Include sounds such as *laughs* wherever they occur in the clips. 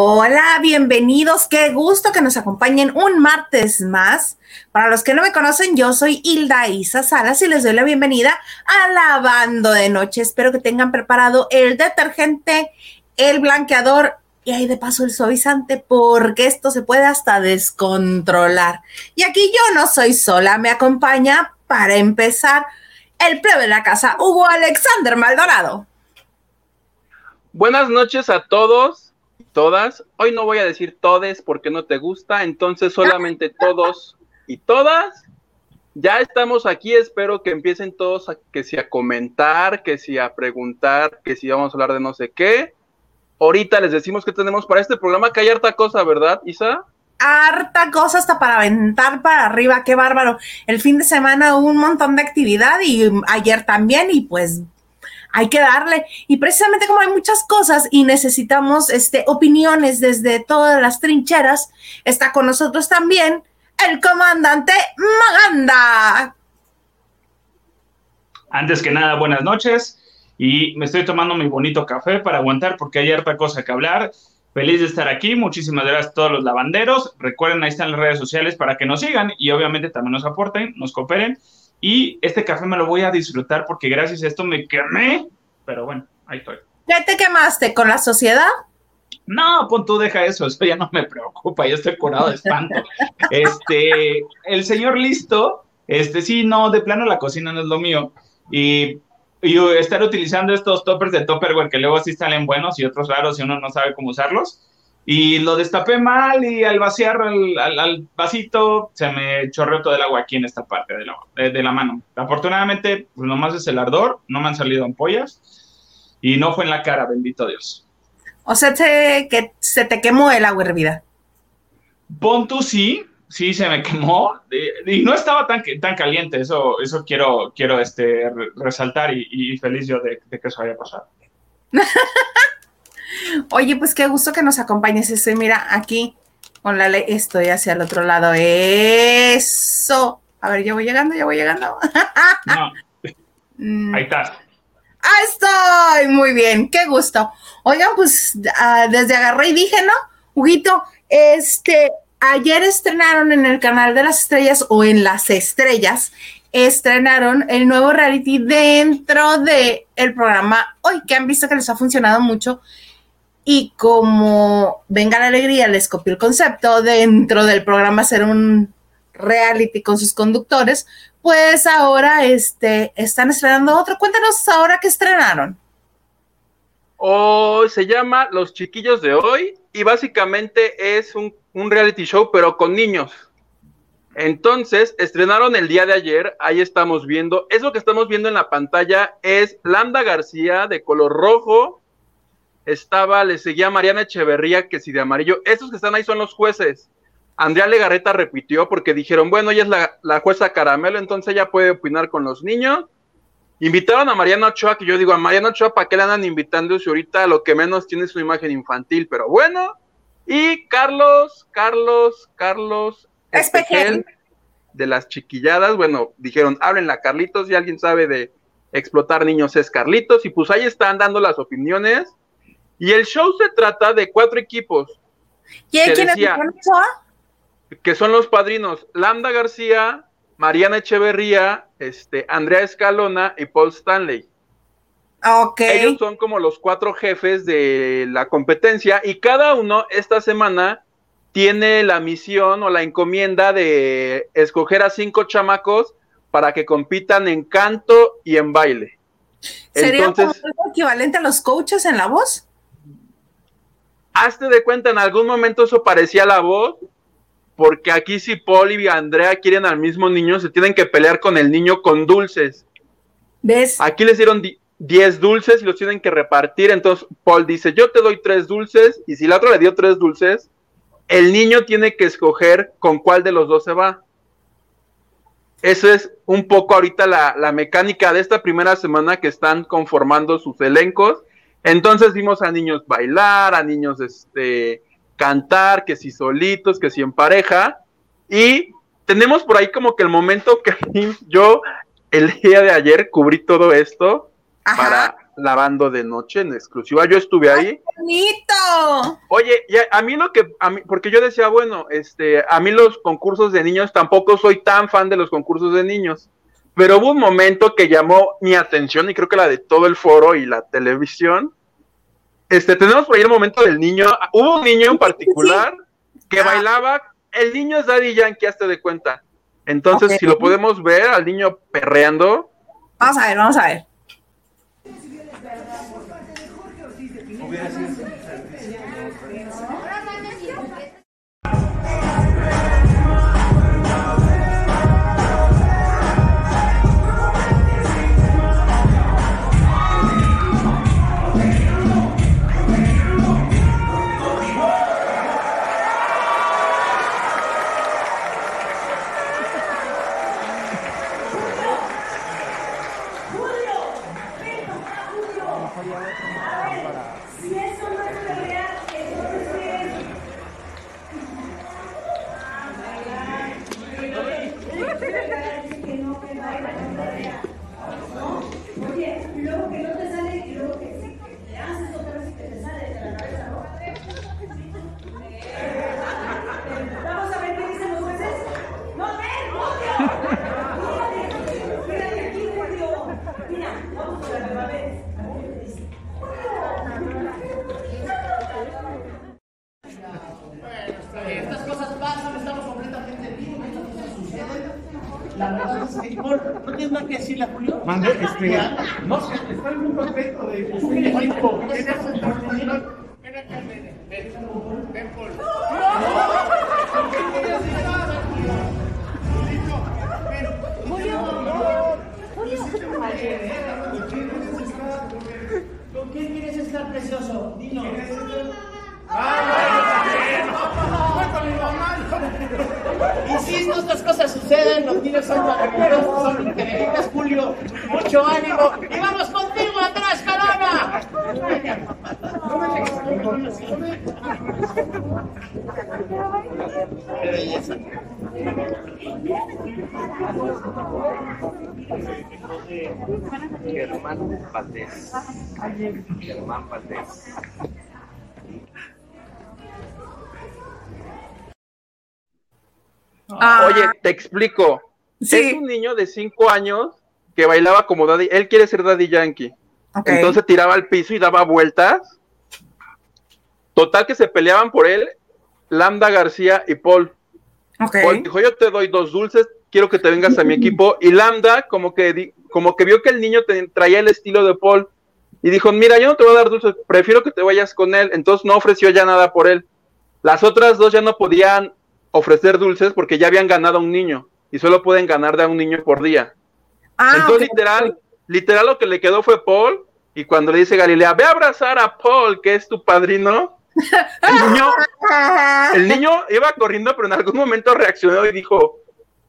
Hola, bienvenidos. Qué gusto que nos acompañen un martes más. Para los que no me conocen, yo soy Hilda Isa Salas y les doy la bienvenida a Lavando de Noche. Espero que tengan preparado el detergente, el blanqueador y ahí de paso el suavizante porque esto se puede hasta descontrolar. Y aquí yo no soy sola, me acompaña para empezar el plebe de la casa, Hugo Alexander Maldonado. Buenas noches a todos todas. Hoy no voy a decir todes porque no te gusta, entonces solamente *laughs* todos y todas. Ya estamos aquí, espero que empiecen todos a que si a comentar, que si a preguntar, que si vamos a hablar de no sé qué. Ahorita les decimos que tenemos para este programa, que hay harta cosa, ¿verdad, Isa? harta cosa hasta para aventar para arriba, qué bárbaro. El fin de semana hubo un montón de actividad y ayer también y pues hay que darle. Y precisamente como hay muchas cosas y necesitamos este, opiniones desde todas las trincheras, está con nosotros también el comandante Maganda. Antes que nada, buenas noches. Y me estoy tomando mi bonito café para aguantar porque hay harta cosa que hablar. Feliz de estar aquí. Muchísimas gracias a todos los lavanderos. Recuerden, ahí están las redes sociales para que nos sigan y obviamente también nos aporten, nos cooperen. Y este café me lo voy a disfrutar porque gracias a esto me quemé, pero bueno, ahí estoy. ¿Qué te quemaste? ¿Con la sociedad? No, pues tú deja eso, eso ya no me preocupa, ya estoy curado de espanto. *laughs* este, el señor listo, este, sí, no, de plano la cocina no es lo mío. Y, y estar utilizando estos toppers de Topperware que luego sí salen buenos y otros raros y uno no sabe cómo usarlos y lo destapé mal y al vaciar al, vasito se me chorreó todo el agua aquí en esta parte de la, de, la mano. Afortunadamente, pues nomás es el ardor, no me han salido ampollas y no fue en la cara, bendito Dios. O sea, que se te quemó el agua hervida. Pon sí, sí se me quemó y no estaba tan, tan caliente, eso, eso quiero, quiero este, resaltar y, y feliz yo de, de que eso haya pasado. *laughs* Oye, pues qué gusto que nos acompañes. Estoy, mira, aquí con la ley, estoy hacia el otro lado. Eso. A ver, ya voy llegando, ya voy llegando. No. Mm. Ahí estás. Ahí estoy, muy bien, qué gusto. Oigan, pues ah, desde agarré y dije, ¿no? Huguito, este, ayer estrenaron en el canal de las estrellas o en las estrellas, estrenaron el nuevo reality dentro de el programa hoy, que han visto que les ha funcionado mucho y como Venga la Alegría les copió el concepto dentro del programa hacer un reality con sus conductores, pues ahora este, están estrenando otro. Cuéntanos ahora qué estrenaron. Hoy se llama Los Chiquillos de Hoy y básicamente es un reality show pero con niños. Entonces, estrenaron el día de ayer, ahí estamos viendo, eso que estamos viendo en la pantalla es Landa García de color rojo, estaba, le seguía Mariana Echeverría, que si de amarillo, estos que están ahí son los jueces. Andrea Legarreta repitió porque dijeron, bueno, ella es la, jueza caramelo, entonces ella puede opinar con los niños. Invitaron a Mariana Ochoa, que yo digo, a Mariana Ochoa, ¿para qué le andan invitando si ahorita lo que menos tiene es su imagen infantil? Pero bueno. Y Carlos, Carlos, Carlos Espejel, de las chiquilladas, bueno, dijeron, háblenla Carlitos, si alguien sabe de explotar niños es Carlitos, y pues ahí están dando las opiniones. Y el show se trata de cuatro equipos. ¿Y quiénes son? Que son los padrinos Lambda García, Mariana Echeverría, este, Andrea Escalona y Paul Stanley. Ok. Ellos son como los cuatro jefes de la competencia y cada uno esta semana tiene la misión o la encomienda de escoger a cinco chamacos para que compitan en canto y en baile. ¿Sería Entonces, como equivalente a los coaches en la voz? Hazte de cuenta, en algún momento eso parecía la voz, porque aquí si Paul y Andrea quieren al mismo niño, se tienen que pelear con el niño con dulces. ¿Ves? Aquí les dieron 10 dulces y los tienen que repartir, entonces Paul dice, yo te doy tres dulces, y si la otra le dio tres dulces, el niño tiene que escoger con cuál de los dos se va. Eso es un poco ahorita la, la mecánica de esta primera semana que están conformando sus elencos entonces vimos a niños bailar, a niños este, cantar, que si solitos, que si en pareja. Y tenemos por ahí como que el momento que *laughs* yo el día de ayer cubrí todo esto para lavando de noche en exclusiva. Yo estuve ahí. bonito! Oye, a mí lo que, a mí, porque yo decía, bueno, este, a mí los concursos de niños tampoco soy tan fan de los concursos de niños, pero hubo un momento que llamó mi atención y creo que la de todo el foro y la televisión. Este, tenemos por ahí el momento del niño. Hubo un niño en particular que ah. bailaba. El niño es Daddy Yankee, hazte de cuenta. Entonces, si lo podemos ver al niño perreando. Vamos a ver, vamos a ver. respeto de equipo ¿Con qué quieres estar precioso? Cosas suceden, son increíbles, Julio. Mucho ánimo. Y vamos con Germán Valdés. Germán Valdés. Ah. Oye, te explico. Es un niño de 5 años que bailaba como Daddy. Él quiere ser Daddy Yankee. Entonces tiraba al piso y daba vueltas. Total que se peleaban por él Lambda García y Paul. Paul dijo, yo te doy dos dulces, quiero que te vengas a mi equipo. Y Lambda como que, como que vio que el niño traía el estilo de Paul y dijo, mira, yo no te voy a dar dulces, prefiero que te vayas con él. Entonces no ofreció ya nada por él. Las otras dos ya no podían ofrecer dulces porque ya habían ganado a un niño y solo pueden ganar de a un niño por día. Ah, Entonces literal, literal lo que le quedó fue Paul y cuando le dice Galilea, ve a abrazar a Paul, que es tu padrino, el niño, el niño iba corriendo, pero en algún momento reaccionó y dijo,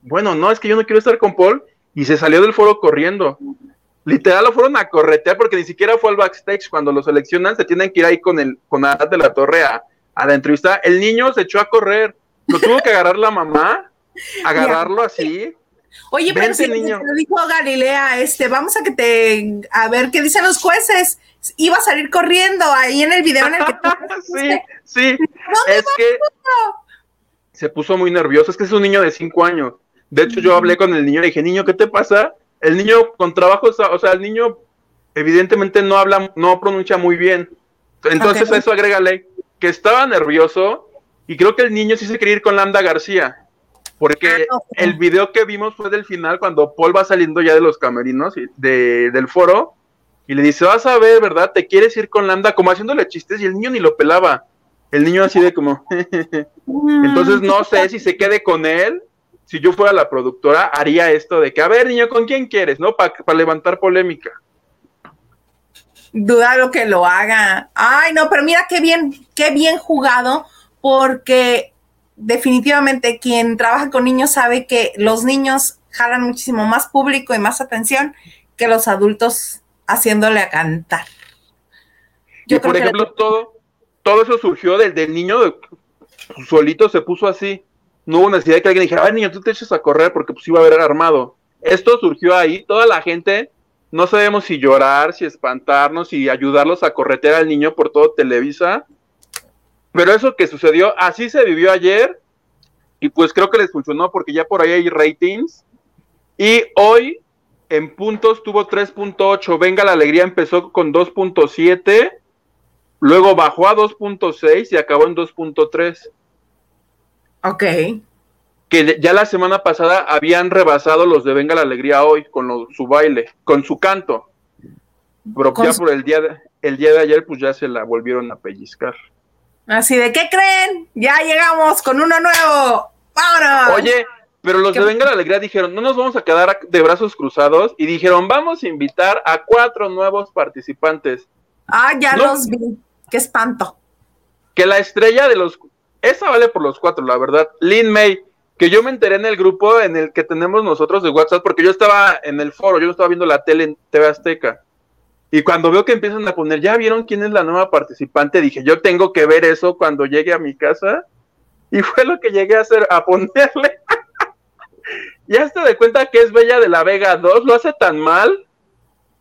bueno, no, es que yo no quiero estar con Paul, y se salió del foro corriendo. Literal lo fueron a corretear porque ni siquiera fue al backstage. Cuando lo seleccionan, se tienen que ir ahí con el con de la Torre a, la entrevista. El niño se echó a correr. Lo tuvo que agarrar la mamá, *laughs* agarrarlo así. Oye, pero si niño. dijo Galilea, este, vamos a que te, a ver qué dicen los jueces. Iba a salir corriendo ahí en el video en el que *laughs* Sí, sí. Es que se puso muy nervioso. Es que es un niño de cinco años. De hecho, yo hablé con el niño y dije, niño, ¿qué te pasa? El niño con trabajo, o sea, el niño evidentemente no habla, no pronuncia muy bien. Entonces a eso agrégale que estaba nervioso y creo que el niño sí se quería ir con Lambda García. Porque ah, el video que vimos fue del final cuando Paul va saliendo ya de los camerinos y de, del foro y le dice, vas a ver, ¿verdad? ¿Te quieres ir con Lambda? Como haciéndole chistes y el niño ni lo pelaba. El niño así de como... *laughs* Entonces no sé si se quede con él. Si yo fuera la productora, haría esto de que, a ver, niño, ¿con quién quieres? ¿No? Para levantar polémica. Duda lo que lo haga. Ay, no, pero mira qué bien, qué bien jugado, porque definitivamente quien trabaja con niños sabe que los niños jalan muchísimo más público y más atención que los adultos haciéndole a cantar. Yo por ejemplo, todo, todo eso surgió del, del niño solito se puso así. No hubo necesidad de que alguien dijera, ay niño, tú te eches a correr porque pues iba a haber armado. Esto surgió ahí, toda la gente no sabemos si llorar, si espantarnos, si ayudarlos a corretear al niño por todo Televisa. Pero eso que sucedió, así se vivió ayer. Y pues creo que les funcionó porque ya por ahí hay ratings. Y hoy en puntos tuvo 3.8. Venga la Alegría empezó con 2.7. Luego bajó a 2.6 y acabó en 2.3. Ok. Que ya la semana pasada habían rebasado los de Venga la Alegría hoy con su baile, con su canto. Pero ya por el día, de, el día de ayer, pues ya se la volvieron a pellizcar. Así de, ¿qué creen? Ya llegamos con uno nuevo. ¡Vámonos! Oye, pero los de Venga la Alegría dijeron, no nos vamos a quedar de brazos cruzados. Y dijeron, vamos a invitar a cuatro nuevos participantes. Ah, ya los vi. Qué espanto. Que la estrella de los... Esa vale por los cuatro, la verdad. Lin May, que yo me enteré en el grupo en el que tenemos nosotros de WhatsApp, porque yo estaba en el foro, yo no estaba viendo la tele en TV Azteca. Y cuando veo que empiezan a poner, ¿ya vieron quién es la nueva participante? Dije, yo tengo que ver eso cuando llegue a mi casa. Y *laughs* fue lo que llegué a hacer, a ponerle. *laughs* ya se de cuenta que es Bella de la Vega 2, lo hace tan mal.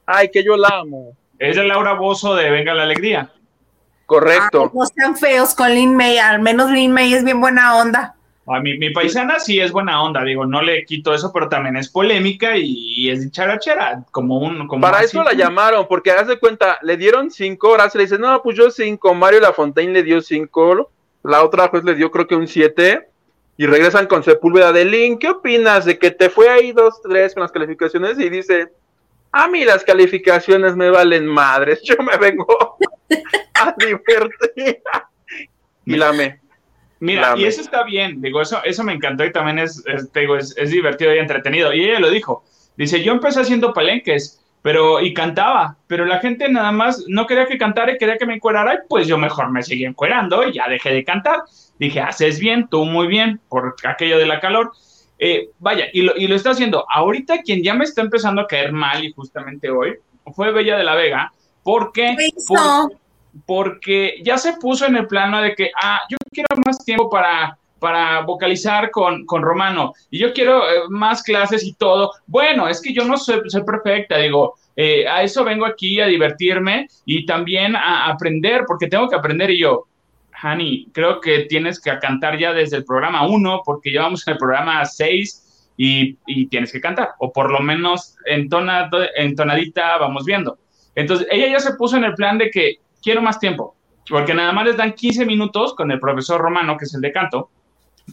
Ay, que yo la amo. Es de Laura Bozo de Venga la Alegría. Correcto. no sean feos con Lin May, al menos Lin May es bien buena onda. A mi, mi, paisana sí es buena onda, digo, no le quito eso, pero también es polémica y, es charachera, como un... Como Para eso la llamaron, porque haz de cuenta, le dieron cinco horas, le dice, no, pues yo cinco, Mario Lafontaine le dio cinco, la otra pues le dio creo que un siete, y regresan con Sepúlveda de Lin, ¿qué opinas de que te fue ahí dos, tres con las calificaciones? Y dice, a mí las calificaciones me valen madres, *laughs* yo me vengo *laughs* a divertir. *laughs* Y la me. Mira, y eso está bien, digo, eso, eso me encantó y también es, digo, es, divertido y entretenido. Y ella lo dijo, dice, yo empecé haciendo palenques, pero, y cantaba, pero la gente nada más no quería que cantara y quería que me encuerara, y pues yo mejor me seguí encuerando y ya dejé de cantar. Dije, haces bien, tú muy bien, por aquello de la calor. Eh, vaya, y lo, y lo está haciendo. Ahorita quien ya me está empezando a caer mal, y justamente hoy, fue Bella de la Vega, porque... porque ya se puso en el plano de que, ah, yo quiero más tiempo para, para vocalizar con, con Romano y yo quiero eh, más clases y todo. Bueno, es que yo no soy, perfecta, digo, eh, a eso vengo aquí a divertirme y también a aprender, porque tengo que aprender y yo, Hani, creo que tienes que cantar ya desde el programa 1, porque llevamos en el programa 6 y, y, tienes que cantar, o por lo menos entonado, entonadita vamos viendo. Entonces, ella ya se puso en el plan de que quiero más tiempo, porque nada más les dan 15 minutos con el profesor Romano, que es el de canto,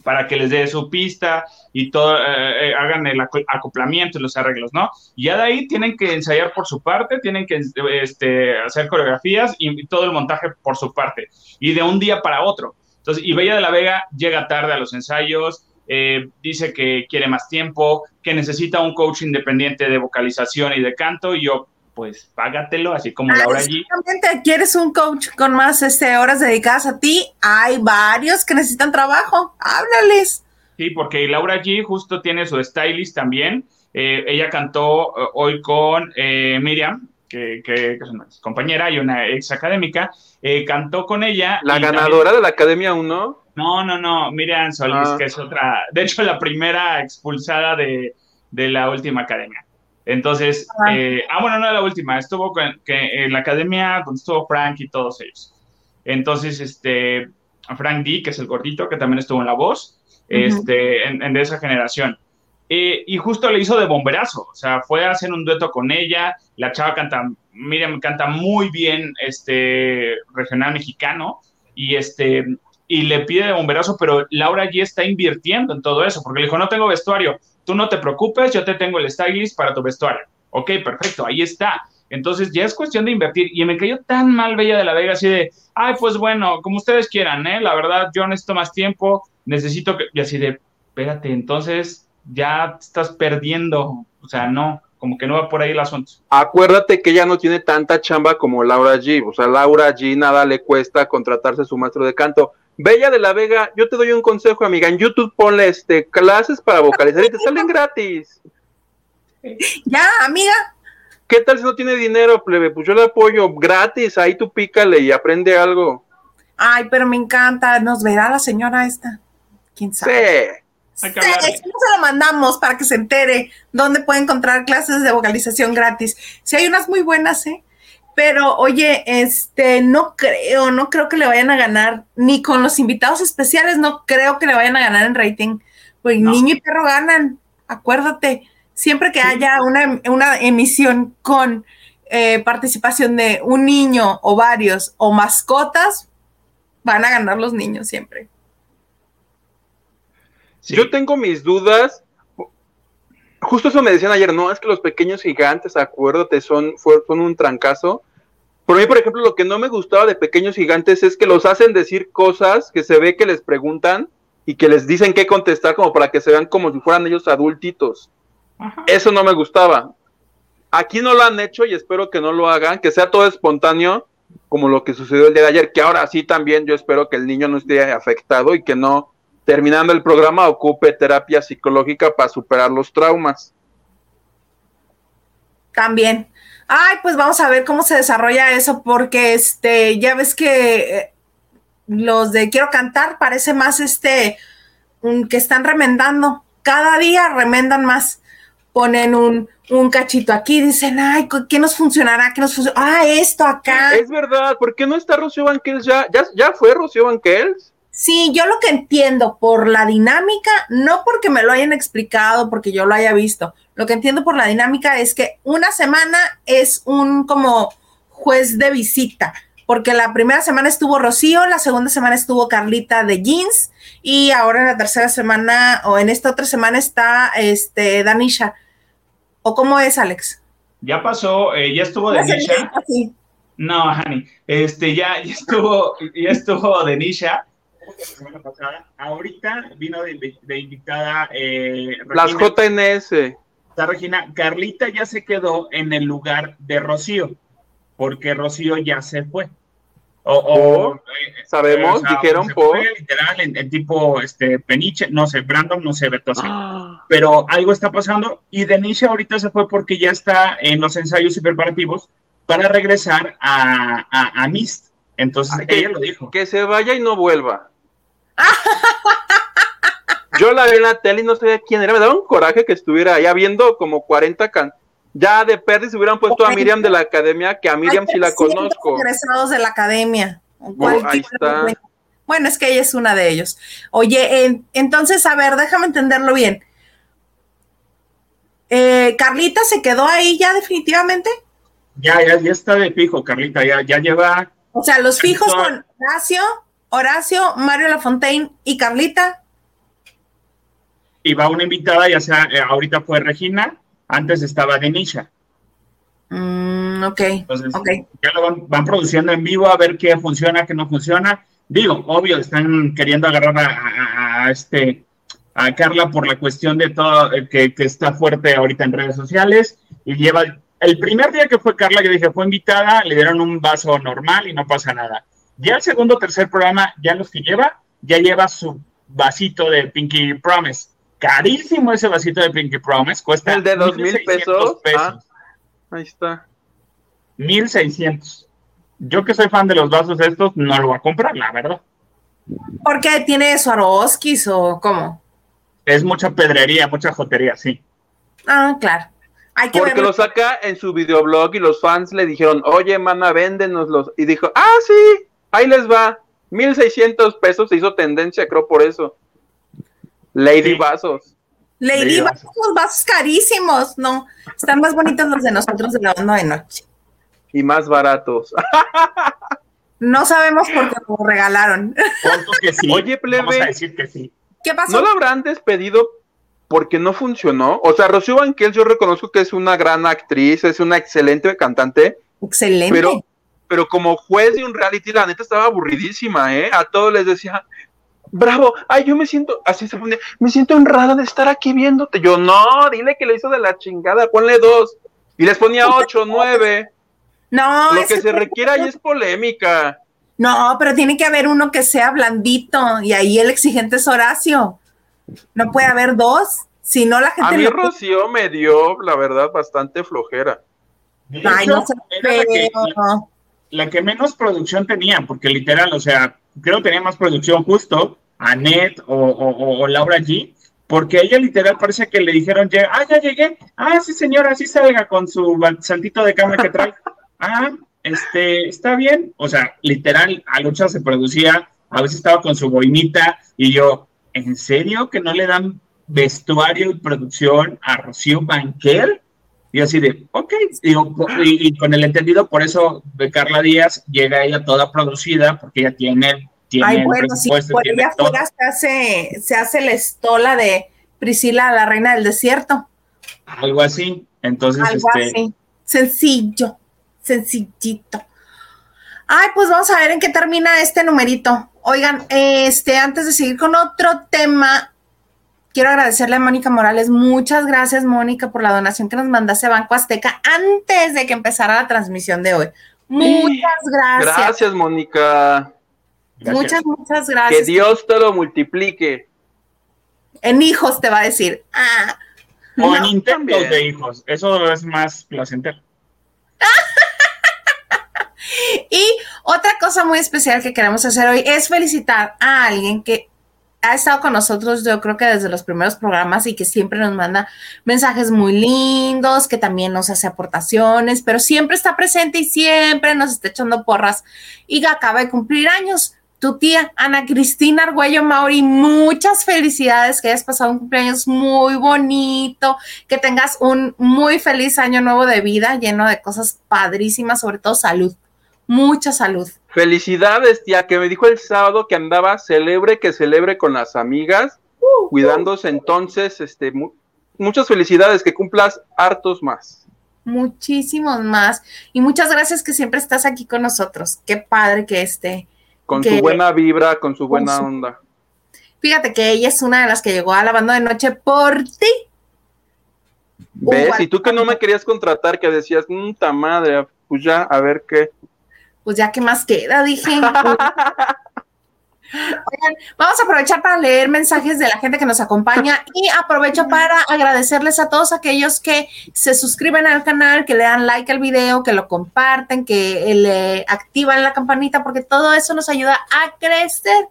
para que les dé su pista y todo, eh, eh, hagan el acoplamiento y los arreglos, ¿no? Y ya de ahí tienen que ensayar por su parte, tienen que este, hacer coreografías y, todo el montaje por su parte, y de un día para otro. Entonces, y Bella de la Vega llega tarde a los ensayos, eh, dice que quiere más tiempo, que necesita un coach independiente de vocalización y de canto, y yo, pues págatelo, así como ah, Laura G. ¿Quieres un coach con más este, horas dedicadas a ti? Hay varios que necesitan trabajo, háblales. Sí, porque Laura G justo tiene su stylist también. Eh, ella cantó eh, hoy con eh, Miriam, que, es una compañera y una ex académica. cantó con ella. ¿La ganadora de la Academia 1? No, no, no, Miriam Solís, ah. que es otra. De hecho, la primera expulsada de, de la última academia. Entonces, ah, eh, ah bueno, no la última, estuvo que, en la academia donde estuvo Frank y todos ellos. Entonces, este, Frank D, que es el gordito, que también estuvo en La Voz, este, en, de esa generación. Eh, y justo le hizo de bomberazo, o sea, fue a hacer un dueto con ella, la chava canta, Miriam canta muy bien, este, regional mexicano, y este, y le pide de bomberazo, pero Laura ya está invirtiendo en todo eso, porque le dijo, no tengo vestuario, tú no te preocupes, yo te tengo el stylist para tu vestuario. Ok, perfecto, ahí está. Entonces ya es cuestión de invertir. Y me cayó tan mal Bella de la Vega, así de, ay, pues bueno, como ustedes quieran, ¿eh? La verdad, yo necesito más tiempo, necesito que... Y así de, espérate, entonces ya estás perdiendo. O sea, no, como que no va por ahí el asunto. Acuérdate que ella no tiene tanta chamba como Laura G. O sea, Laura G nada le cuesta contratarse su maestro de canto. Bella de la Vega, yo te doy un consejo, amiga. En YouTube ponle este, clases para vocalizar y te salen *laughs* gratis. Ya, amiga. ¿Qué tal si no tiene dinero, plebe? Pues yo le apoyo gratis. Ahí tú pícale y aprende algo. Ay, pero me encanta. Nos verá la señora esta. ¿Quién sabe? Sí, se lo mandamos para que se entere dónde puede encontrar clases de vocalización gratis. Sí, hay unas muy buenas, ¿eh? Pero, oye, este, no creo, no creo que le vayan a ganar, ni con los invitados especiales, no creo que le vayan a ganar en rating. Pues No. niño y perro ganan, acuérdate. Siempre que haya una, una emisión con eh, participación de un niño o varios o mascotas, van a ganar los niños siempre. Sí. Yo tengo mis dudas. Justo eso me decían ayer, no, es que los pequeños gigantes, acuérdate, son, fue- son un trancazo. Por mí, por ejemplo, lo que no me gustaba de pequeños gigantes es que los hacen decir cosas que se ve que les preguntan y que les dicen qué contestar como para que se vean como si fueran ellos adultitos. Ajá. Eso no me gustaba. Aquí no lo han hecho y espero que no lo hagan, que sea todo espontáneo, como lo que sucedió el día de ayer, que ahora sí también yo espero que el niño no esté afectado y que no, terminando el programa, ocupe terapia psicológica para superar los traumas. También. Ay, pues vamos a ver cómo se desarrolla eso, porque este, ya ves que eh, los de Quiero Cantar parece más este, un, que están remendando. Cada día remendan más. Ponen un, un cachito aquí, dicen, ay, ¿qué nos funcionará? ¿Qué nos funcionará? Ah, esto acá. Es verdad, ¿por qué no está Rocío Banquels ya? ¿Ya, ya fue Rocío Banquels? Sí, yo lo que entiendo por la dinámica, no porque me lo hayan explicado, porque yo lo haya visto, lo que entiendo por la dinámica es que una semana es un como juez de visita, porque la primera semana estuvo Rocío, la segunda semana estuvo Carlita de Jeans y ahora en la tercera semana o en esta otra semana está este Danisha. ¿O cómo es, Alex? Ya pasó, eh, ya estuvo así. No, Hani, este, ya, ya estuvo, ya estuvo Denisha. La semana pasada. Ahorita vino de, invi- de invitada eh, Las. JNS. Está Regina. Carlita ya se quedó en el lugar de Rocío, porque Rocío ya se fue. O, o, ¿Por? Sabemos, dijeron se por. fue, literal, en, en tipo este, Peniche, no sé, Brandon, no sé, Beto. Ah, pero algo está pasando y Denisha ahorita se fue porque ya está en los ensayos y preparativos para regresar a, a, a Mist. Entonces Ay, que- ella lo dijo. Que se vaya y no vuelva. *laughs* Yo la vi en la tele y no sabía quién era. Me daba un coraje que estuviera allá viendo como 40 can. Ya de perdiz se hubieran puesto a Miriam de la academia, que a Miriam sí la 300 conozco. egresados de la academia. Bueno, ahí está. Bueno, es que ella es una de ellos. Oye, en- entonces, a ver, déjame entenderlo bien. Eh, Carlita se quedó ahí ya definitivamente. Ya, ya, ya está de fijo, Carlita, ya, ya lleva, O sea, los fijos Son- con Horacio, Horacio, Mario Lafontaine y Carlita. Y va una invitada, ya sea, eh, ahorita fue Regina, antes estaba Denisha. Mm, ok, Entonces, ok. ya lo van, van produciendo en vivo a ver qué funciona, qué no funciona. Digo, obvio, están queriendo agarrar a, a- a este a Carla por la cuestión de todo eh, que, que está fuerte ahorita en redes sociales y lleva el primer día que fue Carla, yo dije, fue invitada, le dieron un vaso normal y no pasa nada. Ya el segundo tercer programa, ya los que lleva, ya lleva su vasito de Pinky Promise. Carísimo ese vasito de Pinky Promise, cuesta El de dos mil 1,600 pesos. Ah, ahí está. 1600. Yo que soy fan de los vasos estos, no lo voy a comprar, la verdad. ¿Por qué tiene Swarovskis o cómo? Es mucha pedrería, mucha jotería, sí. Ah, claro. Hay que Porque verlo. lo saca en su videoblog y los fans le dijeron, oye, mana, véndenoslos. Y dijo, ah, sí, ahí les va. 1600 pesos se hizo tendencia, creo, por eso. Lady Sí. Vasos. Lady, Lady vasos, vasos carísimos. No, están más bonitos los de nosotros de la onda de noche. Y más baratos. *laughs* No sabemos por qué lo regalaron. Ponto que sí. Oye, plebe. Vamos a decir que sí. ¿Qué pasó? ¿No lo habrán despedido porque no funcionó? O sea, Rocío Banquels yo reconozco que es una gran actriz, es una excelente cantante, Excelente. pero, pero como juez de un reality, la neta estaba aburridísima, ¿eh? A todos les decía, bravo, ay, yo me siento, así se pone, me siento honrada de estar aquí viéndote. Yo, no, dile que le hizo de la chingada, ponle dos. Y les ponía ocho, nueve. no, Lo es que se requiere ahí es polémica. no, pero tiene que haber uno que sea blandito y ahí el exigente es Horacio. No puede haber dos, si no la A gente mí lo- Rocío me dio, la verdad, bastante flojera. Ay, no sé, era la que, pero- la que menos producción tenía, porque literal, o sea, creo que tenía más producción justo Annette o, Laura G, porque ella literal parece que le dijeron, ah, ya llegué, ah, sí señora, sí salga con su santito de cama que trae, *laughs* ah, este, está bien, o sea, literal, a lucha se producía, a veces estaba con su boinita, y yo, ¿en serio que no le dan vestuario y producción a Rocío Banquer? Y así de, ok, y, con el entendido, por eso de Carla Díaz llega ella toda producida, porque ella tiene Ay, bueno, sí, por ella fuera se hace, se hace la estola de Priscila, la reina del desierto. Algo así. Entonces, Algo este... así. Sencillo, sencillito. Ay, pues vamos a ver en qué termina este numerito. Oigan, este, antes de seguir con otro tema, quiero agradecerle a Mónica Morales. Muchas gracias, Mónica, por la donación que nos mandaste Banco Azteca antes de que empezara la transmisión de hoy. Muchas gracias. Gracias, Mónica. Muchas, muchas gracias. Que Dios te lo multiplique. En hijos te va a decir. Ah, o en intentos de hijos. Eso es más placentero. *laughs* y otra cosa muy especial que queremos hacer hoy es felicitar a alguien que ha estado con nosotros, yo creo que desde los primeros programas y que siempre nos manda mensajes muy lindos, que también nos hace aportaciones, pero siempre está presente y siempre nos está echando porras y que acaba de cumplir años tu tía Ana Cristina Argüello Mauri, muchas felicidades, que hayas pasado un cumpleaños muy bonito, que tengas un muy feliz año nuevo de vida, lleno de cosas padrísimas, sobre todo salud, mucha salud. Felicidades, tía, que me dijo el sábado que andaba celebre, que celebre con las amigas, uh, uh. cuidándose entonces, este, muchas felicidades, que cumplas hartos más. Muchísimos más. Y muchas gracias que siempre estás aquí con nosotros. Qué padre que esté con su buena vibra, con su buena onda. Fíjate que ella es una de las que llegó a la banda de noche por ti. ¿Ves? y tú que no me querías contratar, que decías, puta madre, pues ya, a ver qué. Pues ya, ¿qué más queda? Dije. *laughs* vamos a aprovechar para leer mensajes de la gente que nos acompaña y aprovecho para agradecerles a todos aquellos que se suscriben al canal, que le dan like al video, que lo comparten, que le activan la campanita, porque todo eso nos ayuda a crecer.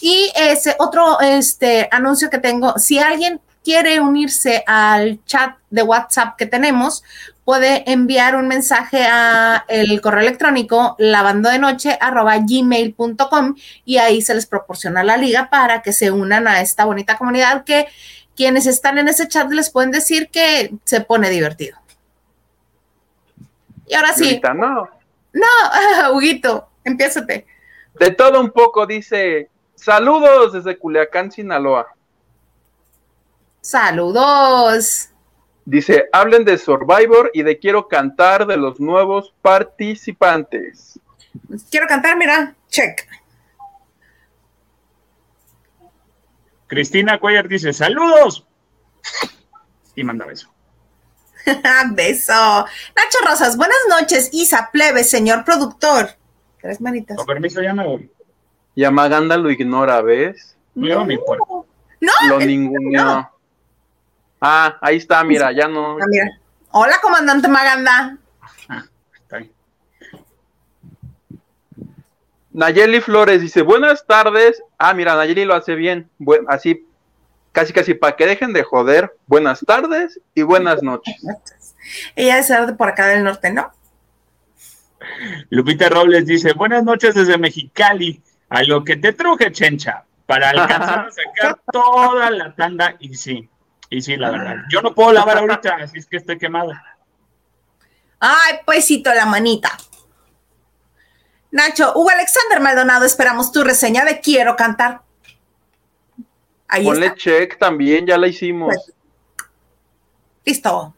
Y ese otro este, anuncio que tengo, si alguien quiere unirse al chat de WhatsApp que tenemos, puede enviar un mensaje a el correo electrónico lavando de noche gmail.com y ahí se les proporciona la liga para que se unan a esta bonita comunidad que quienes están en ese chat les pueden decir que se pone divertido. Y ahora sí. no. No, *laughs* Huguito, empiézate. De todo un poco dice, saludos desde Culiacán, Sinaloa. Saludos. Dice, hablen de Survivor y de quiero cantar de los nuevos participantes. Quiero cantar, mira, check. Cristina Cuellar dice, saludos. Y manda beso. *laughs* beso. Nacho Rosas, buenas noches. Isa Plebe, señor productor. Tres manitas. Con permiso, ya me voy. Y a Maganda lo ignora, ¿ves? No, no, no lo ninguno. Ah, ahí está, mira, ya no. Ah, Hola, comandante Maganda. Ah, Nayeli Flores dice, buenas tardes. Ah, mira, Nayeli lo hace bien. así, casi, casi, para que dejen de joder. Buenas tardes y buenas noches. *laughs* Ella es de por acá del norte, ¿no? Lupita Robles dice, buenas noches desde Mexicali. A lo que te truje, chencha, para alcanzar a sacar *laughs* toda la tanda y sí. Y sí, la verdad. Yo no puedo lavar ahorita, así es que estoy quemado. Ay, puesito la manita. Nacho, Hugo Alexander Maldonado, esperamos tu reseña de Quiero cantar. Ahí Ponle check también, ya la hicimos. Pues, listo.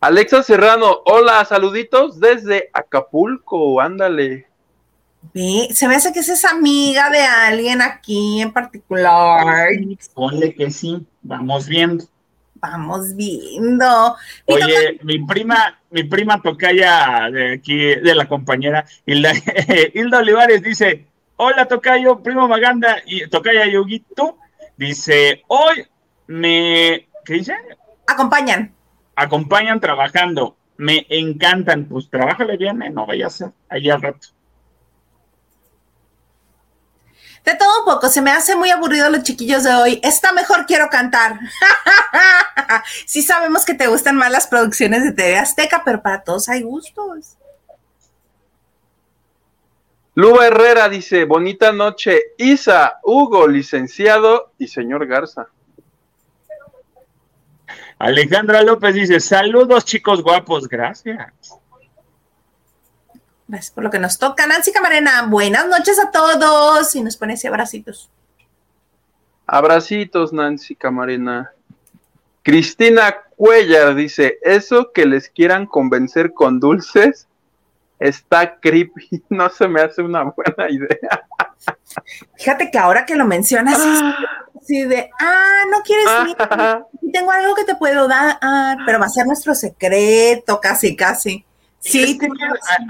Alexa Serrano, hola, saluditos desde Acapulco, ándale. Se me hace que es amiga de alguien aquí en particular. Ponle que sí, vamos viendo. Vamos viendo. Oye, mi prima, mi prima tocaya de aquí, de la compañera, Hilda, *laughs* Hilda Olivares dice, hola tocayo, primo Maganda, y tocaya Yoguito, dice, hoy me, ¿qué dice? Acompañan. Acompañan trabajando, me encantan, pues trabájale bien, ¿eh? no vaya a ser, allá al rato. De todo un poco, se me hace muy aburrido los chiquillos de hoy. Está mejor quiero cantar. *laughs* sí sabemos que te gustan más las producciones de TV Azteca, pero para todos hay gustos. Luba Herrera dice, bonita noche, Isa, Hugo, licenciado y señor Garza. Alejandra López dice, saludos chicos guapos, gracias. Gracias por lo que nos toca. Nancy Camarena, buenas noches a todos. Y nos pone ese abracitos. Abracitos, Nancy Camarena. Cristina Cuellar dice, eso que les quieran convencer con dulces está creepy. *laughs* No se me hace una buena idea. Fíjate que ahora que lo mencionas, así de, ah, no quieres ir, tengo algo que te puedo dar, ah, pero va a ser nuestro secreto, casi, casi. Sí,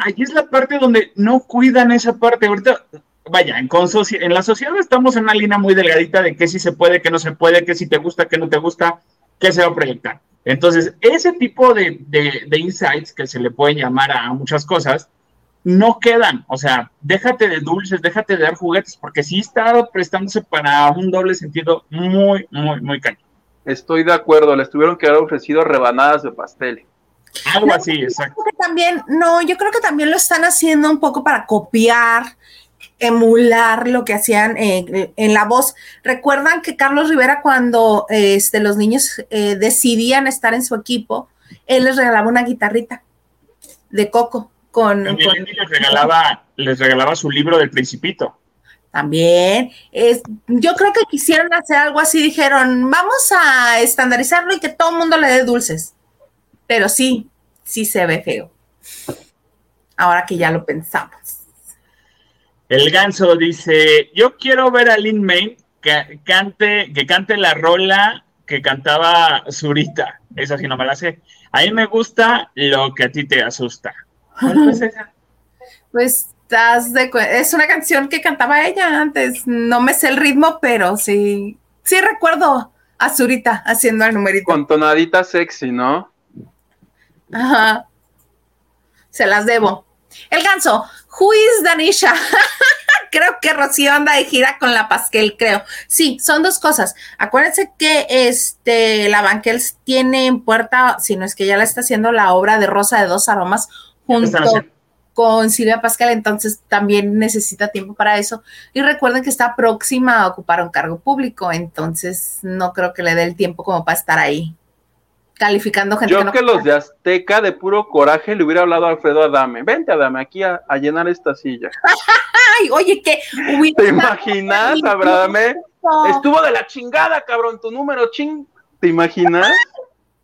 es es la parte donde no cuidan esa parte. Ahorita, vaya, en, en la sociedad estamos en una línea muy delgadita de qué sí se puede, qué no se puede, qué sí te gusta, qué no te gusta, qué se va a proyectar. Entonces, ese tipo de, de, insights que se le puede llamar a muchas cosas, no quedan. O sea, déjate de dulces, déjate de dar juguetes, porque sí está prestándose para un doble sentido muy, muy, muy cañón. Estoy de acuerdo, les tuvieron que haber ofrecido rebanadas de pastel. Algo así, exacto. También, no, yo creo que también lo están haciendo un poco para copiar, emular lo que hacían eh, en la voz. Recuerdan que Carlos Rivera, cuando este, los niños eh, decidían estar en su equipo, él les regalaba una guitarrita de coco. Con, les, regalaba, les regalaba su libro del Principito. También, es, yo creo que quisieron hacer algo así, dijeron, vamos a estandarizarlo y que todo el mundo le dé dulces pero sí, sí se ve feo. Ahora que ya lo pensamos. El ganso dice, yo quiero ver a Lin May que cante, que cante la rola que cantaba Zurita. Esa sí no me la sé. A mí me gusta lo que a ti te asusta. Pues es una canción que cantaba ella antes. No me sé el ritmo, pero sí, sí recuerdo a Zurita haciendo el numerito. Con tonadita sexy, ¿no? Ajá. Se las debo. El ganso, who is Danisha? *laughs* creo que Rocío anda de gira con la Pasquel, creo. Sí, son dos cosas. Acuérdense que este la Banquels tiene en puerta, si no es que ya la está haciendo la obra de Rosa de dos aromas junto con Silvia Pascal, entonces también necesita tiempo para eso. Y recuerden que está próxima a ocupar un cargo público, entonces no creo que le dé el tiempo como para estar ahí calificando gente. Yo que, no que los de Azteca de puro coraje le hubiera hablado a Alfredo Adame. Vente, Adame, aquí a, llenar esta silla. *laughs* Ay, oye, ¿qué? ¿Te imaginas, *laughs* Adame? Estuvo de la chingada, cabrón, tu número ching. ¿Te imaginas?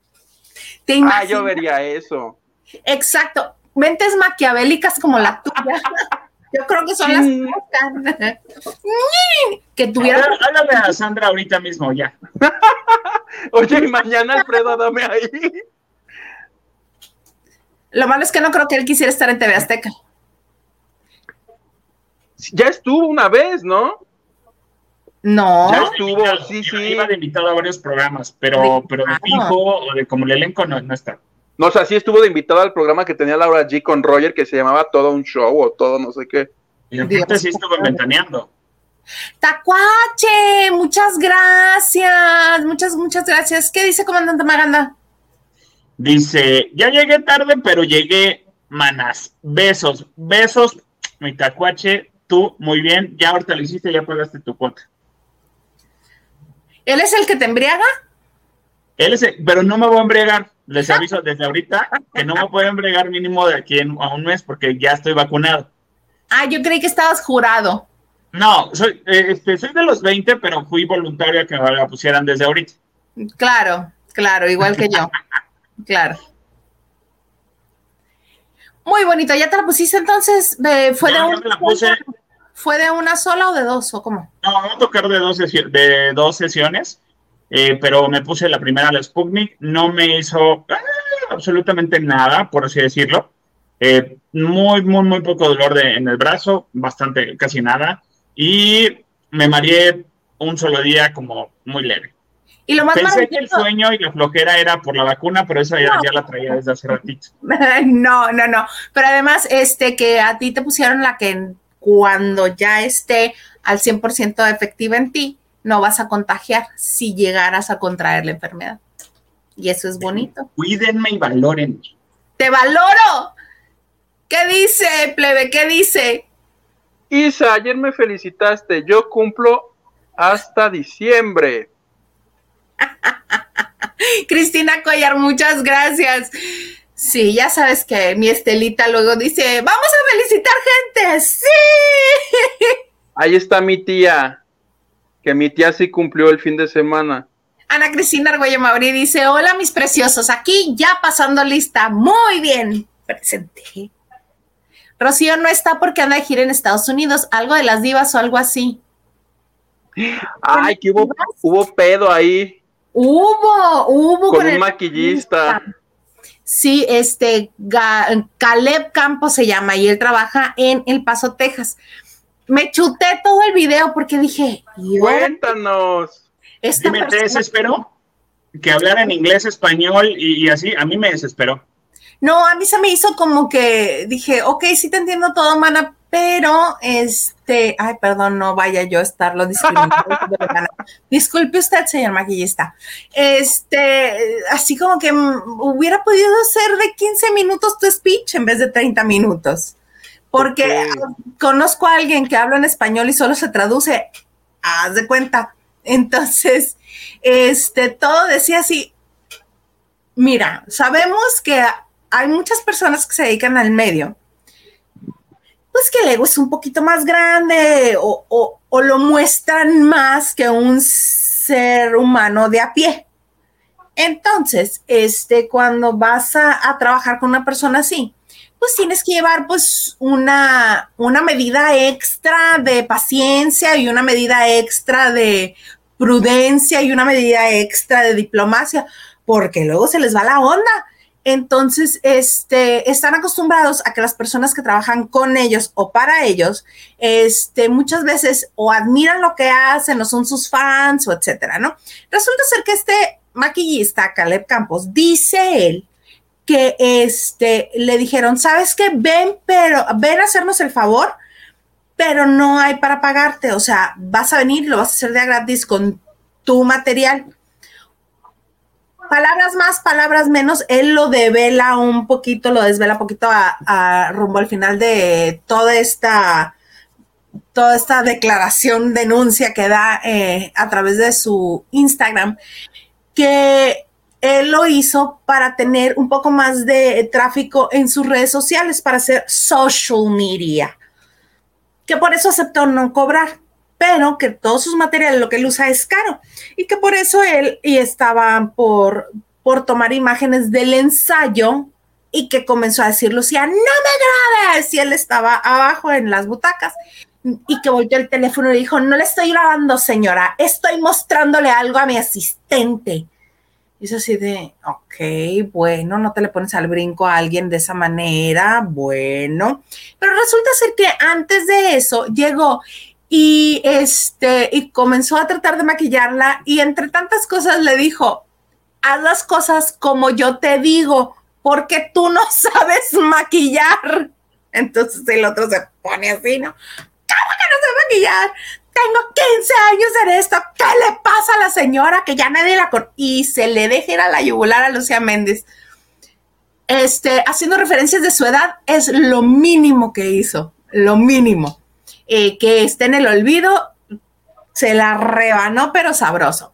*laughs* ¿Te imaginas? Ah, yo vería eso. Exacto. Mentes maquiavélicas como la tuya. Yo creo que son las que tuvieron. Háblame a Sandra ahorita mismo, ya. *laughs* Oye, y mañana Alfredo, dame ahí. Lo malo es que no creo que él quisiera estar en TV Azteca. Ya estuvo una vez, ¿no? No. Ya estuvo, sí, sí. Iba de invitado a varios programas, pero, pero de fijo o de como el elenco no, no está. No, o sea, sí estuvo de invitado al programa que tenía Laura G con Roger, que se llamaba Todo un Show o Todo no sé qué. Y aparte sí estuvo ventaneando. Tacuache, muchas gracias, muchas, muchas gracias. ¿Qué dice Comandante Maganda? Dice, ya llegué tarde, pero llegué, manas. Besos, besos, mi tacuache, tú, muy bien, ya ahorita lo hiciste, ya pagaste tu cuota. ¿Él es el que te embriaga? Él es el, pero no me voy a embriagar les aviso desde ahorita que no me pueden bregar mínimo de aquí a un mes porque ya estoy vacunado. Ah, yo creí que estabas jurado. No, soy, eh, este, soy de los 20, pero fui voluntario a que me la pusieran desde ahorita. Claro, claro, igual que yo. *laughs* claro. Muy bonito, ¿ya te la pusiste entonces? ¿Fue, de una ¿Fue de una sola o de dos o cómo? No, vamos a tocar de dos, de dos sesiones. Eh, pero me puse la primera, la Sputnik, no me hizo ah, absolutamente nada, por así decirlo. Eh, muy, muy, muy poco dolor en el brazo, bastante, casi nada. Y me mareé un solo día como muy leve. Y lo más Pensé que el sueño y la flojera era por la vacuna, pero esa ya, ya, la traía desde hace ratito. *laughs* No, no, no. Pero además, este, que a ti te pusieron la que cuando ya esté al 100% efectiva en ti, no vas a contagiar si llegaras a contraer la enfermedad. Y eso es bonito. Cuídenme y valoren. Te valoro. ¿Qué dice, plebe? ¿Qué dice? Isa, ayer me felicitaste. Yo cumplo hasta diciembre. *laughs* Cristina Collar, muchas gracias. Sí, ya sabes que mi Estelita luego dice, vamos a felicitar gente. Sí. *laughs* Ahí está mi tía, que mi tía sí cumplió el fin de semana. Ana Cristina Argüello Mauri dice, hola mis preciosos, aquí ya pasando lista. Muy bien, presente. Rocío no está porque anda de gira en Estados Unidos, algo de las divas o algo así. Ay, que hubo, hubo pedo ahí. Hubo, hubo con, un maquillista. Sí, este, Caleb Campos se llama y él trabaja en El Paso, Texas. Me chuté todo el video porque dije, cuéntanos. ¿Me desesperó? Que hablara en inglés, español y así, a mí me desesperó. No, a mí se me hizo como que dije, ok, sí te entiendo todo, mana, pero este, ay, perdón, no vaya yo a estarlo discriminando. *laughs* Disculpe usted, señor maquillista. Este, así como que hubiera podido ser de 15 minutos tu speech en vez de 30 minutos. Porque conozco a alguien que habla en español y solo se traduce, haz de cuenta. Entonces, este, todo decía así. Mira, sabemos que hay muchas personas que se dedican al medio, pues que el ego es un poquito más grande o, lo muestran más que un ser humano de a pie. Entonces, este, cuando vas a, trabajar con una persona así, pues tienes que llevar pues una, una medida extra de paciencia y una medida extra de prudencia y una medida extra de diplomacia, porque luego se les va la onda entonces, este, están acostumbrados a que las personas que trabajan con ellos o para ellos, este, muchas veces o admiran lo que hacen o son sus fans o etcétera, ¿no? Resulta ser que este maquillista, Caleb Campos, dice él que este, le dijeron, ¿sabes qué? Ven, pero ven a hacernos el favor, pero no hay para pagarte, o sea, vas a venir, lo vas a hacer de gratis con tu material palabras más, palabras menos, él lo devela un poquito, lo desvela un poquito a, rumbo al final de toda esta, toda esta declaración, denuncia que da eh, a través de su Instagram, que él lo hizo para tener un poco más de tráfico en sus redes sociales, para hacer social media, que por eso aceptó no cobrar pero que todos sus materiales, lo que él usa es caro. Y que por eso él y estaba por, por tomar imágenes del ensayo y que comenzó a decir Lucía, no me grabes, y él estaba abajo en las butacas. Y que volteó el teléfono y dijo, no le estoy grabando señora, estoy mostrándole algo a mi asistente. Y es así de, ok, bueno, no te le pones al brinco a alguien de esa manera, bueno. Pero resulta ser que antes de eso llegó y este y comenzó a tratar de maquillarla y entre tantas cosas le dijo, haz las cosas como yo te digo, porque tú no *laughs* sabes maquillar. Entonces el otro se pone así, ¿no? ¿Cómo que no sé maquillar? Tengo 15 años en esto. ¿Qué le pasa a la señora que ya nadie la con y se le deja ir a la yugular a Lucía Méndez? Este, haciendo referencias de su edad, es lo mínimo que hizo, lo mínimo. Eh, que esté en el olvido, se la rebanó, pero sabroso.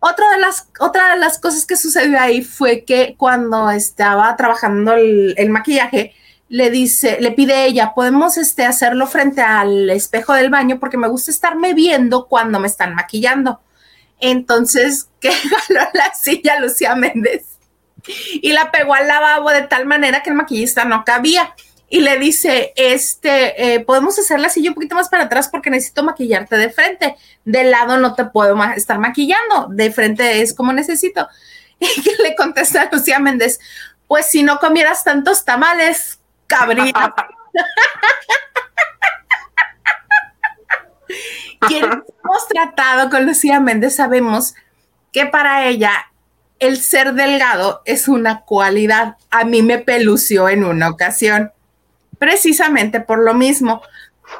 Otra de, las, otra de las cosas que sucedió ahí fue que cuando estaba trabajando el, maquillaje, le dice, le pide ella, podemos este, hacerlo frente al espejo del baño porque me gusta estarme viendo cuando me están maquillando. Entonces, *laughs* que jaló la silla Lucía Méndez y la pegó al lavabo de tal manera que el maquillista no cabía y le dice, este, eh, podemos hacer la silla un poquito más para atrás porque necesito maquillarte de frente. De lado no te puedo estar maquillando, de frente es como necesito. *laughs* Y que le contesta a Lucía Méndez, pues si no comieras tantos tamales, cabrita. Quienes *laughs* hemos tratado con Lucía Méndez sabemos que para ella el ser delgado es una cualidad. A mí me pelució en una ocasión precisamente por lo mismo.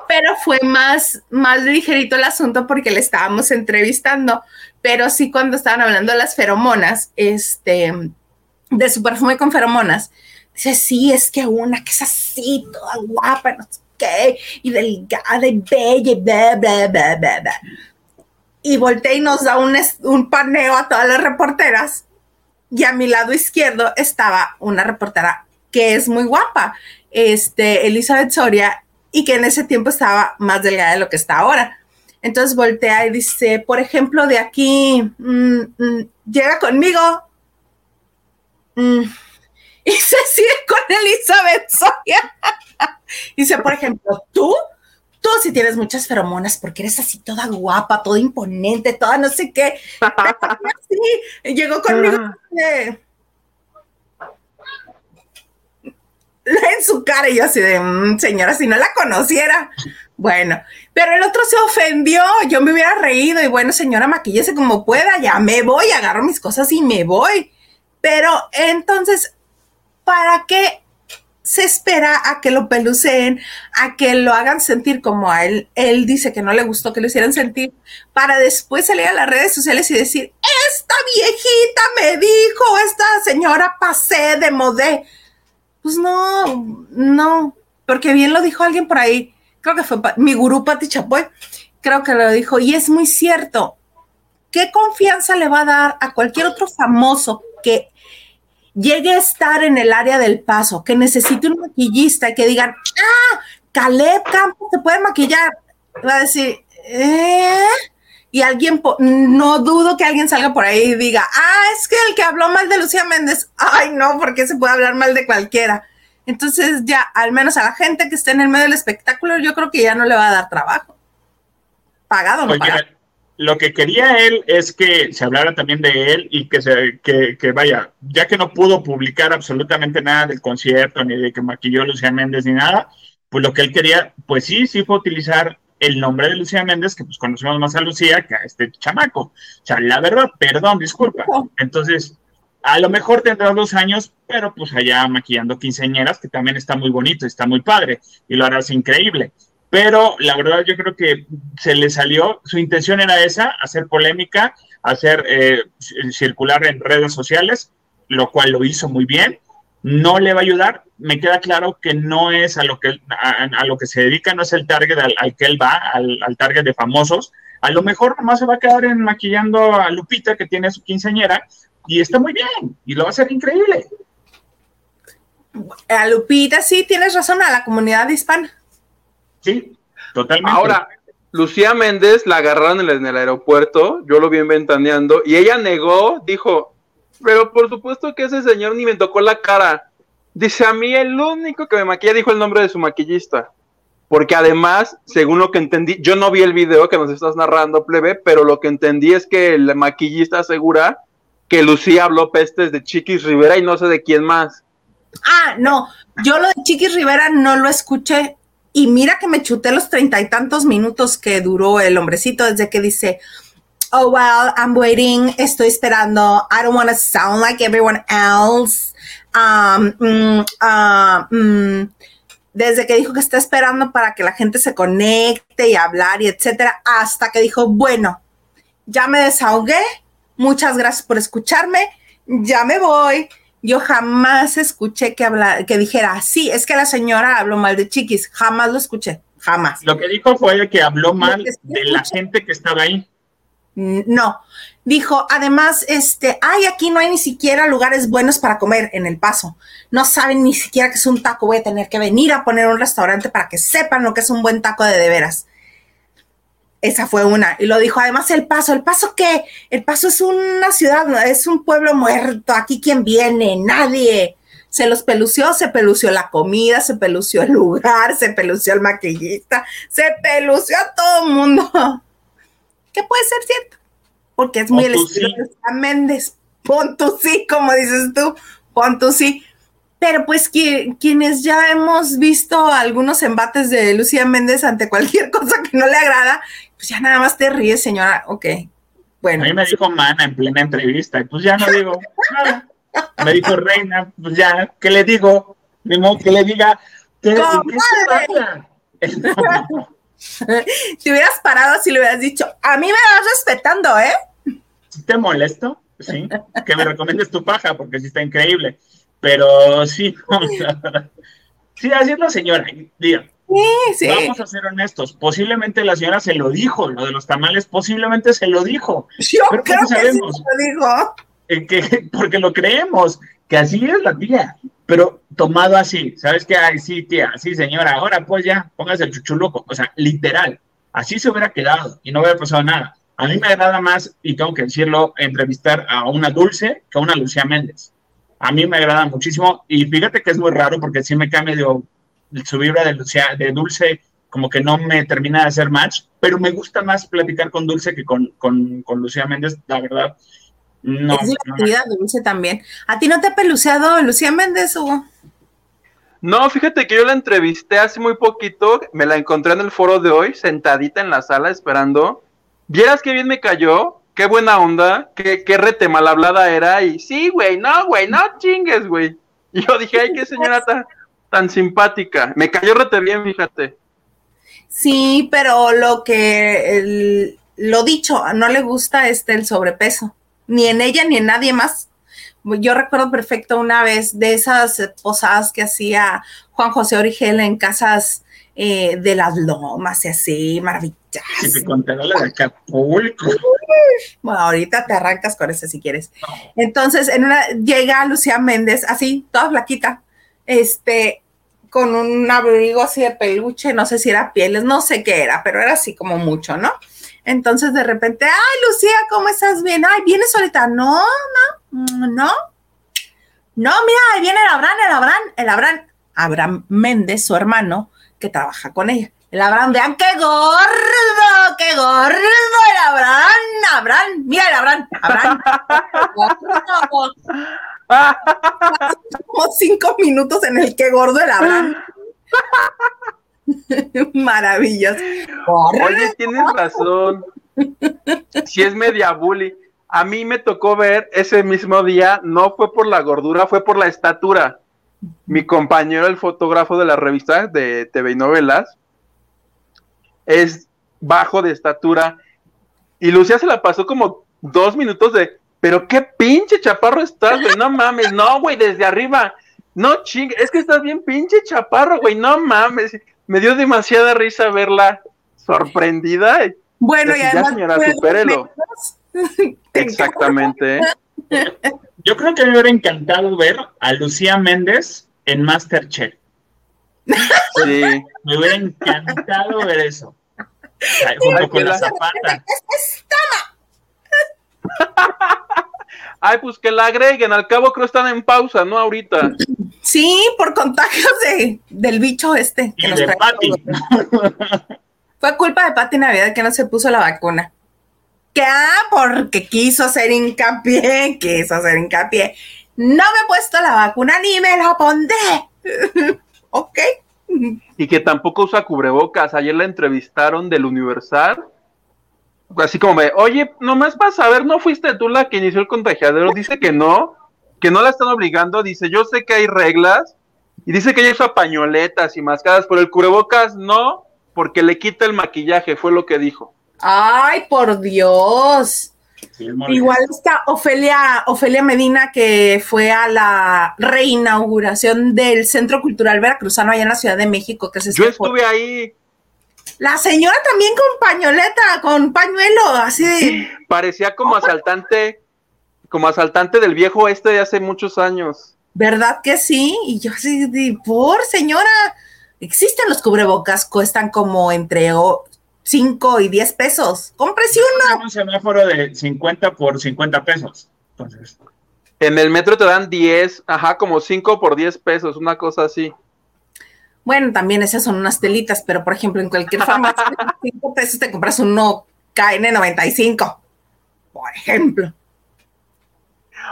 pero fue más, más ligerito el asunto porque le estábamos entrevistando, pero sí cuando estaban hablando de las feromonas, este, de su perfume con feromonas, dice, sí, es que una que es así, toda guapa, no sé qué, y delgada y bella, y bla, bla, bla, bla, bla. Y voltea y nos da un, un paneo a todas las reporteras. Y a mi lado izquierdo estaba una reportera que es muy guapa, este, Elizabeth Soria, y que en ese tiempo estaba más delgada de lo que está ahora. Entonces voltea y dice, por ejemplo, de aquí, mm, mm, llega conmigo. Mm, *laughs* y se sigue con Elizabeth Soria. dice, por ejemplo, tú, tú sí tienes muchas feromonas porque eres así toda guapa, toda imponente, toda no sé qué. sí, llegó conmigo. Ah en su cara y yo así de, mm, señora, si no la conociera. Bueno, pero el otro se ofendió, yo me hubiera reído y bueno, señora, maquillese como pueda, ya me voy, agarro mis cosas y me voy. Pero entonces, ¿para qué se espera a que lo peluceen, a que lo hagan sentir como a él? Él dice que no le gustó que lo hicieran sentir, para después salir a las redes sociales y decir, esta viejita me dijo, esta señora pasé de modé pues no, no, porque bien lo dijo alguien por ahí, creo que fue mi gurú Pati Chapoy, creo que lo dijo, y es muy cierto. ¿Qué confianza le va a dar a cualquier otro famoso que llegue a estar en el área del paso, que necesite un maquillista y que digan, ah, Caleb Campos se puede maquillar? Va a decir, ¿eh? y alguien, no dudo que alguien salga por ahí y diga, ah, es que el que habló mal de Lucía Méndez, ay, no, porque se puede hablar mal de cualquiera. Entonces ya, al menos a la gente que esté en el medio del espectáculo, yo creo que ya no le va a dar trabajo. Pagado, no pagado. Lo que quería él es que se hablara también de él y que, se, que, que vaya, ya que no pudo publicar absolutamente nada del concierto, ni de que maquilló Lucía Méndez, ni nada, pues lo que él quería, pues sí, sí fue utilizar el nombre de Lucía Méndez, que pues conocemos más a Lucía que a este chamaco. O sea, la verdad, perdón, disculpa. Entonces, a lo mejor tendrá dos años, pero pues allá maquillando quinceañeras, que también está muy bonito, está muy padre, y lo harás increíble. Pero la verdad yo creo que se le salió, su intención era esa, hacer polémica, hacer eh, circular en redes sociales, lo cual lo hizo muy bien no le va a ayudar. Me queda claro que no es a lo que, a, lo que se dedica, no es el target al, que él va, al, target de famosos. A lo mejor nomás se va a quedar en maquillando a Lupita, que tiene su quinceañera, y está muy bien, y lo va a hacer increíble. A Lupita, sí, tienes razón, a la comunidad hispana. Sí, totalmente. Ahora, Lucía Méndez la agarraron en el aeropuerto, yo lo vi ventaneando, y ella negó, dijo, pero por supuesto que ese señor ni me tocó la cara. Dice a mí el único que me maquilla dijo el nombre de su maquillista. Porque además, según lo que entendí, yo no vi el video que nos estás narrando, plebe, pero lo que entendí es que el maquillista asegura que Lucía habló pestes de Chiquis Rivera y no sé de quién más. Ah, no, yo lo de Chiquis Rivera no lo escuché. Y mira que me chuté los treinta y tantos minutos que duró el hombrecito desde que dice, oh, well, I'm waiting, estoy esperando, I don't want to sound like everyone else. Um, mm, uh, mm, desde que dijo que está esperando para que la gente se conecte y hablar y etcétera, hasta que dijo, bueno, ya me desahogué, muchas gracias por escucharme, ya me voy. Yo jamás escuché que, habla, que dijera, sí, es que la señora habló mal de Chiquis, jamás lo escuché, jamás. Lo que dijo fue que habló mal de la gente que estaba ahí. No, dijo, además, este, ay, aquí no hay ni siquiera lugares buenos para comer en El Paso. No saben ni siquiera que es un taco. Voy a tener que venir a poner un restaurante para que sepan lo que es un buen taco de de veras. Esa fue una. Y lo dijo, además, El Paso. ¿El Paso qué? El Paso es una ciudad, es un pueblo muerto. Aquí quién viene, nadie. Se los pelució, se pelució la comida, se pelució el lugar, se pelució el maquillista, se pelució a todo el mundo *laughs* que puede ser cierto, porque es muy el estilo de Méndez. Pon tú sí, como dices tú, pon tú sí. Pero pues quienes ya hemos visto algunos embates de Lucía Méndez ante cualquier *laughs* cosa que no le agrada, pues ya nada más te ríes, señora. Ok, bueno. A mí me dijo Mana en plena entrevista, pues ya no digo nada. Me dijo Reina, pues ya, ¿qué le digo? Ni modo que le diga, ¿qué, ¿qué *laughs* si hubieras parado, si le hubieras dicho, a mí me vas respetando, ¿eh? ¿Te molesto? Sí, que me recomiendes tu paja, porque sí está increíble. Pero sí, *laughs* sí, así es la señora. Diga, sí, sí. Vamos a ser honestos. Posiblemente la señora se lo dijo, lo de los tamales, posiblemente se lo dijo. Yo creo que sabemos? Sí lo dijo. Que, porque lo creemos, que así es la tía, pero tomado así, ¿sabes qué? Ay, sí, tía, sí, señora, ahora pues ya, póngase el chuchuluco, o sea, literal, así se hubiera quedado y no hubiera pasado nada. A mí me agrada más, y tengo que decirlo, entrevistar a una Dulce que a una Lucía Méndez. A mí me agrada muchísimo y fíjate que es muy raro porque sí me cambia de su vibra de, Lucía, de Dulce, como que no me termina de hacer match, pero me gusta más platicar con Dulce que con, con, con Lucía Méndez, la verdad. No, es divertida no. Dulce también. ¿A ti no te ha peluceado Lucía Méndez, Hugo? No, fíjate que yo la entrevisté hace muy poquito, me la encontré en el foro de hoy, sentadita en la sala esperando, Vieras qué bien me cayó, qué buena onda, qué, qué rete mal hablada era. Y sí, güey, no, güey, no chingues, güey. Y yo dije, ay, qué señora tan, tan simpática. Me cayó rete bien, fíjate. Sí, pero lo que, el, lo dicho, no le gusta este el sobrepeso, ni en ella ni en nadie más. Yo recuerdo perfecto una vez de esas posadas que hacía Juan José Origel en casas eh, de las lomas y así, maravillosas. Si te contara la de Acapulco. Bueno, ahorita te arrancas con ese si quieres. Entonces, en una, llega Lucía Méndez, así, toda flaquita, este, con un abrigo así de peluche, no sé si era pieles, no sé qué era, pero era así como mucho, ¿no? Entonces de repente, ay, Lucía, ¿cómo estás? Bien, ay, ¿vienes ahorita? No, no, no. No, mira, ahí viene el Abraham, el Abraham, el Abraham. Abraham Méndez, su hermano, que trabaja con ella. El Abraham, vean qué gordo, qué gordo el Abraham, Abraham, mira el Abraham, Abraham. *laughs* *laughs* Como cinco minutos en el que gordo el Abraham. *laughs* Maravilloso. Oye, tienes razón. Si es media bully. A mí me tocó ver ese mismo día, no fue por la gordura, fue por la estatura. Mi compañero, el fotógrafo de la revista de TV y novelas, es bajo de estatura. Y Lucía se la pasó como dos minutos de, pero qué pinche chaparro estás, güey, no mames, no, güey, desde arriba. No, ching, es que estás bien pinche chaparro, güey, no mames. Me dio demasiada risa verla sorprendida. Bueno, y además, ya, señora, supérelo. *laughs* Exactamente. *laughs* Yo creo que me hubiera encantado ver a Lucía Méndez en Masterchef. Sí. Me hubiera encantado ver eso. Junto con la zapata. *laughs* Ay, pues que la agreguen, al cabo creo que están en pausa, ¿no? Ahorita. Sí, por contagios de, del bicho este. Que y nos de Pati. Fue culpa de Pati Navidad que no se puso la vacuna. Que ah, porque quiso hacer hincapié, quiso hacer hincapié. No me he puesto la vacuna ni me la pondré. *laughs* ok. Y que tampoco usa cubrebocas. Ayer la entrevistaron del Universal. Así como me, oye, nomás para saber, ¿no fuiste tú la que inició el contagiadero? Dice que no, que no la están obligando. Dice, yo sé que hay reglas. Y dice que ella usa pañoletas y mascadas, pero el cubrebocas no, porque le quita el maquillaje, fue lo que dijo. Ay, por Dios. Sí, Igual está Ofelia, Ofelia Medina, que fue a la reinauguración del Centro Cultural Veracruzano allá en la Ciudad de México. Que se Yo estuve ahí. La señora también con pañoleta, con pañuelo, así. Parecía como asaltante, como asaltante del viejo este de hace muchos años. ¿Verdad que sí? Y yo así de, por señora, existen los cubrebocas, cuestan como entre 5 y 10 pesos. Cómprese uno. Un semáforo de 50 por 50 pesos. Entonces. En el metro te dan 10, ajá, como 5 por 10 pesos, una cosa así. Bueno, también esas son unas telitas, pero por ejemplo, en cualquier farmacia, *laughs* 5 pesos te compras uno KN95, por ejemplo.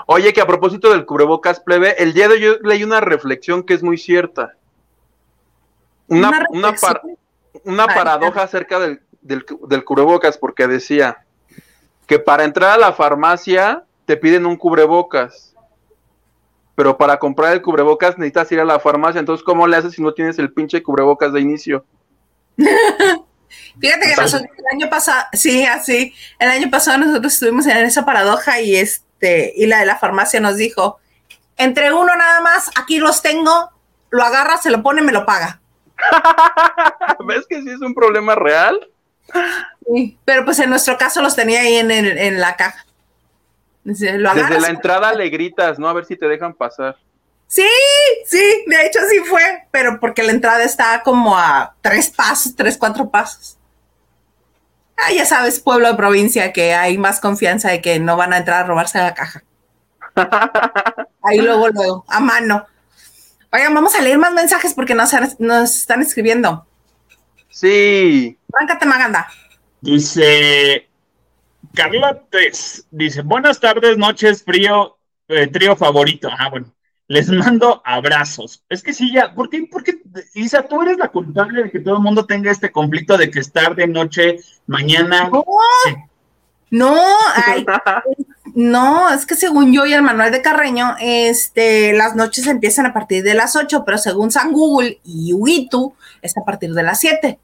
Oye, que a propósito del cubrebocas plebe, el día de hoy yo leí una reflexión que es muy cierta. Una, una, una, par, una paradoja acerca del, del, del, cubrebocas, porque decía que para entrar a la farmacia te piden un cubrebocas, pero para comprar el cubrebocas necesitas ir a la farmacia, entonces ¿cómo le haces si no tienes el pinche cubrebocas de inicio? *laughs* Fíjate que nosotros el año pasado, sí, así, el año pasado nosotros estuvimos en esa paradoja y este, y la de la farmacia nos dijo, entre uno nada más, aquí los tengo, lo agarra, se lo pone, me lo paga. *laughs* ¿Ves que sí es un problema real? Sí, pero pues en nuestro caso los tenía ahí en, el, en la caja. Desde la entrada le gritas, ¿no? A ver si te dejan pasar. Sí, sí, de hecho sí fue, pero porque la entrada estaba como a tres pasos, tres, cuatro pasos. Ah, ya sabes, pueblo de provincia, que hay más confianza de que no van a entrar a robarse la caja. *laughs* Ahí luego, luego, a mano. Oigan, vamos a leer más mensajes porque nos, nos están escribiendo. Sí. Arráncate, Maganda. Dice Carla dice, buenas tardes, noches, frío, eh, trío favorito. Ah, bueno. Les mando abrazos. Es que sí, ya, ¿por qué, por qué, Isa, tú eres la culpable de que todo el mundo tenga este conflicto de que estar de noche, mañana? No, *laughs* no, no, es que según yo y el manual de Carreño, este, las noches empiezan a partir de las 8, pero según San Google y Uitu, es a partir de las 7.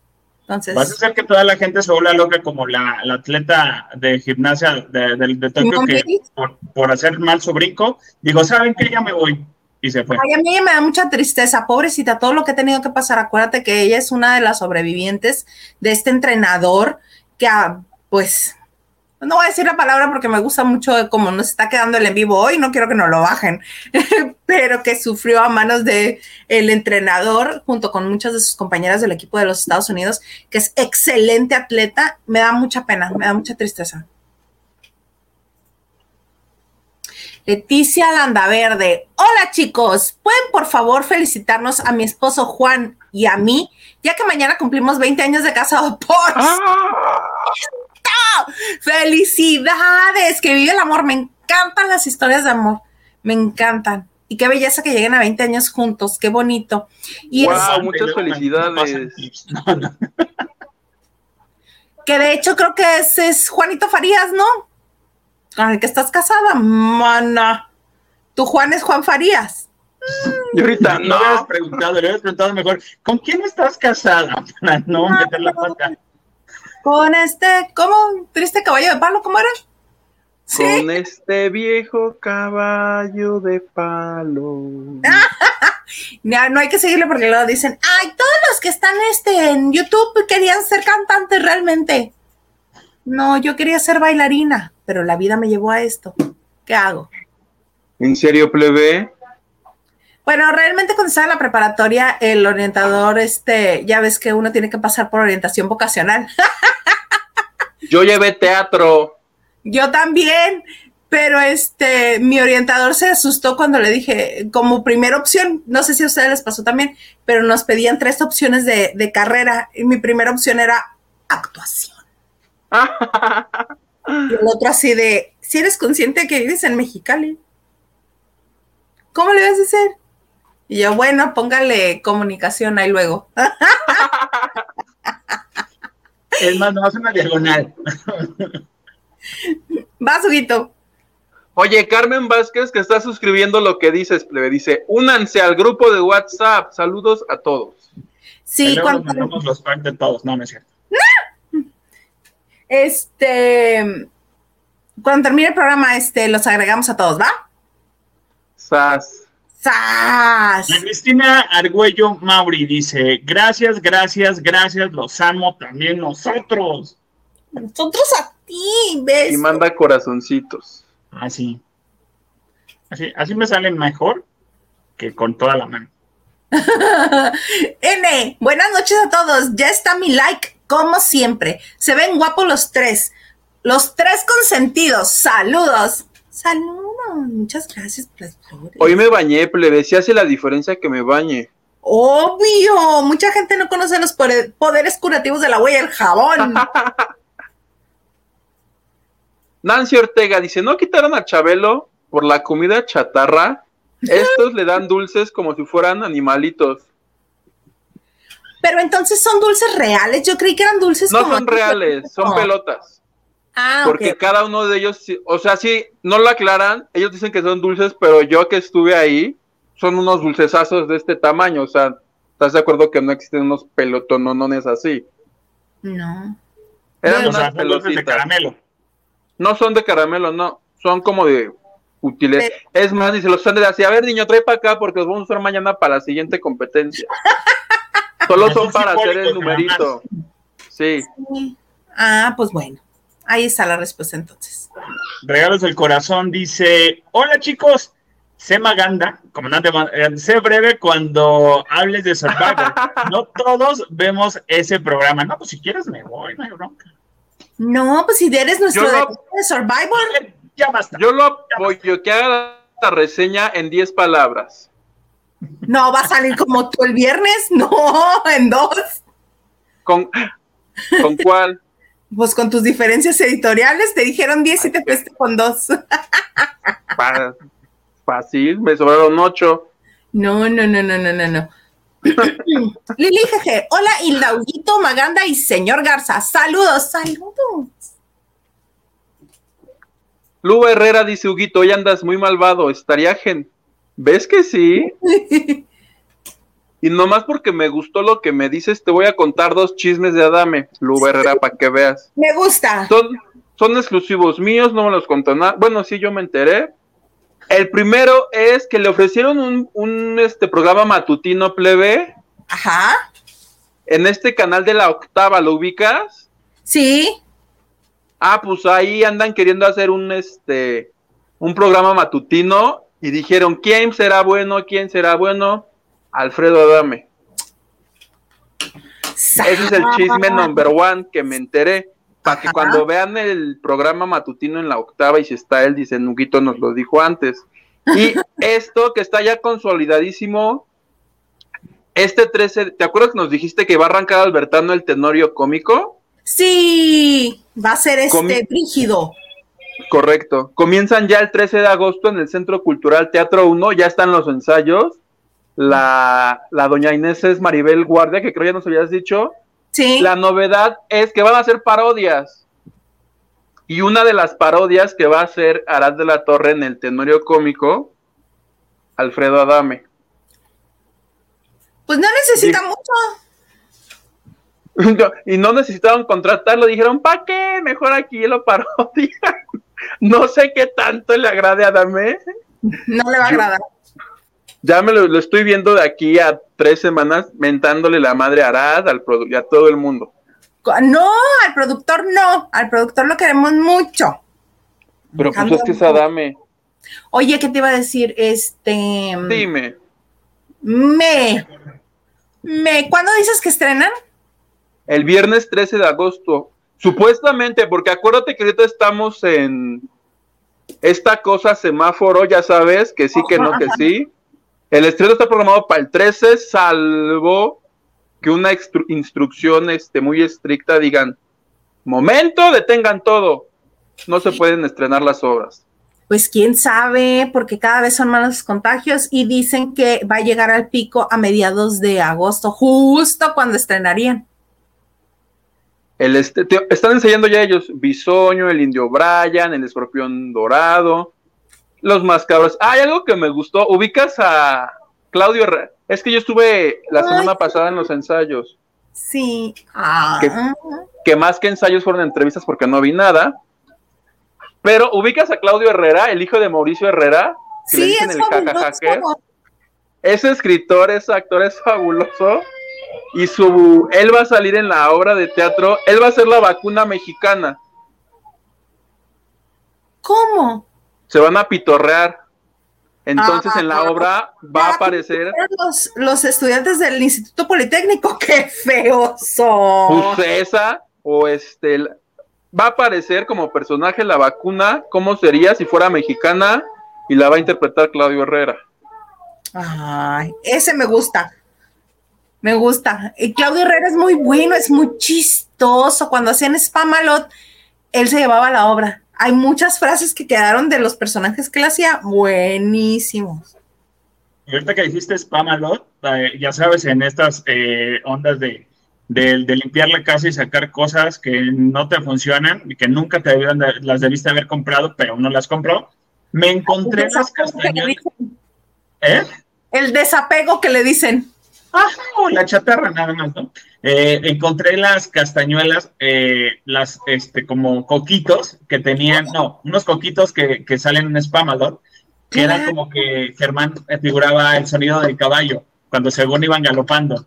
Entonces, Vas a hacer que toda la gente se vuelva loca como la, atleta de gimnasia de, de, Tokio que por, hacer mal su brinco, digo, ¿saben qué? Ya me voy. Y se fue. Ay, a mí me da mucha tristeza, pobrecita, todo lo que ha tenido que pasar. Acuérdate que ella es una de las sobrevivientes de este entrenador que, pues, no voy a decir la palabra porque me gusta mucho cómo nos está quedando el en vivo hoy, no quiero que nos lo bajen, *laughs* pero que sufrió a manos de el entrenador junto con muchas de sus compañeras del equipo de los Estados Unidos, que es excelente atleta, me da mucha pena, me da mucha tristeza. Leticia Landaverde. Hola chicos, ¿pueden por favor felicitarnos a mi esposo Juan y a mí, ya que mañana cumplimos 20 años de casado *laughs* por... ¡Felicidades! Que vive el amor. Me encantan las historias de amor. Me encantan. Y qué belleza que lleguen a 20 años juntos. Qué bonito. Y wow, muchas felicidades. *laughs* que de hecho creo que ese es Juanito Farías, ¿no? Con el que estás casada, mana. Tu Juan es Juan Farías. Y ahorita no, le habías preguntado, le habías preguntado mejor, ¿con quién estás casada? *laughs* Para no ah, meter la pata con este, ¿cómo? ¿Triste caballo de palo? ¿Cómo era? Con este viejo caballo de palo. *laughs* no, hay que seguirle porque luego dicen, ay, todos los que están este, en YouTube querían ser cantantes realmente. No, yo quería ser bailarina, pero la vida me llevó a esto. ¿Qué hago? ¿En serio, plebe? Bueno, realmente cuando estaba en la preparatoria, el orientador, este, ya ves que uno tiene que pasar por orientación vocacional. *laughs* Yo llevé teatro. Yo también, pero este, mi orientador se asustó cuando le dije, como primera opción, no sé si a ustedes les pasó también, pero nos pedían tres opciones de, de carrera y mi primera opción era actuación. *laughs* y el otro así de, si eres consciente de que vives en Mexicali, ¿cómo le vas a hacer? Y yo, bueno, póngale comunicación ahí luego. *laughs* Es más, no hace una diagonal. *laughs* Vas, Huguito. Oye, Carmen Vázquez, que está suscribiendo lo que dices, plebe, dice, únanse al grupo de WhatsApp. Saludos a todos. Sí, cuando mandamos los packs de todos, no, no es cierto. Este, cuando termine el programa, este, los agregamos a todos, ¿va? Sas. La Cristina Argüello Mauri dice, gracias, gracias, gracias, los amo también nosotros. Nosotros a ti, ¿ves? Y manda corazoncitos. Así. Así, así me salen mejor que con toda la mano. *laughs* N, buenas noches a todos. Ya está mi like, como siempre. Se ven guapos los tres. Los tres consentidos. Saludos. Saludos, muchas gracias por las flores. Hoy me bañé, plebe, si hace la diferencia que me bañe. Obvio, mucha gente no conoce los poderes curativos de la huella del jabón. *laughs* Nancy Ortega dice, ¿no quitaron a Chabelo por la comida chatarra? Estos le dan dulces como si fueran animalitos. Pero entonces son dulces reales. Yo creí que eran dulces. No son reales, son pelotas. Ah, porque cada uno de ellos, o sea, sí, no lo aclaran, ellos dicen que son dulces, pero yo que estuve ahí, son unos dulcesazos de este tamaño, o sea, ¿Estás de acuerdo que no existen unos pelotonones así? No. Eran O unas sea, son dulces de caramelo. No son de caramelo, no. Son como de útiles. Es más, dice los Sanders así, a ver, niño, trae para acá porque los vamos a usar mañana para la siguiente competencia. *laughs* Solo Son para hacer el numerito. Sí. Ah, pues bueno. Ahí está la respuesta entonces. Regalos del corazón dice: Hola chicos, sé Maganda, comandante, Ma- eh, sé breve cuando hables de Survivor. *laughs* No todos vemos ese programa. No, pues si quieres me voy, no hay bronca. No, pues si eres nuestro de Survivor. Ya basta. Yo lo apoyo, que haga la reseña en 10 palabras. No va a salir como tú el viernes. *laughs* No, en dos. ¿Con, ¿con cuál? Pues con tus diferencias editoriales te dijeron 10 y te fuiste con dos. *laughs* Pa- Fácil, me sobraron 8. No, no, no, no, no, no, no. *coughs* Lili Jeje, hola Hildauguito, Maganda y señor Garza. Saludos, saludos. Lu Herrera dice, Huguito, hoy andas muy malvado, estaría gen... ¿Ves que sí? *laughs* Y nomás porque me gustó lo que me dices, te voy a contar dos chismes de Adame, Lu Herrera, para que veas. Me gusta. Son, son exclusivos míos, no me los contó nada. Bueno, sí, yo me enteré. El primero es que le ofrecieron un, un, este, programa matutino plebe Ajá. en este canal de la octava, ¿lo ubicas? Sí. Ah, pues ahí andan queriendo hacer un este un programa matutino y dijeron, ¿quién será bueno? ¿Quién será bueno? Alfredo Adame. Ese es el chisme number one que me enteré. Para que cuando vean el programa matutino en la octava y si está él, dicen, Nuguito nos lo dijo antes. Y *laughs* esto que está ya consolidadísimo, este 13, ¿te acuerdas que nos dijiste que va a arrancar Albertano el tenorio cómico? Sí. Va a ser este Comi- brígido. Correcto. Comienzan ya el 13 de agosto en el Centro Cultural Teatro 1, ya están los ensayos. La, la doña Inés es Maribel Guardia, que creo ya nos habías dicho. Sí. La novedad es que van a hacer parodias. Y una de las parodias que va a hacer Arad de la Torre en el Tenorio Cómico, Alfredo Adame. Pues no necesita mucho. *laughs* y no necesitaron contratarlo, dijeron, ¿para qué? Mejor aquí lo parodia. *laughs* no sé qué tanto le agrade a Adame. No le va a agradar. Ya me lo, lo estoy viendo de aquí a tres semanas mentándole la madre a Arad, al y a todo el mundo. No, al productor no. Al productor lo queremos mucho. Pero pues es que es Adame. Oye, ¿qué te iba a decir? Este. Dime. Me. Me. ¿Cuándo dices que estrenan? El viernes 13 de agosto. Supuestamente, porque acuérdate que ahorita estamos en esta cosa semáforo, ya sabes, que sí, que no, que sí. El estreno está programado para el 13, salvo que una instrucción este, muy estricta digan, momento, detengan todo. No se pueden estrenar las obras. Pues quién sabe, porque cada vez son más los contagios y dicen que va a llegar al pico a mediados de agosto, justo cuando estrenarían. El este, te- están enseñando ya ellos Bisoño, el Indio Brian, el Escorpión Dorado, los Mascabros. Hay algo que me gustó. Ubicas a Claudio Herrera. Es que yo estuve la Ay. semana pasada en los ensayos, Sí. Ah, que más que ensayos fueron entrevistas porque no vi nada. Pero ubicas a Claudio Herrera, el hijo de Mauricio Herrera, que le sí, dicen es el fabuloso. Ese escritor, ese actor es fabuloso. Y su, él va a salir en la obra de teatro, él va a ser la vacuna mexicana. ¿Cómo? Se van a pitorrear. Entonces Ah, en la obra va a ah, aparecer Los, los estudiantes del Instituto Politécnico, *laughs* qué feos son. Ucesa o este va a aparecer como personaje la vacuna, cómo sería si fuera mexicana y la va a interpretar Claudio Herrera. Ay, ese me gusta. Me gusta. Y Claudio Herrera es muy bueno, es muy chistoso. Cuando hacían Spamalot, él se llevaba la obra. Hay muchas frases que quedaron de los personajes que él hacía buenísimos. Y ahorita que dijiste Spamalot, eh, ya sabes, en estas eh, ondas de, de, de limpiar la casa y sacar cosas que no te funcionan y que nunca te debieron de- las debiste haber comprado, pero no las compró, me encontré las dicen. ¿Eh? El desapego que le dicen. Ah, la chatarra nada más, ¿no? Eh, encontré las castañuelas, eh, las, este, como coquitos que tenían, no, unos coquitos que, que salen en Spamalot, que eran como que Germán figuraba el sonido del caballo cuando según iban galopando.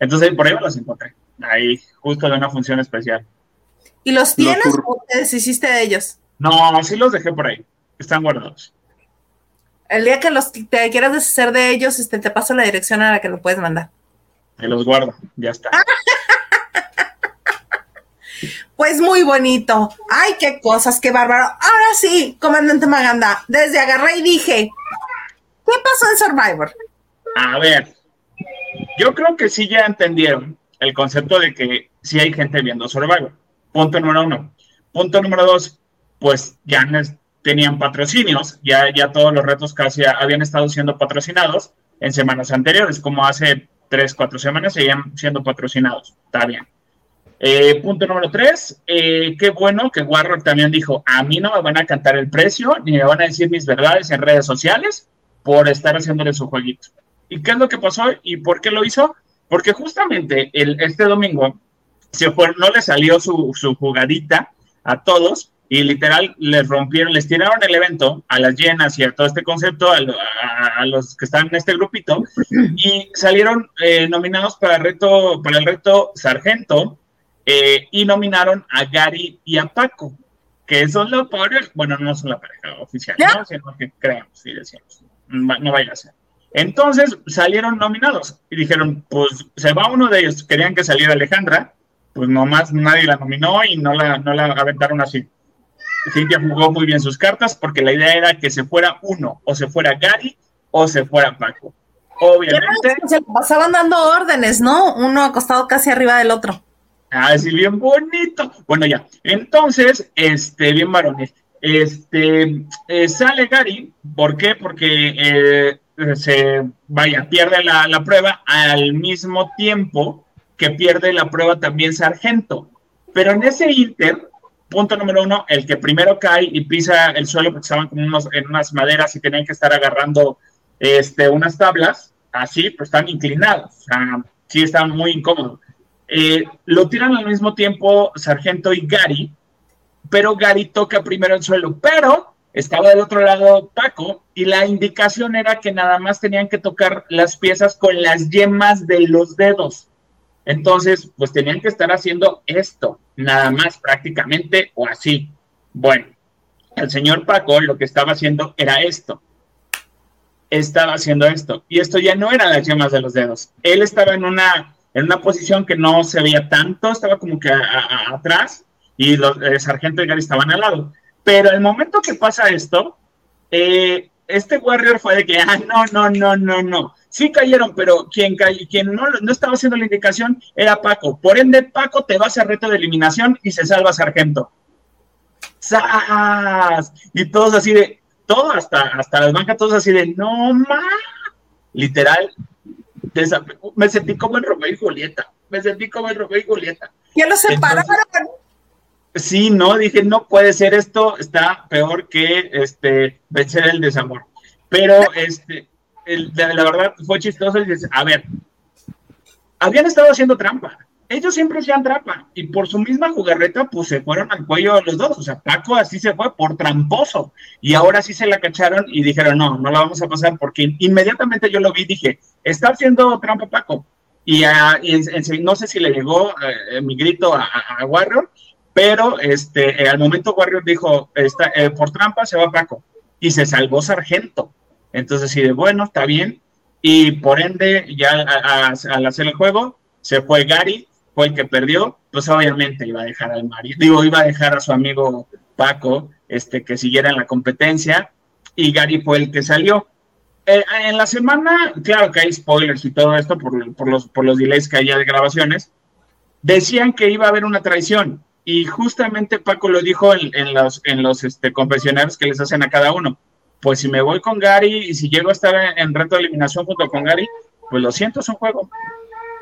Entonces por ahí los encontré, ahí, justo de una función especial. ¿Y los tienes o te deshiciste de ellos? No, sí los dejé por ahí, están guardados. El día que los te quieras deshacer de ellos, este, te paso la dirección a la que lo puedes mandar. Me los guardo, ya está. *laughs* Pues muy bonito. Ay, qué cosas, qué bárbaro. Ahora sí, comandante Maganda, desde agarré y dije, ¿qué pasó en Survivor? A ver, yo creo que sí ya entendieron el concepto de que sí hay gente viendo Survivor. Punto número uno. Punto número dos, pues ya tenían patrocinios, ya, ya todos los retos casi habían estado siendo patrocinados en semanas anteriores, como hace tres, cuatro semanas seguían siendo patrocinados. Está bien. Eh, punto número tres, eh, qué bueno que Warrock también dijo, a mí no me van a cantar el precio, ni me van a decir mis verdades en redes sociales por estar haciéndole su jueguito. ¿Y qué es lo que pasó y por qué lo hizo? Porque justamente el, este domingo se fue, no le salió su, su jugadita a todos y literal les rompieron, les tiraron el evento a las llenas y a todo este concepto, a, los que están en este grupito, y salieron eh, nominados para el reto, para el reto Sargento, eh, y nominaron a Gary y a Paco, que son los pareja, bueno, no son la pareja oficial, ¿no? sino que creemos sí decíamos, no vaya a ser. Entonces salieron nominados y dijeron, pues se va uno de ellos, querían que saliera Alejandra, pues nomás nadie la nominó y no la, no la aventaron así. Cintia jugó muy bien sus cartas porque la idea era que se fuera uno, o se fuera Gary o se fuera Paco. Obviamente. Se pasaban dando órdenes, ¿no? Uno acostado casi arriba del otro. Ah, sí, bien bonito. Bueno, ya. Entonces, este, bien varones. Este, eh, sale Gary, ¿por qué? Porque eh, se, vaya, pierde la, la, prueba al mismo tiempo que pierde la prueba también Sargento. Pero en ese inter, punto número uno, el que primero cae y pisa el suelo porque estaban como unos, en unas maderas y tenían que estar agarrando este, unas tablas, así, pues están inclinados. O sea, sí están muy incómodos. Eh, lo tiran al mismo tiempo Sargento y Gary, pero Gary toca primero el suelo, pero estaba del otro lado Paco y la indicación era que nada más tenían que tocar las piezas con las yemas de los dedos. Entonces, pues tenían que estar haciendo esto, nada más prácticamente o así. Bueno, el señor Paco lo que estaba haciendo era esto. Estaba haciendo esto. Y esto ya no eran las yemas de los dedos. Él estaba en una en una posición que no se veía tanto, estaba como que atrás y los eh, sargento y Gary estaban al lado. Pero el momento que pasa esto, eh, este Warrior fue de que, ah, no, no, no, no, no. Sí cayeron, pero quien, quien no, no estaba haciendo la indicación era Paco. Por ende, Paco te va a hacer reto de eliminación y se salva Sargento. ¡Sas! Y todos así de, todo hasta, hasta las bancas, todos así de, no más. Literal, me sentí como en Romeo y Julieta, me sentí como en Romeo y Julieta. ¿Ya lo separaron? sí, no, dije, no puede ser esto, está peor que este vencer el desamor. Pero este, la, verdad fue chistoso y dice, a ver, habían estado haciendo trampa. Ellos siempre hacían trampa y por su misma jugarreta, pues se fueron al cuello los dos. O sea, Paco así se fue por tramposo y ahora sí se la cacharon y dijeron, no, no la vamos a pasar porque inmediatamente yo lo vi y dije, está haciendo trampa Paco. Y, no sé si le llegó eh, mi grito a, Warrior, pero este, eh, al momento Warrior dijo, está, eh, por trampa se va Paco y se salvó Sargento. Entonces, sí, de bueno, está bien. Y por ende, ya al hacer el juego, se fue Gary, fue el que perdió, pues obviamente iba a dejar al marido, digo, iba a dejar a su amigo Paco, este, que siguiera en la competencia, y Gary fue el que salió. Eh, en la semana, claro que hay spoilers y todo esto por, por, los, por los delays que había de grabaciones, decían que iba a haber una traición y justamente Paco lo dijo en, los, en los este, confesionarios que les hacen a cada uno. Pues si me voy con Gary y si llego a estar en, reto de eliminación junto con Gary, pues lo siento, es un juego.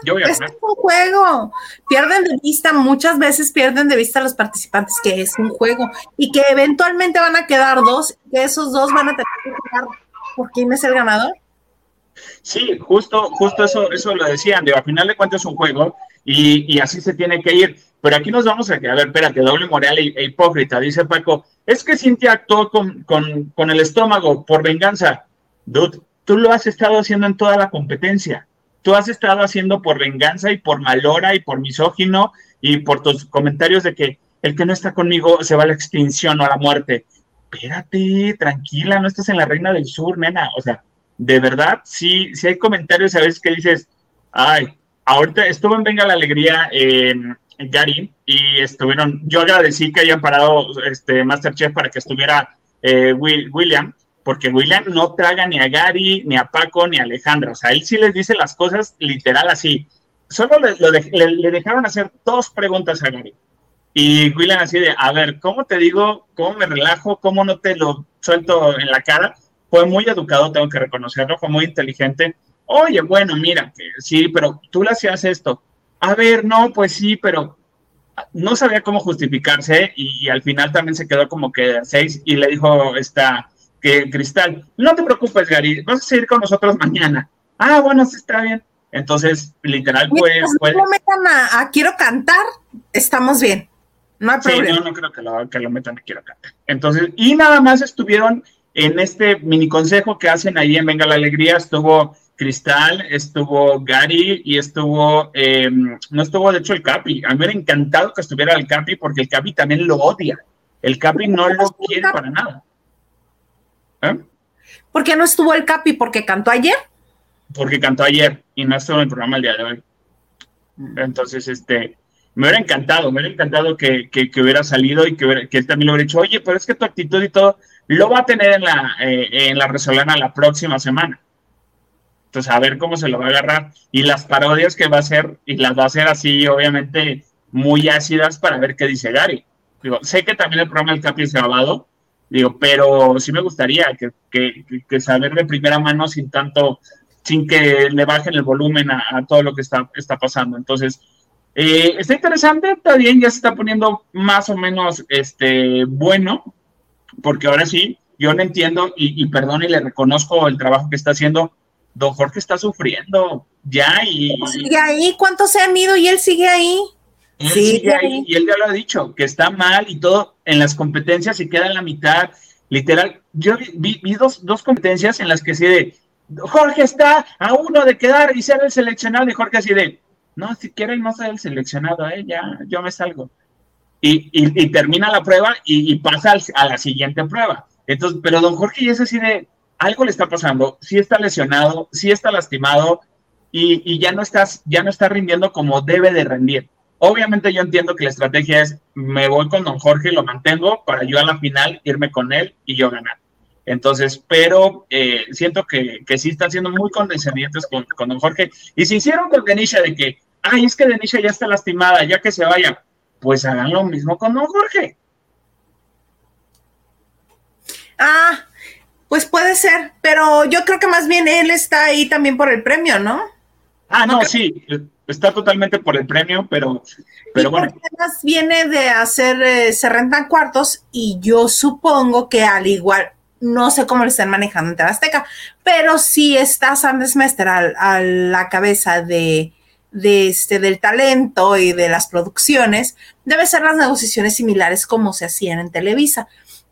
Yo voy a es un juego. Pierden de vista, muchas veces pierden de vista a los participantes que es un juego y que eventualmente van a quedar dos, que esos dos van a tener que jugar por quién es el ganador? Sí, justo, justo eso, eso lo decían, de a final de cuentas es un juego y, así se tiene que ir. Pero aquí nos vamos a que, a ver, espérate, doble moral e, e hipócrita, dice Paco, es que Cintia actuó con, con, con el estómago por venganza. Dude, tú lo has estado haciendo en toda la competencia. Tú has estado haciendo por venganza y por malora y por misógino y por tus comentarios de que el que no está conmigo se va a la extinción o a la muerte. Espérate, tranquila, no estás en la reina del sur, nena. O sea, de verdad, sí, sí hay comentarios a veces que dices, ay, ahorita estuvo en Venga la Alegría en, Gary y estuvieron, yo agradecí que hayan parado este Masterchef para que estuviera eh, William, porque William no traga ni a Gary, ni a Paco, ni a Alejandra, o sea, él sí les dice las cosas literal así. Solo le, le dejaron hacer dos preguntas a Gary. Y William así de, a ver, ¿cómo te digo? ¿Cómo me relajo? ¿Cómo no te lo suelto en la cara? fue muy educado, tengo que reconocerlo, fue muy inteligente. Oye, bueno, mira, sí, pero tú le hacías esto. A ver, no, pues sí, pero no sabía cómo justificarse y, al final también se quedó como que seis y le dijo esta que Cristal, no te preocupes, Gary, vas a seguir con nosotros mañana. Ah, bueno, sí está bien. Entonces, literal, pues. Si no metan a, Quiero cantar, estamos bien. No hay problema. Sí, no, no creo que lo, que lo metan a Quiero cantar. Entonces, y nada más estuvieron en este mini consejo que hacen ahí en Venga la Alegría estuvo Cristal, estuvo Gary y estuvo, em, no estuvo de hecho el Capi. A mí me hubiera encantado que estuviera el Capi porque el Capi también lo odia. El Capi no lo quiere para nada. ¿Eh? ¿Por qué no estuvo el Capi? ¿Porque cantó ayer? Porque cantó ayer y no estuvo en el programa el día de hoy. Entonces, este, me hubiera encantado, me hubiera encantado que, hubiera salido y que, que él también lo hubiera dicho, oye, pero es que tu actitud y todo, lo va a tener en la, eh, en la Resolana la próxima semana. Entonces, a ver cómo se lo va a agarrar. Y las parodias que va a hacer, y las va a hacer así, obviamente, muy ácidas para ver qué dice Gary. Digo, sé que también el programa del Capi es grabado, digo, pero sí me gustaría que, que, que, saber de primera mano sin tanto, sin que le bajen el volumen a, todo lo que está, está pasando. Entonces, eh, está interesante, está bien, ya se está poniendo más o menos este, bueno porque ahora sí, yo no entiendo y, perdón y le reconozco el trabajo que está haciendo. Don Jorge está sufriendo ya y... Sigue ahí, ¿cuántos se han ido y él sigue ahí? Él sigue ahí y él ya lo ha dicho, que está mal y todo en las competencias y queda en la mitad. Literal, yo vi, dos, dos, competencias en las que sí de, Jorge está a uno de quedar y ser el seleccionado y Jorge así de, no, si quiere no ser el seleccionado, eh, ya, yo me salgo y, termina la prueba y, pasa a la siguiente prueba. Entonces, pero don Jorge ya es así de, algo le está pasando, sí está lesionado, sí está lastimado y, ya, no estás, ya no está rindiendo como debe de rendir. Obviamente yo entiendo que la estrategia es, me voy con don Jorge, lo mantengo para yo a la final irme con él y yo ganar. Entonces, pero eh, siento que, que, sí están siendo muy condescendientes con, con don Jorge. Y se hicieron con Denisha de que, ay, es que Denisha ya está lastimada, ya que se vaya pues hagan lo mismo con don Jorge. Ah, pues puede ser, pero yo creo que más bien él está ahí también por el premio, ¿no? Ah, no, sí, está totalmente por el premio, pero, pero bueno. Además viene de hacer, eh, se rentan cuartos y yo supongo que al igual, no sé cómo lo están manejando en Tebasteca, pero si está Sandes Mester a la cabeza de de este, del talento y de las producciones, debe ser las negociaciones similares como se hacían en Televisa,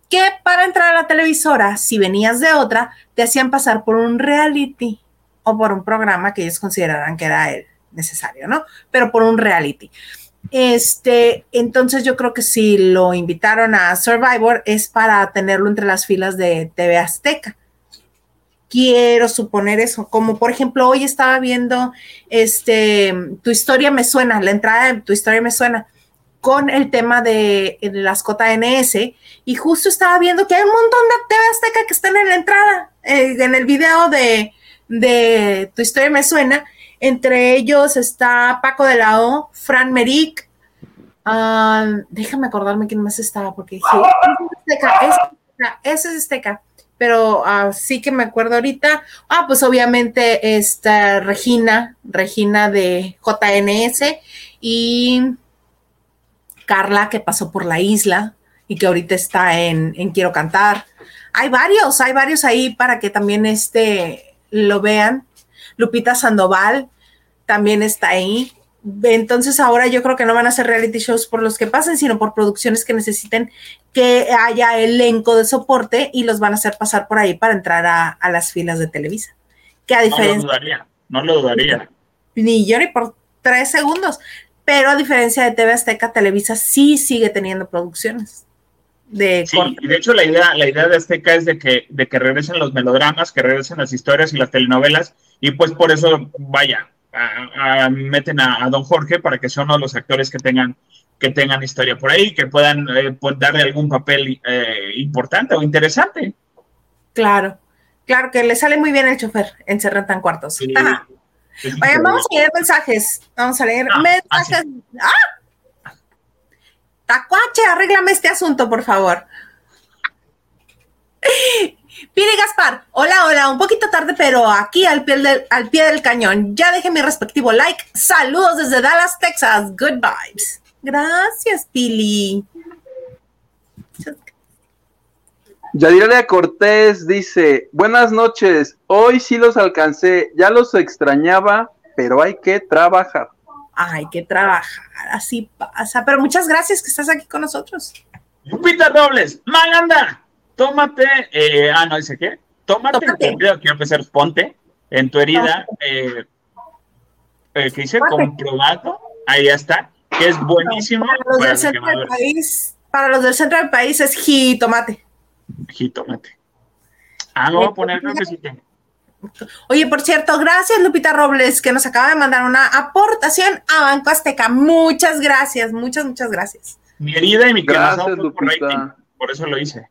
que para entrar a la televisora, si venías de otra, te hacían pasar por un reality o por un programa que ellos consideraran que era el necesario, ¿no? Pero por un reality. Este, entonces yo creo que si lo invitaron a Survivor es para tenerlo entre las filas de TV Azteca quiero suponer eso, como por ejemplo hoy estaba viendo este tu historia me suena, la entrada de tu historia me suena con el tema de, las JNS y justo estaba viendo que hay un montón de TV Azteca que están en la entrada, eh, en el video de, de tu historia me suena, entre ellos está Paco de la O, Fran Meric, ah, déjame acordarme quién más estaba porque dije, es Azteca, ese es Azteca pero sí que me acuerdo ahorita. Ah, pues obviamente esta Regina, Regina de JNS y Carla que pasó por la isla y que ahorita está en, Quiero Cantar. Hay varios, hay varios ahí para que también este, lo vean. Lupita Sandoval también está ahí. Entonces ahora yo creo que no van a ser reality shows por los que pasen, sino por producciones que necesiten que haya elenco de soporte y los van a hacer pasar por ahí para entrar a, las filas de Televisa. Que a diferencia, no lo dudaría, no lo dudaría. Ni yo ni por tres segundos. Pero a diferencia de TV Azteca, Televisa sí sigue teniendo producciones. De sí, y de hecho la idea, la idea de Azteca es de que, de que regresen los melodramas, que regresen las historias y las telenovelas, y pues por eso, vaya, meten a, Don Jorge para que sea uno de los actores que tengan que tengan historia por ahí, que puedan eh, pues, darle algún papel eh, importante o interesante. Claro, claro que le sale muy bien el chofer en Serrentan Cuartos. Oye, vamos a leer mensajes. Vamos a leer ah, mensajes. ¡Ah! Tacuache, arréglame este asunto, por favor. *laughs* Pide Gaspar, hola, hola, un poquito tarde, pero aquí al pie, del, al pie del cañón. Ya dejé mi respectivo like. Saludos desde Dallas, Texas. Good vibes. Gracias, Pili. Yadiralia Cortés dice, buenas noches, hoy sí los alcancé, ya los extrañaba, pero hay que trabajar. Hay que trabajar, así pasa, pero muchas gracias que estás aquí con nosotros. Lupita Robles, Maganda, tómate, eh, ah, no dice qué, tómate, tómate. quiero que empezar, ponte en tu herida, eh, eh, que dice comprobado, ahí ya está, que es buenísimo. Para los, del centro del país, para los del centro del país es jitomate jitomate. Ah, no voy a poner creo que sí tengo. Oye, por cierto, gracias Lupita Robles, que nos acaba de mandar una aportación a Banco Azteca. Muchas gracias, muchas, muchas gracias. Mi herida y mi corazón por, por eso lo hice.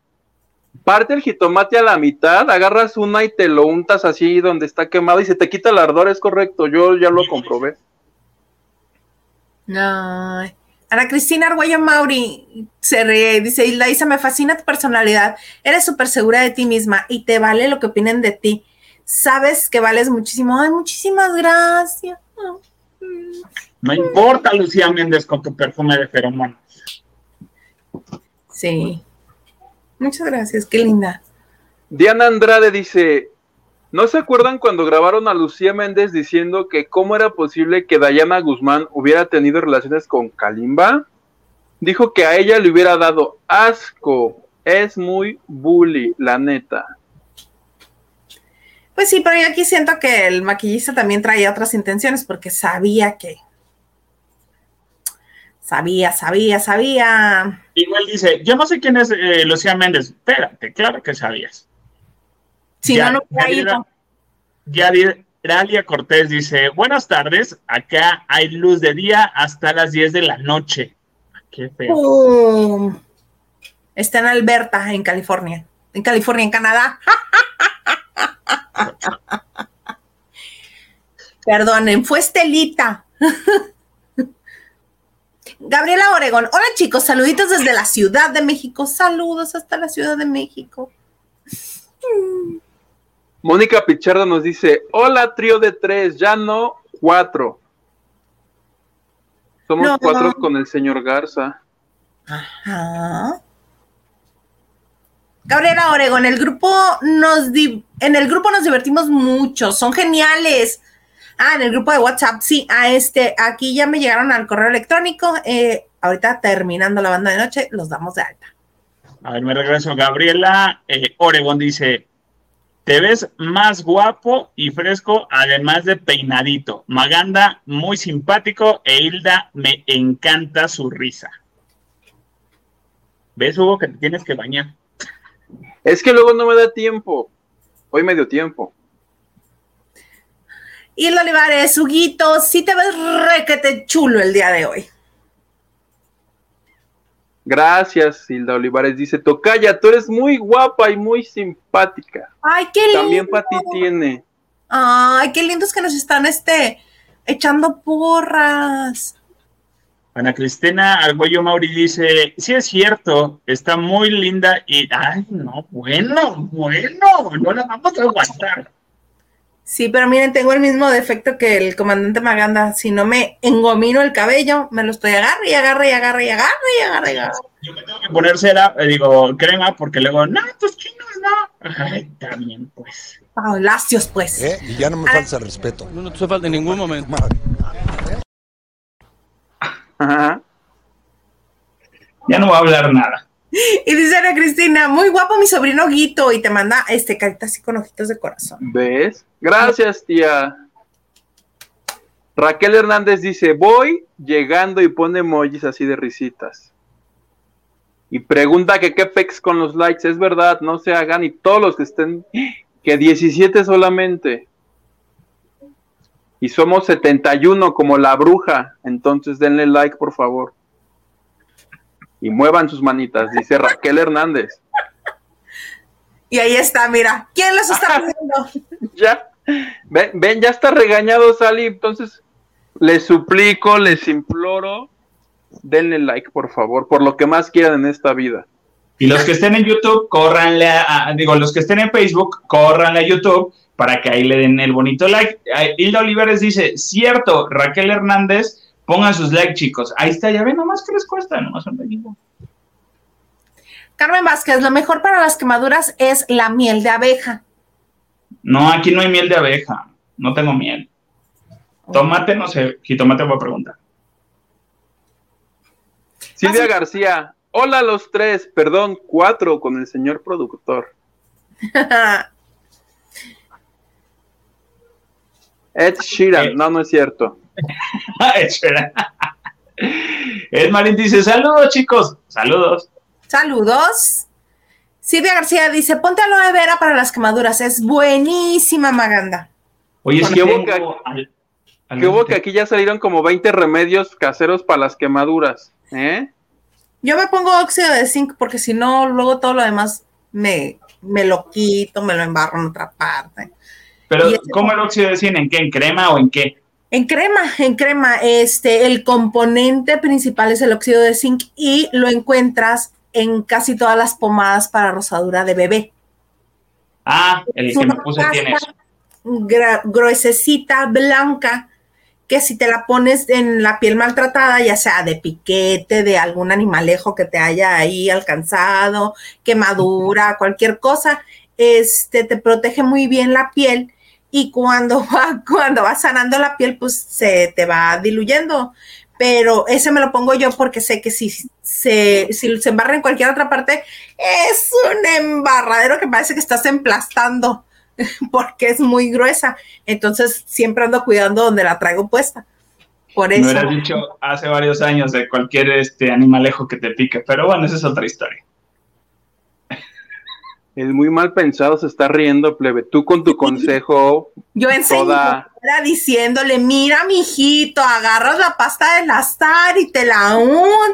Parte el jitomate a la mitad, agarras una y te lo untas así donde está quemado y se te quita el ardor, es correcto, yo ya lo comprobé. No, Ana Cristina Arguello Mauri se ríe y dice, Isa, me fascina tu personalidad, eres súper segura de ti misma y te vale lo que opinen de ti. Sabes que vales muchísimo. Ay, muchísimas gracias. No importa, Lucía Méndez, con tu perfume de feromonas. Sí. Muchas gracias, qué linda. Diana Andrade dice, ¿No se acuerdan cuando grabaron a Lucía Méndez diciendo que cómo era posible que Dayana Guzmán hubiera tenido relaciones con Kalimba? Dijo que a ella le hubiera dado asco. Es muy bully, la neta. Pues sí, pero yo aquí siento que el maquillista también traía otras intenciones porque sabía que. Sabía, sabía, sabía. Igual dice, yo no sé quién es eh, Lucía Méndez. Espérate, claro que sabías. Si ya, no, no ido. Dalia Cortés dice, buenas tardes, acá hay luz de día hasta las 10 de la noche. Qué feo. está en Alberta, en California. En California, en Canadá. *laughs* Perdonen, fue Estelita. Gabriela Oregón. Hola chicos, saluditos desde la Ciudad de México. Saludos hasta la Ciudad de México. Mónica Pichardo nos dice, hola trío de tres, ya no cuatro. Somos cuatro con el señor Garza. Ajá. Gabriela Oregón, el grupo nos en el grupo nos divertimos mucho, son geniales. Ah, en el grupo de WhatsApp, sí, a este, aquí ya me llegaron al correo electrónico. Eh, ahorita terminando la banda de noche, los damos de alta. A ver, me regreso. Gabriela eh, Oregón dice: te ves más guapo y fresco, además de peinadito. Maganda, muy simpático e Hilda, me encanta su risa. ¿Ves, Hugo, que te tienes que bañar? Es que luego no me da tiempo. Hoy me dio tiempo. Hilda Olivares, Huguito, sí te ves requete chulo el día de hoy. Gracias, Hilda Olivares. Dice, Tocaya, tú eres muy guapa y muy simpática. Ay, qué lindo. También para ti tiene. Ay, qué lindos que nos están este, echando porras. Ana Cristina Argüello Mauri dice, sí es cierto, está muy linda y, ay, no, bueno, bueno, no la vamos a aguantar. Sí, pero miren, tengo el mismo defecto que el comandante Maganda. Si no me engomino el cabello, me lo estoy agarre y agarre y agarre y agarre y agarre y agarre. Yo me tengo que poner cera, eh, digo, crema, porque luego, no, tus chinos no. Ay, también, pues. Palacios, pues. ¿Eh? Y ya no me Ah. falta el respeto. No, no te falta en ningún momento. Ajá. Ya no voy a hablar nada. Y dice Ana Cristina, muy guapo mi sobrino Guito, y te manda este carita así con ojitos de corazón. ¿Ves? Gracias, tía. Raquel Hernández dice, voy llegando y pone emojis así de risitas. Y pregunta que qué pex con los likes. Es verdad, no se hagan. Y todos los que estén, que 17 solamente. Y somos 71 como la bruja. Entonces denle like, por favor. Y muevan sus manitas, dice Raquel Hernández. Y ahí está, mira, ¿quién los está *laughs* viendo? ya. Ven, ven, ya está regañado Sally. Entonces, les suplico, les imploro, denle like, por favor, por lo que más quieran en esta vida. Y los que estén en YouTube, córranle a, a- digo, los que estén en Facebook, córranle a YouTube para que ahí le den el bonito like. Hilda Olivares dice, cierto, Raquel Hernández, pongan sus likes, chicos. Ahí está, ya ven, nomás que les cuesta, nomás un like. Carmen Vázquez, lo mejor para las quemaduras es la miel de abeja. No, aquí no hay miel de abeja, no tengo miel. Tomate, no sé, jitomate voy a preguntar. Silvia Así- García, hola a los tres, perdón, cuatro con el señor productor. *laughs* Ed Sheeran, Eh. no, no es cierto. *laughs* Espera. Ed Marín dice, saludos, chicos, saludos. Saludos. Silvia García dice, ponte aloe vera para las quemaduras. Es buenísima, Maganda. Oye, Bueno, sí ¿qué hubo tengo al- al- Que hubo que aquí ya salieron como 20 remedios caseros para las quemaduras. ¿eh? Yo me pongo óxido de zinc porque si no, luego todo lo demás me, me lo quito, me lo embarro en otra parte. Pero, y ese- ¿cómo el óxido de zinc? ¿En qué? ¿En crema o en qué? En crema, en crema, este, el componente principal es el óxido de zinc y lo encuentras en casi todas las pomadas para rosadura de bebé. Ah, el Es que me puse tiene gruesecita, blanca, que si te la pones en la piel maltratada, ya sea de piquete, de algún animalejo que te haya ahí alcanzado, quemadura, cualquier cosa, este te protege muy bien la piel y cuando *laughs* va, cuando va sanando la piel, pues se te va diluyendo. Pero ese me lo pongo yo porque sé que si se, si se embarra en cualquier otra parte, es un embarradero que parece que estás emplastando *laughs* porque es muy gruesa. Entonces siempre ando cuidando donde la traigo puesta. Por Me eso. hubieras dicho hace varios años de cualquier este animalejo que te pique, pero bueno, esa es otra historia. Es muy mal pensado, se está riendo, plebe. Tú con tu consejo, Yo enseñé toda- era diciéndole, mira, mijito, agarras la pasta de lastar y te la un.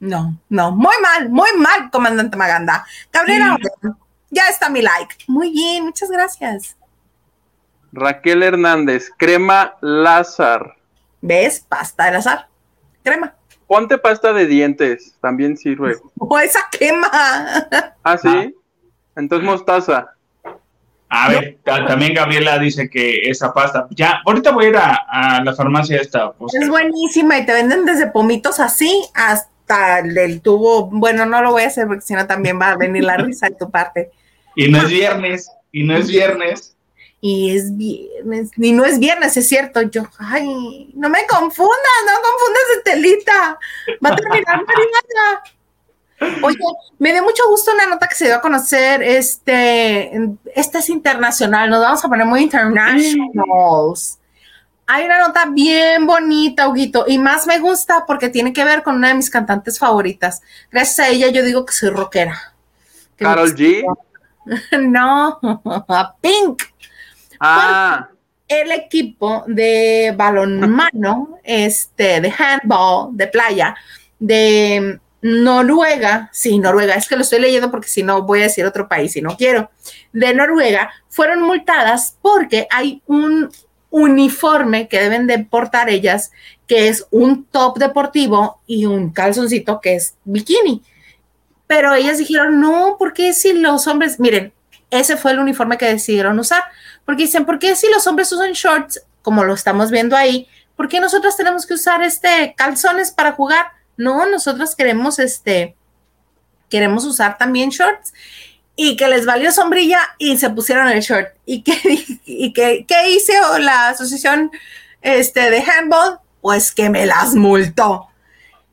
No, no, muy mal, muy mal, comandante Maganda. Cabrera, ya está mi like. Muy bien, muchas gracias. Raquel Hernández, crema Lázar. ¿Ves? Pasta de lastar. Crema. Ponte pasta de dientes, también sirve. *laughs* O esa quema. Ah, sí. Ah. Entonces mostaza. A ver, ta- también Gabriela dice que esa pasta. Ya, ahorita voy a ir a, a la farmacia esta. pues, Es buenísima y te venden desde pomitos así hasta el tubo. Bueno, no lo voy a hacer porque si no también va a venir la risa de tu parte. y no es viernes, y no es viernes. Y es viernes, y no es viernes, es cierto. Yo, ay, no me confundas, no confundas Estelita. Va a terminar *laughs* Mariana. Oye, me dio mucho gusto una nota que se dio a conocer. Este, esta es internacional, nos vamos a poner muy internationals. Hay una nota bien bonita, Huguito, y más me gusta porque tiene que ver con una de mis cantantes favoritas. Gracias a ella yo digo que soy rockera. Carol G. *laughs* No, *laughs* a Pink. Ah, El equipo de balonmano, este, de handball, de playa, de Noruega, sí, Noruega, es que lo estoy leyendo porque si no voy a decir otro país y no quiero, de Noruega, fueron multadas porque hay un uniforme que deben de portar ellas, que es un top deportivo y un calzoncito que es bikini. Pero ellas dijeron, no, porque si los hombres, miren, ese fue el uniforme que decidieron usar, porque dicen, ¿por qué si los hombres usan shorts, como lo estamos viendo ahí, por qué nosotros tenemos que usar este calzones para jugar? No, nosotros queremos este, queremos usar también shorts. y que les valió sombrilla y se pusieron el short. ¿Y qué, y que, qué hizo la asociación este, de handball? Pues que me las multó.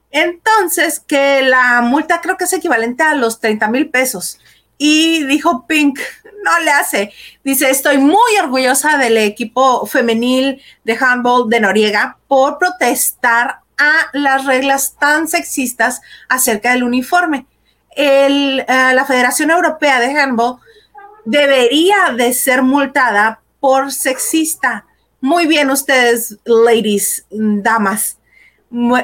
Entonces, que la multa creo que es equivalente a los 30 mil pesos. Y dijo Pink, no le hace. Dice, estoy muy orgullosa del equipo femenil de handball de Noriega por protestar a las reglas tan sexistas acerca del uniforme. Eh, la Federación Europea de Handball debería de ser multada por sexista. Muy bien ustedes, ladies, damas.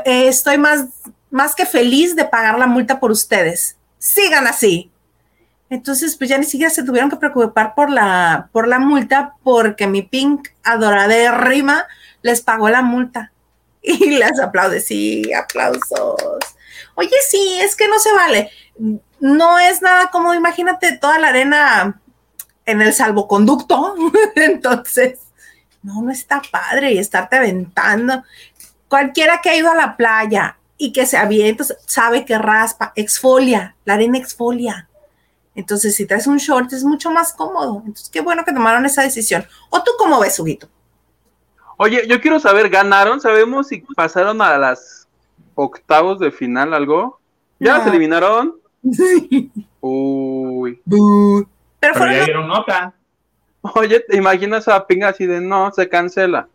Eh, estoy más, más que feliz de pagar la multa por ustedes. Sigan así. Entonces, pues ya ni siquiera se tuvieron que preocupar por la, por la multa porque mi pink adorada de rima les pagó la multa. *laughs* Y les aplaude, sí, aplausos. Oye, sí, es que no se vale. No es nada como, imagínate toda la arena en el salvoconducto. *laughs* Entonces, no, no está padre y estarte aventando. Cualquiera que ha ido a la playa y que se avienta sabe que raspa, exfolia, la arena exfolia. Entonces, si traes un short es mucho más cómodo. Entonces, qué bueno que tomaron esa decisión. ¿O tú cómo ves, Huguito? Oye, yo quiero saber, ¿ganaron? ¿Sabemos si pasaron a las octavos de final algo? ¿Ya se eliminaron? Uy. Pero, Pero ya dieron nota. Oye, ¿te imaginas a Pinga así de no, se cancela?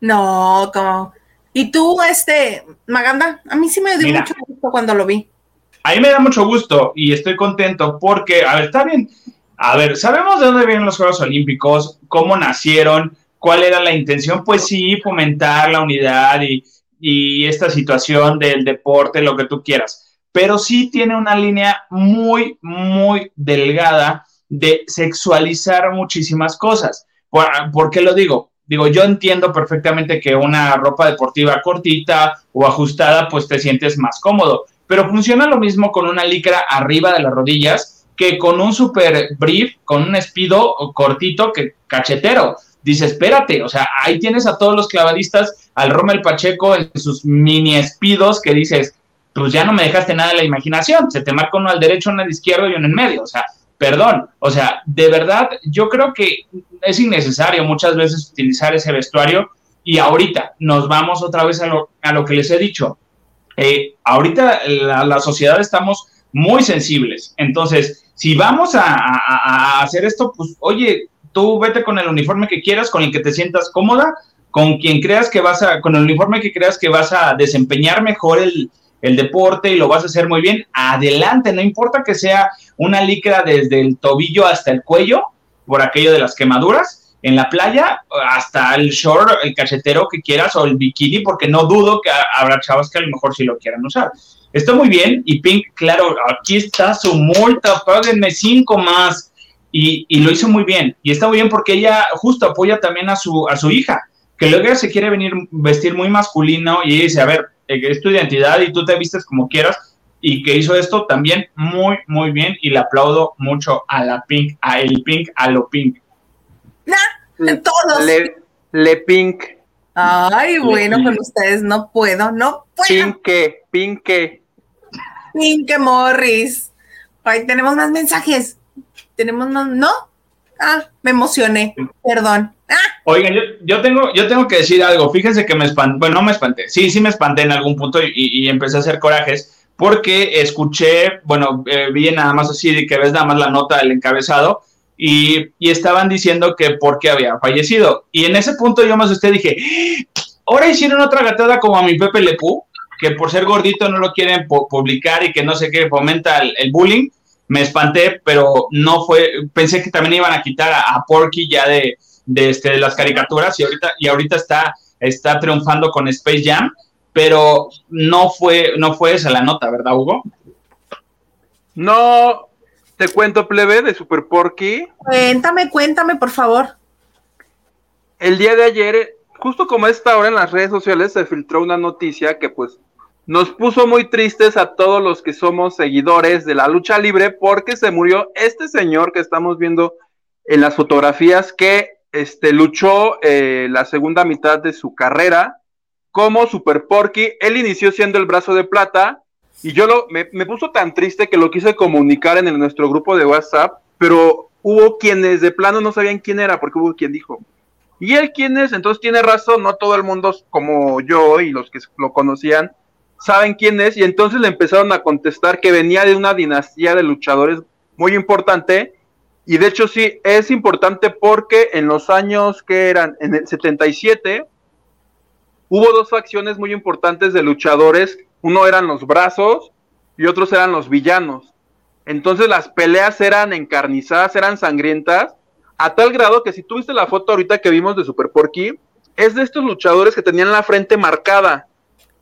No, como. ¿Y tú, este, Maganda? A mí sí me dio mucho gusto cuando lo vi. A mí me da mucho gusto y estoy contento porque, a ver, está bien. A ver, sabemos de dónde vienen los Juegos Olímpicos, cómo nacieron, cuál era la intención. Pues sí, fomentar la unidad y, y esta situación del deporte, lo que tú quieras. Pero sí tiene una línea muy, muy delgada de sexualizar muchísimas cosas. ¿Por, qué lo digo? Digo, yo entiendo perfectamente que una ropa deportiva cortita o ajustada, pues te sientes más cómodo, pero funciona lo mismo con una licra arriba de las rodillas que con un super brief, con un espido cortito que cachetero. Dice, espérate, o sea, ahí tienes a todos los clavadistas, al Rommel Pacheco en sus mini espidos que dices, pues ya no me dejaste nada de la imaginación, se te marca uno al derecho, uno al izquierdo y uno en medio, o sea, perdón, o sea, de verdad, yo creo que es innecesario muchas veces utilizar ese vestuario y ahorita nos vamos otra vez a lo, a lo que les he dicho. Eh, ahorita la, sociedad estamos muy sensibles, entonces, si vamos a, hacer esto, pues oye, tú vete con el uniforme que quieras, con el que te sientas cómoda, con quien creas que vas a, con el uniforme que creas que vas a desempeñar mejor el, el deporte y lo vas a hacer muy bien, adelante, no importa que sea una licra desde el tobillo hasta el cuello, por aquello de las quemaduras, en la playa, hasta el short, el cachetero que quieras o el bikini, porque no dudo que habrá chavas que a lo mejor sí lo quieran usar. Está muy bien y Pink, claro, aquí está su multa, páguenme cinco más. Y, y, lo hizo muy bien. Y está muy bien porque ella justo apoya también a su, a su hija, que luego ella se quiere venir vestir muy masculino y dice, a ver, eh, es tu identidad y tú te vistes como quieras y que hizo esto también muy, muy bien y le aplaudo mucho a la Pink, a el Pink, a lo Pink. Nah, todos. Le, le Pink. Ay, bueno, con ustedes no puedo, no puedo. Pinque, Pinque. Pinque Morris. Ay, tenemos más mensajes. Tenemos más, ¿no? Ah, me emocioné, perdón. Ah. Oigan, yo, tengo, yo tengo que decir algo. Fíjense que me espanté, bueno, no me espanté, sí, sí me espanté en algún punto y, empecé a hacer corajes porque escuché, bueno, eh, vi nada más así de que ves nada más la nota del encabezado y, estaban diciendo que por qué había fallecido. Y en ese punto yo más usted dije, ahora hicieron otra gatada como a mi Pepe Lepú, que por ser gordito no lo quieren publicar y que no sé qué fomenta el bullying me espanté, pero no fue, pensé que también iban a quitar a, Porky ya de, de, este, de las caricaturas y ahorita, y ahorita está, está triunfando con Space Jam, pero no fue, no fue esa la nota, ¿verdad, Hugo? No, te cuento, plebe, de Super Porky. Cuéntame, cuéntame, por favor. El día de ayer, justo como a esta hora en las redes sociales, se filtró una noticia que pues nos puso muy tristes a todos los que somos seguidores de la lucha libre porque se murió este señor que estamos viendo en las fotografías que este, luchó eh, la segunda mitad de su carrera como Super Porky. Él inició siendo el brazo de plata Y yo lo, me, me puso tan triste que lo quise comunicar en nuestro grupo de WhatsApp, pero hubo quienes de plano no sabían quién era, porque hubo quien dijo, ¿y él quién es? Entonces tiene razón, no todo el mundo como yo y los que lo conocían saben quién es, y entonces le empezaron a contestar que venía de una dinastía de luchadores muy importante, y de hecho sí, es importante porque en los años que eran, en el 77, hubo dos facciones muy importantes de luchadores, uno eran los brazos y otros eran los villanos. Entonces las peleas eran encarnizadas, eran sangrientas, a tal grado que si tuviste la foto ahorita que vimos de Super Porky, es de estos luchadores que tenían la frente marcada,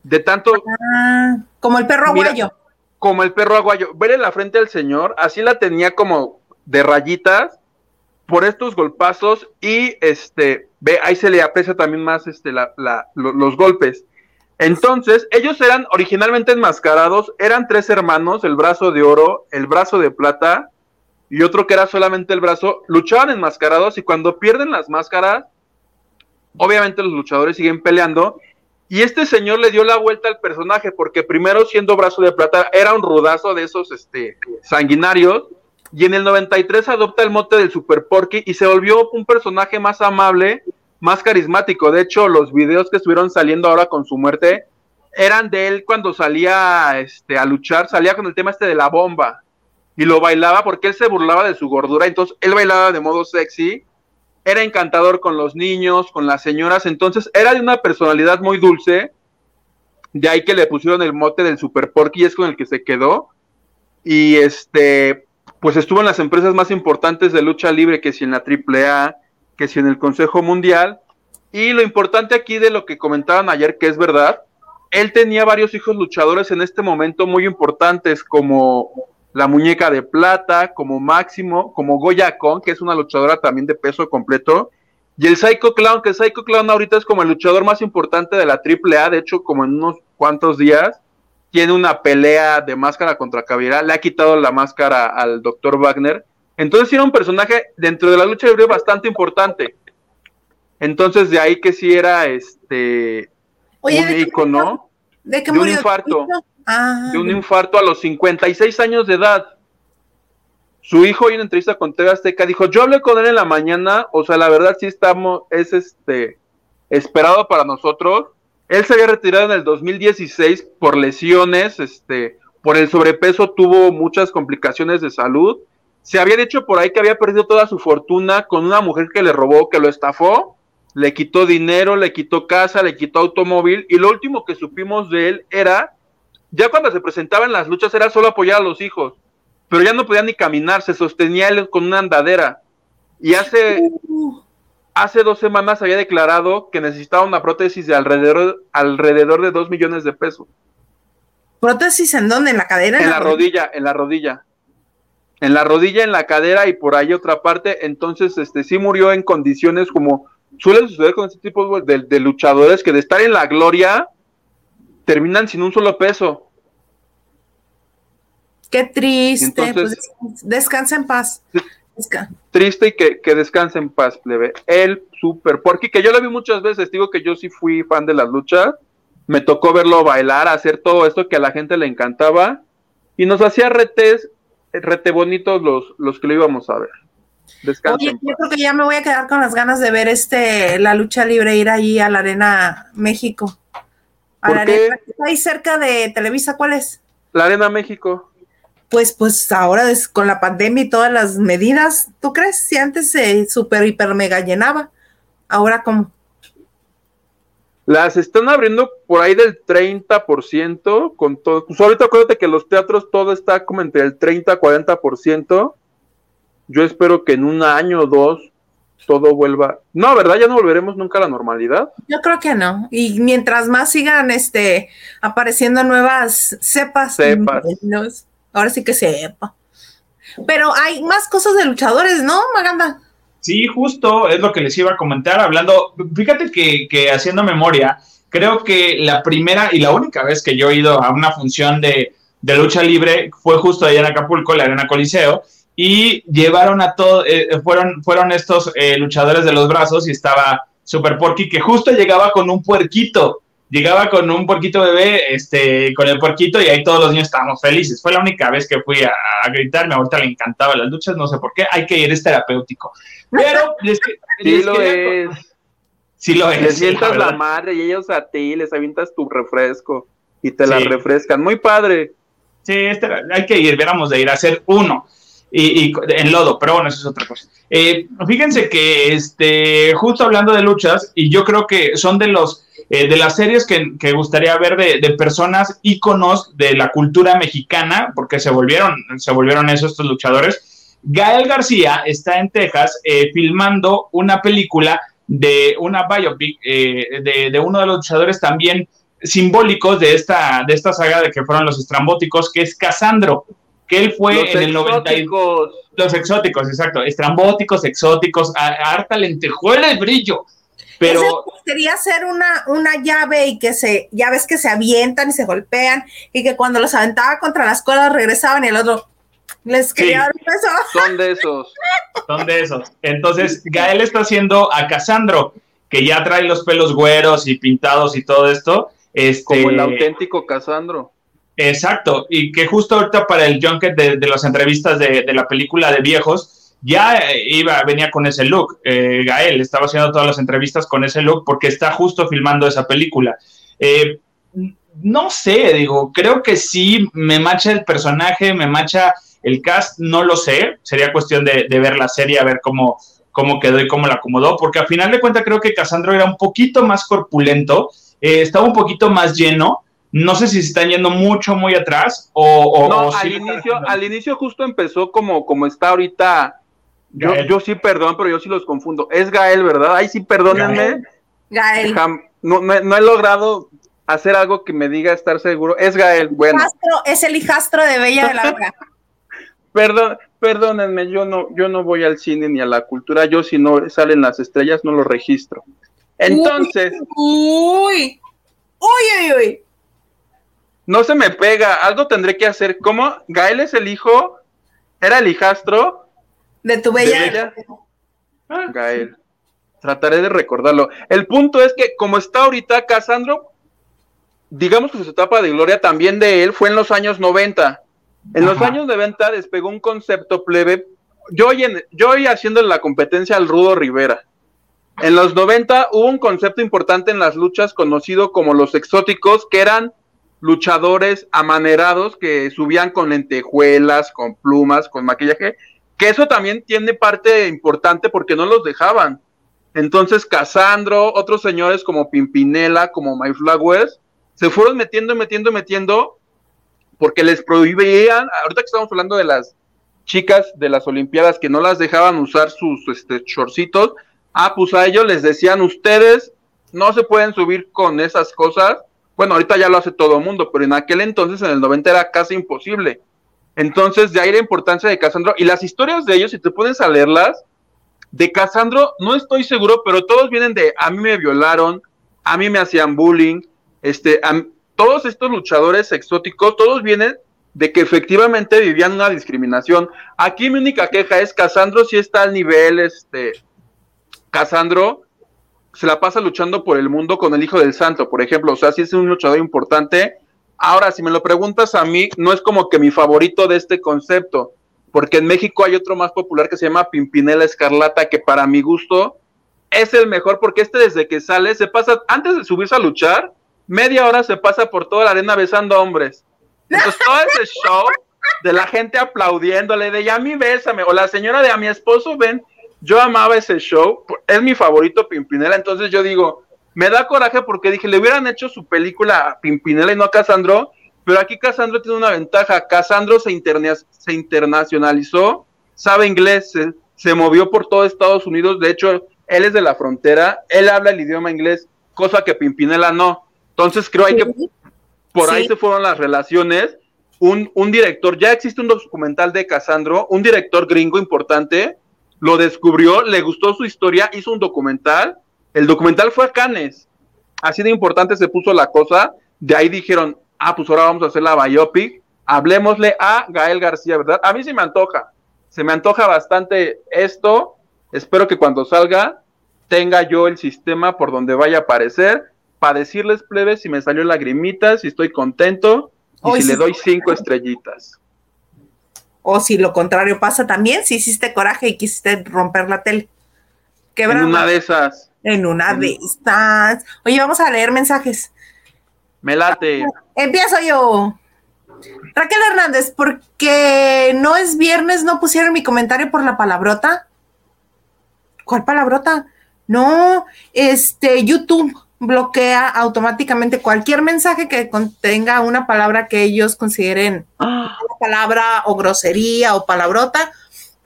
de tanto... Ah, como el perro aguayo. como el perro aguayo. Verle la frente al señor, así la tenía como de rayitas, por estos golpazos y este, ve, ahí se le aprecia también más este, la, los golpes. Entonces, ellos eran originalmente enmascarados, eran tres hermanos, el brazo de oro, el brazo de plata y otro que era solamente el brazo, luchaban enmascarados y cuando pierden las máscaras, obviamente los luchadores siguen peleando y este señor le dio la vuelta al personaje porque primero siendo brazo de plata era un rudazo de esos este, sanguinarios y en el 93 adopta el mote del Super Porky y se volvió un personaje más amable, más carismático. De hecho, los videos que estuvieron saliendo ahora con su muerte eran de él cuando salía este, a luchar, salía con el tema este de la bomba y lo bailaba porque él se burlaba de su gordura, entonces él bailaba de modo sexy, era encantador con los niños, con las señoras, entonces era de una personalidad muy dulce, de ahí que le pusieron el mote del Super Porky es con el que se quedó. Y este, pues estuvo en las empresas más importantes de lucha libre, que si en la AAA, que si en el Consejo Mundial. Y lo importante aquí de lo que comentaban ayer, que es verdad, él tenía varios hijos luchadores en este momento muy importantes, como la muñeca de plata, como Máximo, como Goya Con, que es una luchadora también de peso completo, y el Psycho Clown, que el Psycho Clown ahorita es como el luchador más importante de la AAA, de hecho, como en unos cuantos días, tiene una pelea de máscara contra Caviera, le ha quitado la máscara al Dr. Wagner. Entonces era un personaje dentro de la lucha libre bastante importante. Entonces de ahí que sí era este un icono ¿De, de un infarto. Ah, de un infarto a los 56 años de edad. Su hijo en una entrevista con TV Azteca dijo, yo hablé con él en la mañana, o sea, la verdad sí estamos, es este, esperado para nosotros, él se había retirado en el 2016 por lesiones, este, por el sobrepeso tuvo muchas complicaciones de salud. Se había dicho por ahí que había perdido toda su fortuna con una mujer que le robó, que lo estafó, le quitó dinero, le quitó casa, le quitó automóvil y lo último que supimos de él era, ya cuando se presentaba en las luchas era solo apoyar a los hijos, pero ya no podía ni caminar, se sostenía él con una andadera. Y hace, uh, hace dos semanas había declarado que necesitaba una prótesis de alrededor, alrededor de dos millones de pesos. ¿Prótesis en dónde? ¿En la cadera? En la rodilla, en la rodilla. En la rodilla, en la cadera y por ahí otra parte. Entonces, este sí murió en condiciones como suele suceder con este tipo de, de luchadores que de estar en la gloria terminan sin un solo peso. Qué triste. Entonces- pues, descansa en paz. Desca- Triste y que, que descanse en paz, plebe. El super porque que yo lo vi muchas veces, digo que yo sí fui fan de las luchas, me tocó verlo bailar, hacer todo esto que a la gente le encantaba, y nos hacía retes, rete bonitos los, los que lo íbamos a ver. Descanse Oye, yo creo que ya me voy a quedar con las ganas de ver este la lucha libre, ir ahí a la Arena México. A ¿Por la qué? arena ahí cerca de Televisa, ¿cuál es? La Arena México. Pues, pues ahora es con la pandemia y todas las medidas, ¿tú crees? Si antes se super, hiper, mega llenaba, ahora como. Las están abriendo por ahí del 30% con todo. Pues ahorita acuérdate que los teatros todo está como entre el 30 a 40%. Yo espero que en un año o dos todo vuelva. No, ¿verdad? Ya no volveremos nunca a la normalidad. Yo creo que no. Y mientras más sigan este apareciendo nuevas cepas, Cepas. menos. ahora sí que sepa. Pero hay más cosas de luchadores, ¿no, Maganda? Sí, justo es lo que les iba a comentar, hablando, fíjate que, que haciendo memoria, creo que la primera y la única vez que yo he ido a una función de, lucha libre fue justo allá en Acapulco, la Arena Coliseo, y llevaron a todos, fueron, fueron estos eh, luchadores de los brazos y estaba Super Porky, que justo llegaba con un puerquito, llegaba con un porquito bebé, este, con el porquito y ahí todos los niños estábamos felices. Fue la única vez que fui a, a gritarme, ahorita le encantaba las luchas, no sé por qué, hay que ir, es terapéutico. Pero les, *laughs* sí lo es. Sí lo es. Les sientas la, madre y ellos a ti, les avientas tu refresco y te la refrescan. Muy padre. Sí, este, hay que ir, viéramos de ir a hacer uno. Y, en lodo, pero bueno, eso es otra cosa. Eh, fíjense que este, justo hablando de luchas, y yo creo que son de los eh, de las series que, que gustaría ver de, de, personas íconos de la cultura mexicana, porque se volvieron, se volvieron esos estos luchadores. Gael García está en Texas eh, filmando una película de una biopic eh, de, de, uno de los luchadores también simbólicos de esta, de esta saga de que fueron los estrambóticos, que es Casandro, que él fue los en el 90. Los exóticos, exacto. Estrambóticos, exóticos, harta lentejuela y brillo. Pero quería hacer una, una llave y que se, ya ves que se avientan y se golpean y que cuando los aventaba contra las cuerdas regresaban y el otro les quería dar un beso. Son de esos. Son de esos. Entonces, Gael está haciendo a Casandro, que ya trae los pelos güeros y pintados y todo esto. Este, Como el auténtico Casandro. Exacto, y que justo ahorita para el junket de, de las entrevistas de, de la película de viejos, ya iba, venía con ese look. Eh, Gael estaba haciendo todas las entrevistas con ese look porque está justo filmando esa película. Eh, no sé, digo, creo que sí me macha el personaje, me macha el cast, no lo sé. Sería cuestión de, de ver la serie, a ver cómo, cómo quedó y cómo la acomodó, porque al final de cuentas creo que Casandro era un poquito más corpulento, eh, estaba un poquito más lleno. No sé si se están yendo mucho, muy atrás o... o no, o al, sí inicio, al inicio justo empezó como, como está ahorita yo, yo, sí, perdón, pero yo sí los confundo. Es Gael, ¿verdad? Ay, sí, perdónenme. Gael. No, no, no, he logrado hacer algo que me diga estar seguro. Es Gael, bueno. Hijastro, es el hijastro de Bella de la Vega. *laughs* Perdón, perdónenme, yo no, yo no voy al cine ni a la cultura. Yo si no salen las estrellas no lo registro. Entonces. Uy, uy, uy, uy. No se me pega, algo tendré que hacer. ¿Cómo? Gael es el hijo, era el hijastro de tu bella. ¿De bella? Ah, Gael. Trataré de recordarlo. El punto es que, como está ahorita, Casandro, digamos que su etapa de gloria también de él fue en los años 90. En Ajá. los años 90 despegó un concepto plebe. Yo hoy, en, yo hoy haciendo la competencia al Rudo Rivera. En los 90 hubo un concepto importante en las luchas conocido como los exóticos, que eran luchadores amanerados que subían con lentejuelas, con plumas, con maquillaje que eso también tiene parte importante porque no los dejaban. Entonces, Casandro, otros señores como Pimpinela, como Flowers, se fueron metiendo, metiendo, metiendo, porque les prohibían, ahorita que estamos hablando de las chicas de las Olimpiadas que no las dejaban usar sus este, shortcitos, ah, pues a ellos les decían, ustedes no se pueden subir con esas cosas. Bueno, ahorita ya lo hace todo el mundo, pero en aquel entonces, en el 90, era casi imposible. Entonces, de ahí la importancia de Casandro. Y las historias de ellos, si te pones a leerlas, de Casandro, no estoy seguro, pero todos vienen de a mí me violaron, a mí me hacían bullying, este, a, todos estos luchadores exóticos, todos vienen de que efectivamente vivían una discriminación. Aquí mi única queja es Casandro si está al nivel, este, Casandro se la pasa luchando por el mundo con el Hijo del Santo, por ejemplo, o sea, si es un luchador importante, Ahora, si me lo preguntas a mí, no es como que mi favorito de este concepto, porque en México hay otro más popular que se llama Pimpinela Escarlata, que para mi gusto es el mejor, porque este desde que sale se pasa, antes de subirse a luchar, media hora se pasa por toda la arena besando a hombres. Entonces todo ese show de la gente aplaudiéndole, de ya mí bésame, o la señora de a mi esposo, ven, yo amaba ese show, es mi favorito Pimpinela, entonces yo digo, me da coraje porque dije, le hubieran hecho su película a Pimpinela y no a Casandro, pero aquí Casandro tiene una ventaja. Casandro se, interna se internacionalizó, sabe inglés, se, se, movió por todo Estados Unidos. De hecho, él es de la frontera, él habla el idioma inglés, cosa que Pimpinela no. Entonces creo hay que por ahí se fueron las relaciones. Un, un, director, ya existe un documental de Casandro, un director gringo importante, lo descubrió, le gustó su historia, hizo un documental el documental fue a Cannes. Así de importante se puso la cosa. De ahí dijeron, ah, pues ahora vamos a hacer la biopic. Hablemosle a Gael García, ¿verdad? A mí sí me antoja. Se me antoja bastante esto. Espero que cuando salga tenga yo el sistema por donde vaya a aparecer. para decirles plebes si me salió lagrimita, si estoy contento y si le doy cinco estrellitas. O si lo contrario pasa también, si hiciste coraje y quisiste romper la tele. En una de esas. En una de estas. Oye, vamos a leer mensajes. Me late. Empiezo yo. Raquel Hernández, porque no es viernes, no pusieron mi comentario por la palabrota. ¿Cuál palabrota? No, este, YouTube bloquea automáticamente cualquier mensaje que contenga una palabra que ellos consideren ah. *gasps* una palabra o grosería o palabrota,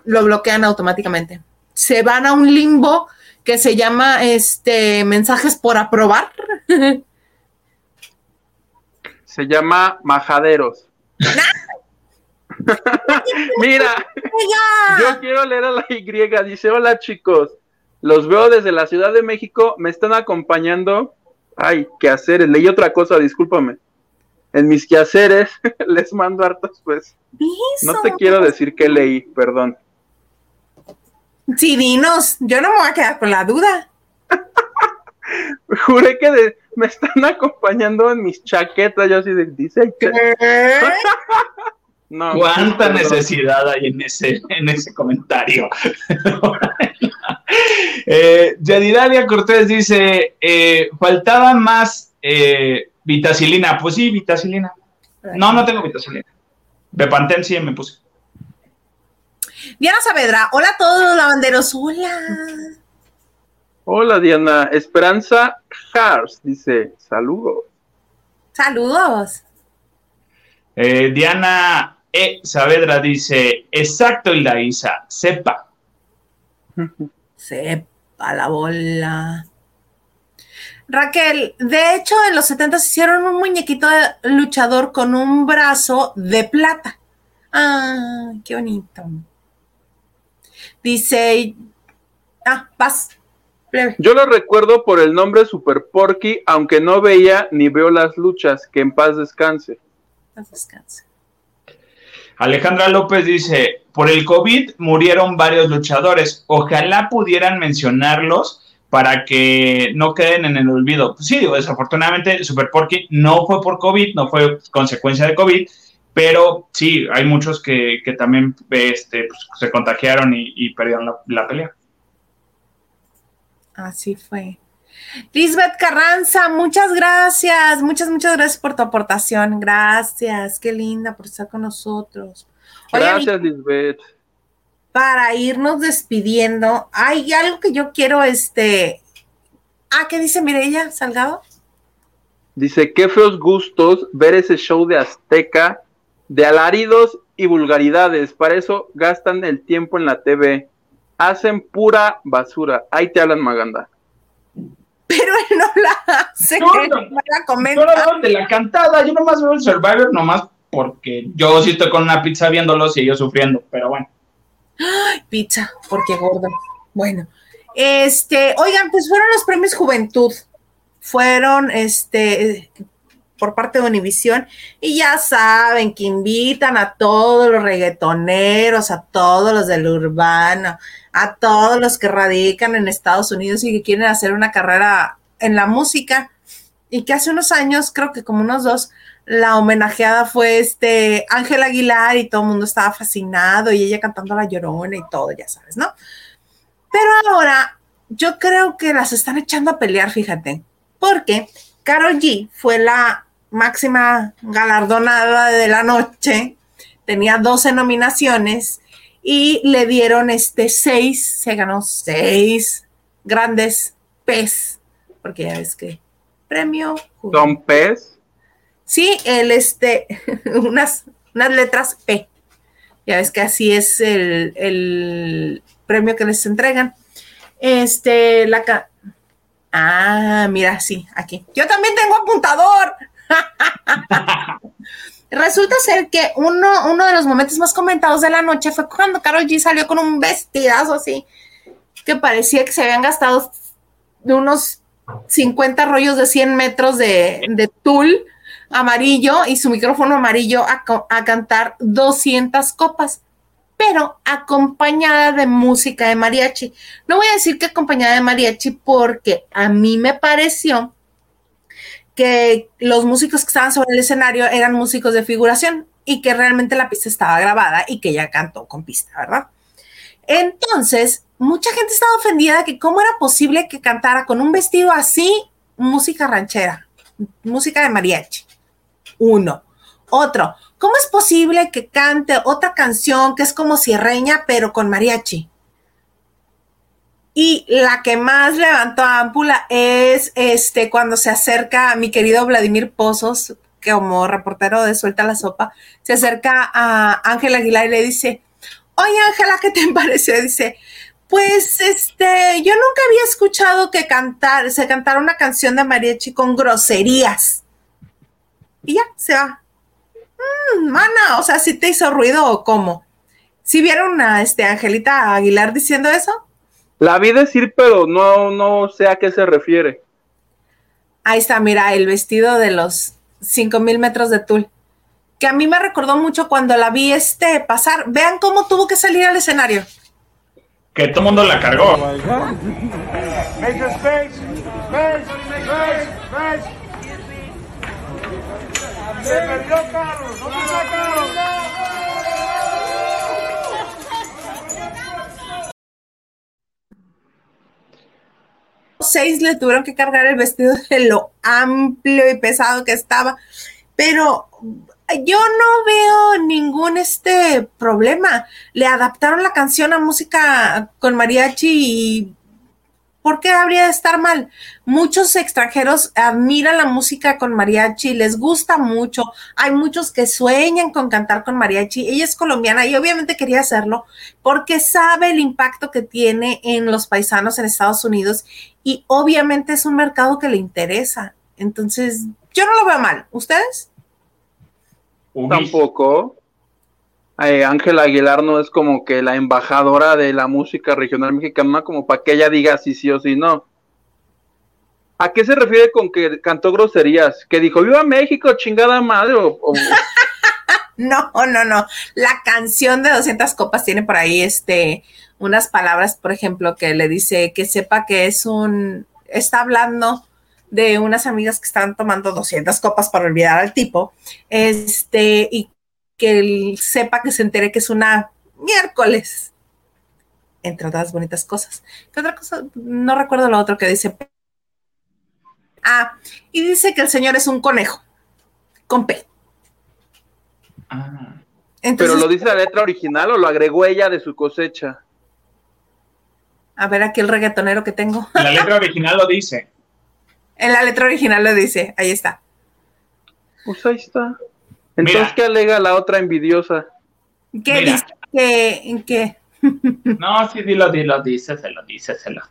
lo bloquean automáticamente. Se van a un limbo que se llama este mensajes por aprobar. *laughs* Se llama majaderos. *laughs* Mira, yo quiero leer a la Y. Dice: Hola chicos, los veo desde la Ciudad de México, me están acompañando. Ay, quehaceres, leí otra cosa, discúlpame. En mis quehaceres *laughs* les mando hartos, pues. No te quiero decir que leí, perdón. Sí, dinos, yo no me voy a quedar con la duda. *laughs* Juré que me están acompañando en mis chaquetas, yo así de, dice *laughs* no, ¿Cuánta necesidad hay en ese, en ese comentario? *laughs* eh, Yadidalia Cortés dice, eh, faltaba más eh, vitacilina. Pues sí, vitacilina. No, no tengo vitacilina. Bepantem sí me puse. Diana Saavedra, hola a todos los lavanderos, hola. Hola Diana, Esperanza Hars dice, saludos. Saludos. Eh, Diana E. Saavedra dice, exacto y la Isa, sepa. Sepa la bola. Raquel, de hecho en los 70 se hicieron un muñequito de luchador con un brazo de plata. Ah, qué bonito. Dice, ah, vas. Yo lo recuerdo por el nombre Super Porky, aunque no veía ni veo las luchas. Que en paz descanse. Paz descanse. Alejandra López dice, por el COVID murieron varios luchadores. Ojalá pudieran mencionarlos para que no queden en el olvido. Pues sí, desafortunadamente Super Porky no fue por COVID, no fue consecuencia de COVID, pero sí, hay muchos que, también este, pues, se contagiaron y, perdieron la, pelea. Así fue. Lisbeth Carranza, muchas gracias, muchas, muchas gracias por tu aportación. Gracias, qué linda por estar con nosotros. gracias, Lisbeth. Para irnos despidiendo, hay algo que yo quiero, este. Ah, ¿qué dice Mireya Salgado? Dice, qué feos gustos ver ese show de Azteca de alaridos y vulgaridades. Para eso gastan el tiempo en la TV. Hacen pura basura. Ahí te hablan, Maganda. Pero él no la hace. No, no, la comenta. de la cantada. Yo nomás veo el Survivor, nomás porque yo sí estoy con una pizza viéndolos y ellos sufriendo. Pero bueno. Ay, pizza, porque gordo. Bueno. Este, oigan, pues fueron los premios Juventud. Fueron, este, por parte de Univisión y ya saben que invitan a todos los reggaetoneros, a todos los del urbano, a todos los que radican en Estados Unidos y que quieren hacer una carrera en la música y que hace unos años, creo que como unos dos, la homenajeada fue este Ángel Aguilar y todo el mundo estaba fascinado y ella cantando La Llorona y todo, ya sabes, ¿no? Pero ahora yo creo que las están echando a pelear, fíjate, porque Carol G fue la máxima galardonada de la noche, tenía 12 nominaciones y le dieron este seis, se ganó seis grandes pez, porque ya ves que premio. ¿Son pez? Sí, el este, *laughs* unas, unas letras P. Ya ves que así es el, el premio que les entregan. Este, la. Ah, mira, sí, aquí. Yo también tengo apuntador. Resulta ser que uno, uno de los momentos más comentados de la noche fue cuando Carol G salió con un vestidazo así, que parecía que se habían gastado de unos 50 rollos de 100 metros de, de tul amarillo y su micrófono amarillo a, a, cantar 200 copas, pero acompañada de música de mariachi. No voy a decir que acompañada de mariachi porque a mí me pareció que los músicos que estaban sobre el escenario eran músicos de figuración y que realmente la pista estaba grabada y que ella cantó con pista, ¿verdad? Entonces, mucha gente estaba ofendida que cómo era posible que cantara con un vestido así música ranchera, música de mariachi. Uno. Otro, ¿cómo es posible que cante otra canción que es como cierreña, pero con mariachi? Y la que más levantó ámpula es este cuando se acerca a mi querido Vladimir Pozos, que como reportero de Suelta la Sopa, se acerca a Ángela Aguilar y le dice, oye Ángela, ¿qué te *laughs* parece? Dice, pues este, yo nunca había escuchado que cantar, se cantara una canción de mariachi con groserías. Y ya, se va. Mm, mana, o sea, si te hizo ruido o cómo. ¿Si vieron a este Angelita Aguilar diciendo eso? La vi decir, pero no, no sé a qué se refiere. Ahí está, mira, el vestido de los 5000 metros de tul. Que a mí me recordó mucho cuando la vi este pasar. Vean cómo tuvo que salir al escenario. Que todo el mundo la cargó. Seis le tuvieron que cargar el vestido de lo amplio y pesado que estaba, pero yo no veo ningún este problema. Le adaptaron la canción a música con mariachi y ¿por qué habría de estar mal? Muchos extranjeros admiran la música con mariachi, les gusta mucho. Hay muchos que sueñan con cantar con mariachi. Ella es colombiana y obviamente quería hacerlo porque sabe el impacto que tiene en los paisanos en Estados Unidos y obviamente es un mercado que le interesa. Entonces, yo no lo veo mal. ¿Ustedes? Tampoco. Eh, Ángela Aguilar no es como que la embajadora de la música regional mexicana, como para que ella diga si sí o si no. ¿A qué se refiere con que cantó groserías? ¿Que dijo, viva México, chingada madre? *laughs* no, no, no. La canción de 200 copas tiene por ahí este, unas palabras, por ejemplo, que le dice que sepa que es un, está hablando de unas amigas que están tomando 200 copas para olvidar al tipo, este, y que él sepa que se entere que es una miércoles, entre otras bonitas cosas. ¿Qué otra cosa? No recuerdo lo otro que dice. Ah, y dice que el señor es un conejo, con P. Ah. ¿Pero lo dice la letra original o lo agregó ella de su cosecha? A ver, aquí el reggaetonero que tengo. La letra original lo dice. *laughs* En la letra original lo dice, ahí está. Pues ahí está. Entonces, ¿qué alega la otra envidiosa? ¿Qué dice? ¿Qué? ¿Qué? no, sí, dilo, dilo, díseselo, díseselo.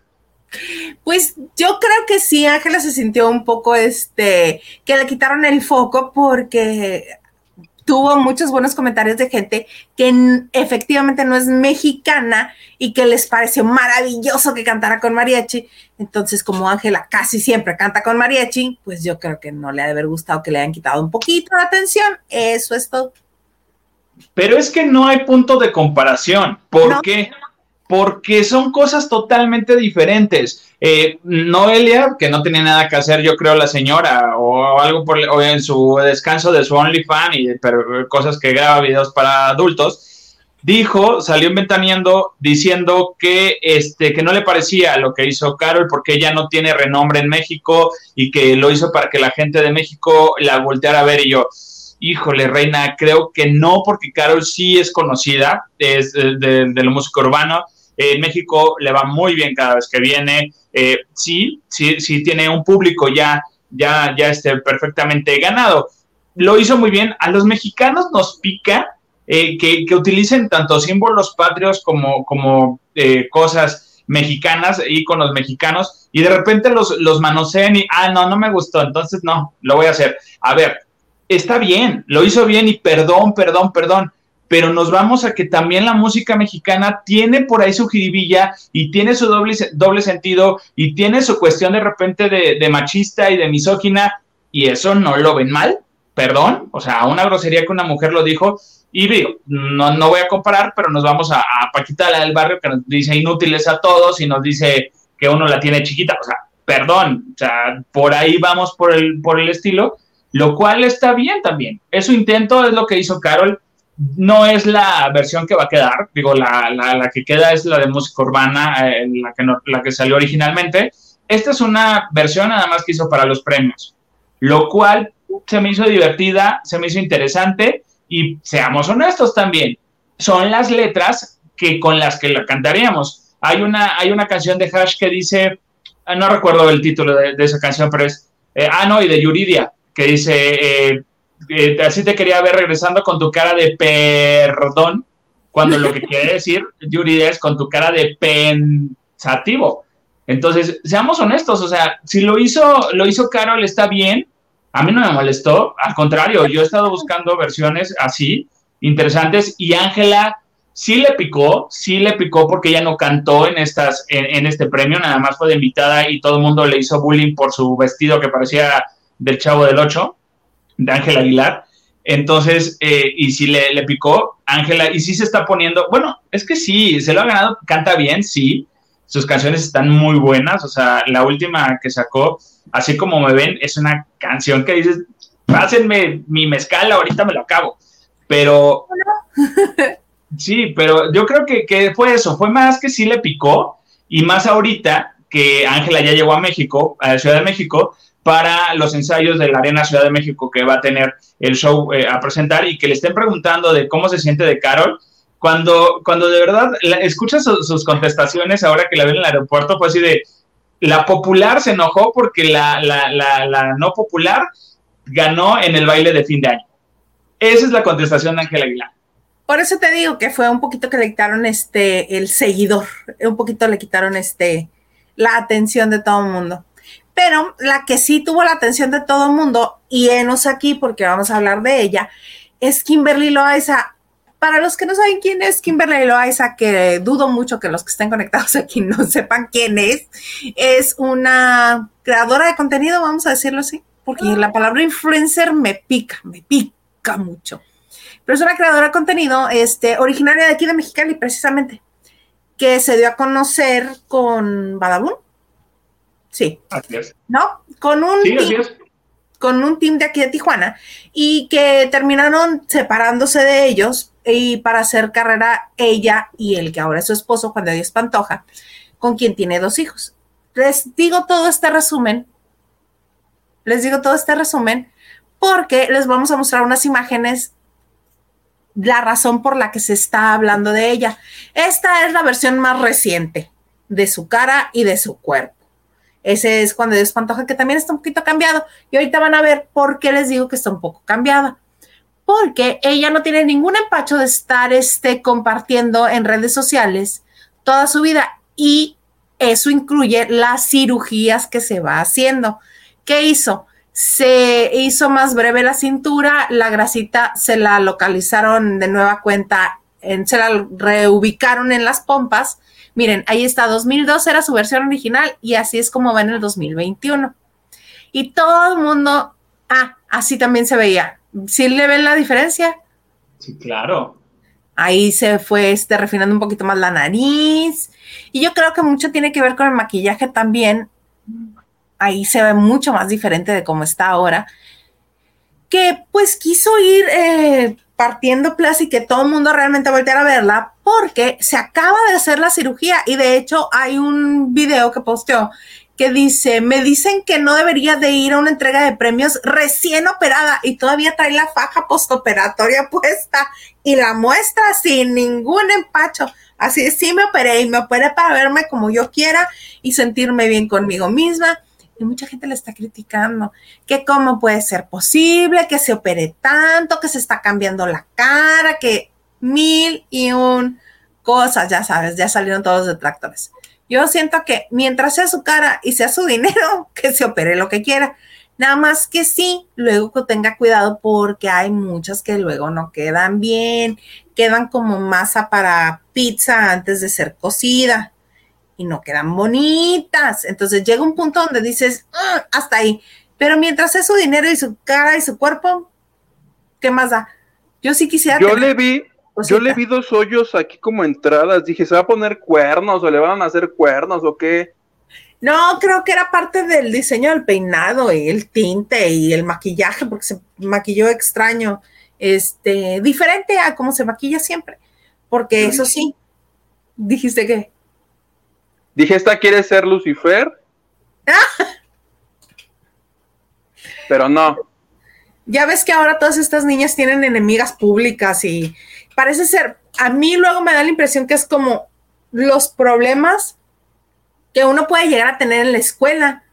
Pues yo creo que sí, Ángela se sintió un poco, este, que le quitaron el foco porque tuvo muchos buenos comentarios de gente que efectivamente no es mexicana y que les pareció maravilloso que cantara con mariachi. Entonces, como Ángela casi siempre canta con mariachi, pues yo creo que no le ha de haber gustado que le hayan quitado un poquito de atención. Eso es todo. Pero es que no hay punto de comparación. ¿Por qué? Porque son cosas totalmente diferentes. Eh, Noelia, que no tenía nada que hacer, yo creo, la señora, o, algo por, o en su descanso de su OnlyFans, y pero cosas que graba videos para adultos, dijo, salió inventando diciendo que, este, que no le parecía lo que hizo Carol porque ella no tiene renombre en México y que lo hizo para que la gente de México la volteara a ver y yo, híjole, Reina, creo que no, porque Carol sí es conocida, es de, de, lo músico urbano, en México le va muy bien cada vez que viene. Eh, sí, sí, sí tiene un público ya, ya, ya este, perfectamente ganado. Lo hizo muy bien. A los mexicanos nos pica eh, que, utilicen tanto símbolos patrios como, como eh, cosas mexicanas, íconos mexicanos, y de repente los, los manoseen y, ah, no, no me gustó, entonces no, lo voy a hacer. A ver, está bien, lo hizo bien y perdón, perdón, perdón, pero nos vamos a que también la música mexicana tiene por ahí su jiribilla y tiene su doble, doble sentido y tiene su cuestión de repente de, machista y de misógina y eso no lo ven mal, perdón, o sea, una grosería que una mujer lo dijo y digo, no, no voy a comparar, pero nos vamos a, Paquita la del barrio que nos dice inútiles a todos y nos dice que uno la tiene chiquita, o sea, perdón, o sea, por ahí vamos por el, por el estilo, lo cual está bien también. Es su intento, es lo que hizo Carol, no es la versión que va a quedar, digo, la, la, que queda es la de música urbana, eh, la, que la que salió originalmente. Esta es una versión nada más que hizo para los premios, lo cual se me hizo divertida, se me hizo interesante y seamos honestos también, son las letras que con las que la cantaríamos. Hay una, hay una canción de Hash que dice, ah, no recuerdo el título de, esa canción, pero es, eh, ah, no, y de Yuridia, que dice, eh, eh, así te quería ver regresando con tu cara de perdón, cuando lo que quiere decir Yuridia es con tu cara de pensativo. Entonces, seamos honestos, o sea, si lo hizo, lo hizo Carol, está bien, a mí no me molestó, al contrario, yo he estado buscando versiones así, interesantes, y Ángela sí le picó, sí le picó porque ella no cantó en, estas, en, este premio, nada más fue de invitada y todo el mundo le hizo bullying por su vestido que parecía del Chavo del Ocho, de Ángela Aguilar. Entonces, eh, y sí le, le picó Ángela, y sí se está poniendo, bueno, es que sí, se lo ha ganado, canta bien, sí, sus canciones están muy buenas, o sea, la última que sacó, así como me ven, es una canción que dices, pásenme mi mezcal, ahorita me lo acabo. Pero, *laughs* sí, pero yo creo que, que fue eso, fue más que sí le picó, y más ahorita que Ángela ya llegó a México, a la Ciudad de México, para los ensayos de la Arena Ciudad de México que va a tener el show eh, a presentar y que le estén preguntando de cómo se siente de Carol cuando, cuando de verdad escuchas sus contestaciones ahora que la ven en el aeropuerto, fue así de, la popular se enojó porque la, la, la, no popular ganó en el baile de fin de año. Esa es la contestación de Ángela Aguilar. Por eso te digo que fue un poquito que le quitaron este, el seguidor, un poquito le quitaron este, la atención de todo el mundo. Pero la que sí tuvo la atención de todo el mundo, y enos aquí porque vamos a hablar de ella, es Kimberly Loaiza para los que no saben quién es Kimberly Loaiza, que dudo mucho que los que estén conectados aquí no *laughs* sepan quién es, es una creadora de contenido, vamos a decirlo así, porque la palabra influencer me pica, me pica mucho. Pero es una creadora de contenido este, originaria de aquí de Mexicali, precisamente, que se dio a conocer con Badabun. Sí. Así es. ¿No? Con un sí, así es con un team de aquí de Tijuana y que terminaron separándose de ellos y para hacer carrera ella y el que ahora es su esposo, Juan de Dios Pantoja, con quien tiene dos hijos. Les digo todo este resumen, les digo todo este resumen porque les vamos a mostrar unas imágenes, la razón por la que se está hablando de ella. Esta es la versión más reciente de su cara y de su cuerpo. Ese es cuando Dios Pantoja, que también está un poquito cambiado. Y ahorita van a ver por qué les digo que está un poco cambiada. Porque ella no tiene ningún empacho de estar este, compartiendo en redes sociales toda su vida. Y eso incluye las cirugías que se va haciendo. ¿Qué hizo? Se hizo más breve la cintura, la grasita se la localizaron de nueva cuenta, se la reubicaron en las pompas Miren, ahí está, 2002 era su versión original y así es como va en el 2021. Y todo el mundo, ah, así también se veía. ¿Sí le ven la diferencia? Sí, claro. Ahí se fue este, refinando un poquito más la nariz. Y yo creo que mucho tiene que ver con el maquillaje también. Ahí se ve mucho más diferente de cómo está ahora. Que pues quiso ir eh, partiendo plaza y que todo el mundo realmente volteara a verla porque se acaba de hacer la cirugía y de hecho hay un video que posteó que dice, me dicen que no debería de ir a una entrega de premios recién operada y todavía trae la faja postoperatoria *laughs* puesta y la muestra sin ningún empacho. Así es, sí me operé y me operé para verme como yo quiera y sentirme bien conmigo misma y mucha gente le está criticando, que cómo puede ser posible que se opere tanto, que se está cambiando la cara, que mil y un cosas, ya sabes, ya salieron todos los detractores. Yo siento que mientras sea su cara y sea su dinero, *laughs* que se opere lo que quiera. Nada más que sí, luego que tenga cuidado porque hay muchas que luego no quedan bien, quedan como masa para pizza antes de ser cocida y no quedan bonitas. Entonces llega un punto donde dices, ah, hasta ahí. Pero mientras es su dinero y su cara y su cuerpo, ¿qué más da? Yo sí quisiera. Yo le vi, yo le vi dos hoyos aquí como entradas. Dije, ¿se va a poner cuernos o le van a hacer cuernos o qué? No, creo que era parte del diseño del peinado y el tinte y el maquillaje, porque se maquilló extraño, este, diferente a como se maquilla siempre. Porque eso sí, dijiste que. Dije, ¿esta quiere ser Lucifer? *laughs* Pero no. Ya ves que ahora todas estas niñas tienen enemigas públicas y parece ser, a mí luego me da la impresión que es como los problemas que uno puede llegar a tener en la escuela,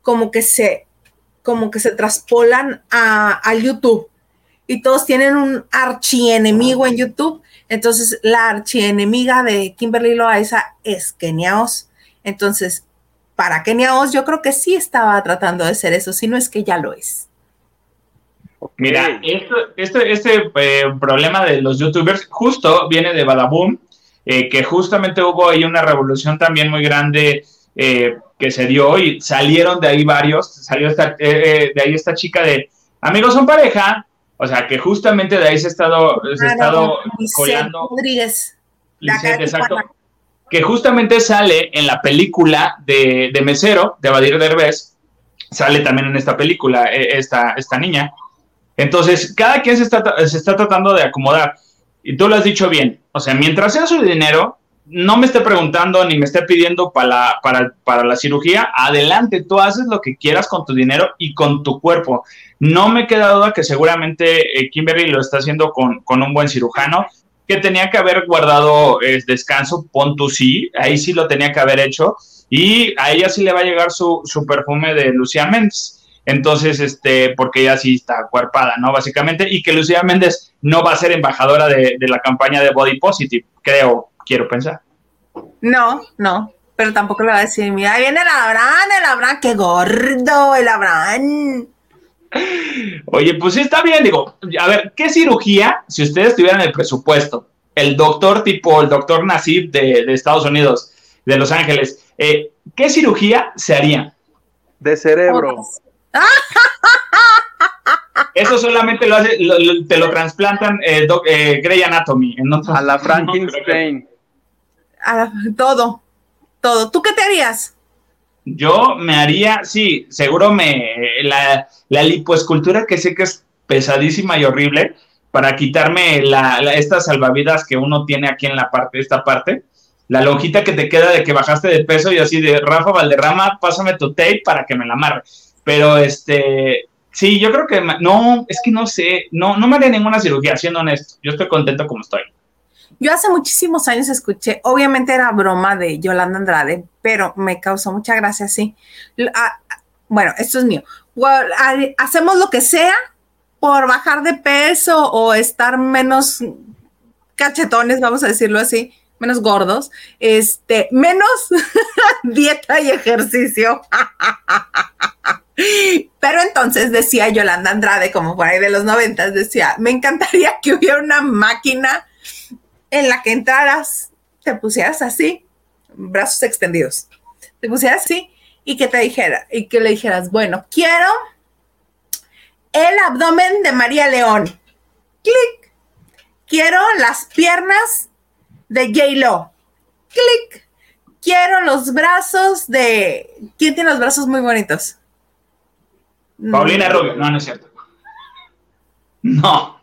como que se, como que se traspolan a, YouTube y todos tienen un archienemigo en YouTube. Entonces, la archienemiga de Kimberly Loaiza es Kenia Oz. Entonces, para Kenia Oz, yo creo que sí estaba tratando de ser eso, si no es que ya lo es. Mira, este, este eh, problema de los youtubers justo viene de Badaboom, eh, que justamente hubo ahí una revolución también muy grande eh, que se dio y salieron de ahí varios, salió esta, de ahí esta chica de amigos son pareja, o sea que justamente de ahí se ha estado, se ha estado colando. Rodríguez. exacto. Que justamente sale en la película de, de Mesero, de Badir Derbez, sale también en esta película, esta, esta niña. Entonces, cada quien se está, se está tratando de acomodar. Y tú lo has dicho bien. O sea, mientras sea su dinero, no me esté preguntando ni me esté pidiendo para la, para, para la cirugía, adelante, tú haces lo que quieras con tu dinero y con tu cuerpo. No me queda duda que seguramente eh, Kimberly lo está haciendo con, con, un buen cirujano, que tenía que haber guardado eh, descanso, pon tú sí, ahí sí lo tenía que haber hecho, y a ella sí le va a llegar su, su perfume de Lucía Méndez. Entonces, este, porque ella sí está cuerpada, ¿no? Básicamente, y que Lucía Méndez no va a ser embajadora de, la campaña de Body Positive, creo, quiero pensar. No, no, pero tampoco le va a decir, mira, viene el Abraham, el Abraham, qué gordo, el Abraham. Oye, pues sí está bien, digo, a ver, ¿qué cirugía, si ustedes tuvieran el presupuesto, el doctor tipo, el doctor Nasib de, Estados Unidos, de Los Ángeles, eh, ¿qué cirugía se haría? De cerebro. *laughs* Eso solamente lo hace, te lo trasplantan eh, eh, Grey Anatomy. a la *laughs* Frankenstein. A todo, todo. ¿Tú qué te harías? Yo me haría, sí, seguro me. La, la lipoescultura que sé que es pesadísima y horrible para quitarme la, estas salvavidas que uno tiene aquí en la parte, esta parte. La lonjita que te queda de que bajaste de peso y así de Rafa Valderrama, pásame tu tape para que me la amarre pero este, sí, yo creo que no, es que no sé, no, no me haría ninguna cirugía, siendo honesto. Yo estoy contento como estoy. Yo hace muchísimos años escuché, obviamente era broma de Yolanda Andrade, pero me causó mucha gracia, sí. Ah, bueno, esto es mío. Hacemos lo que sea por bajar de peso o estar menos cachetones, vamos a decirlo así, menos gordos, este, menos *laughs* dieta y ejercicio. *laughs* Pero entonces decía Yolanda Andrade, como por ahí de los noventas, decía, me encantaría que hubiera una máquina en la que entraras, te pusieras así, brazos extendidos, te pusieras así y que te dijera, y que le dijeras, bueno, quiero el abdomen de María León. Clic. Quiero las piernas de J-Lo. Clic. Quiero los brazos de... ¿Quién tiene los brazos muy bonitos? Paulina Rubio, no, no es cierto. No.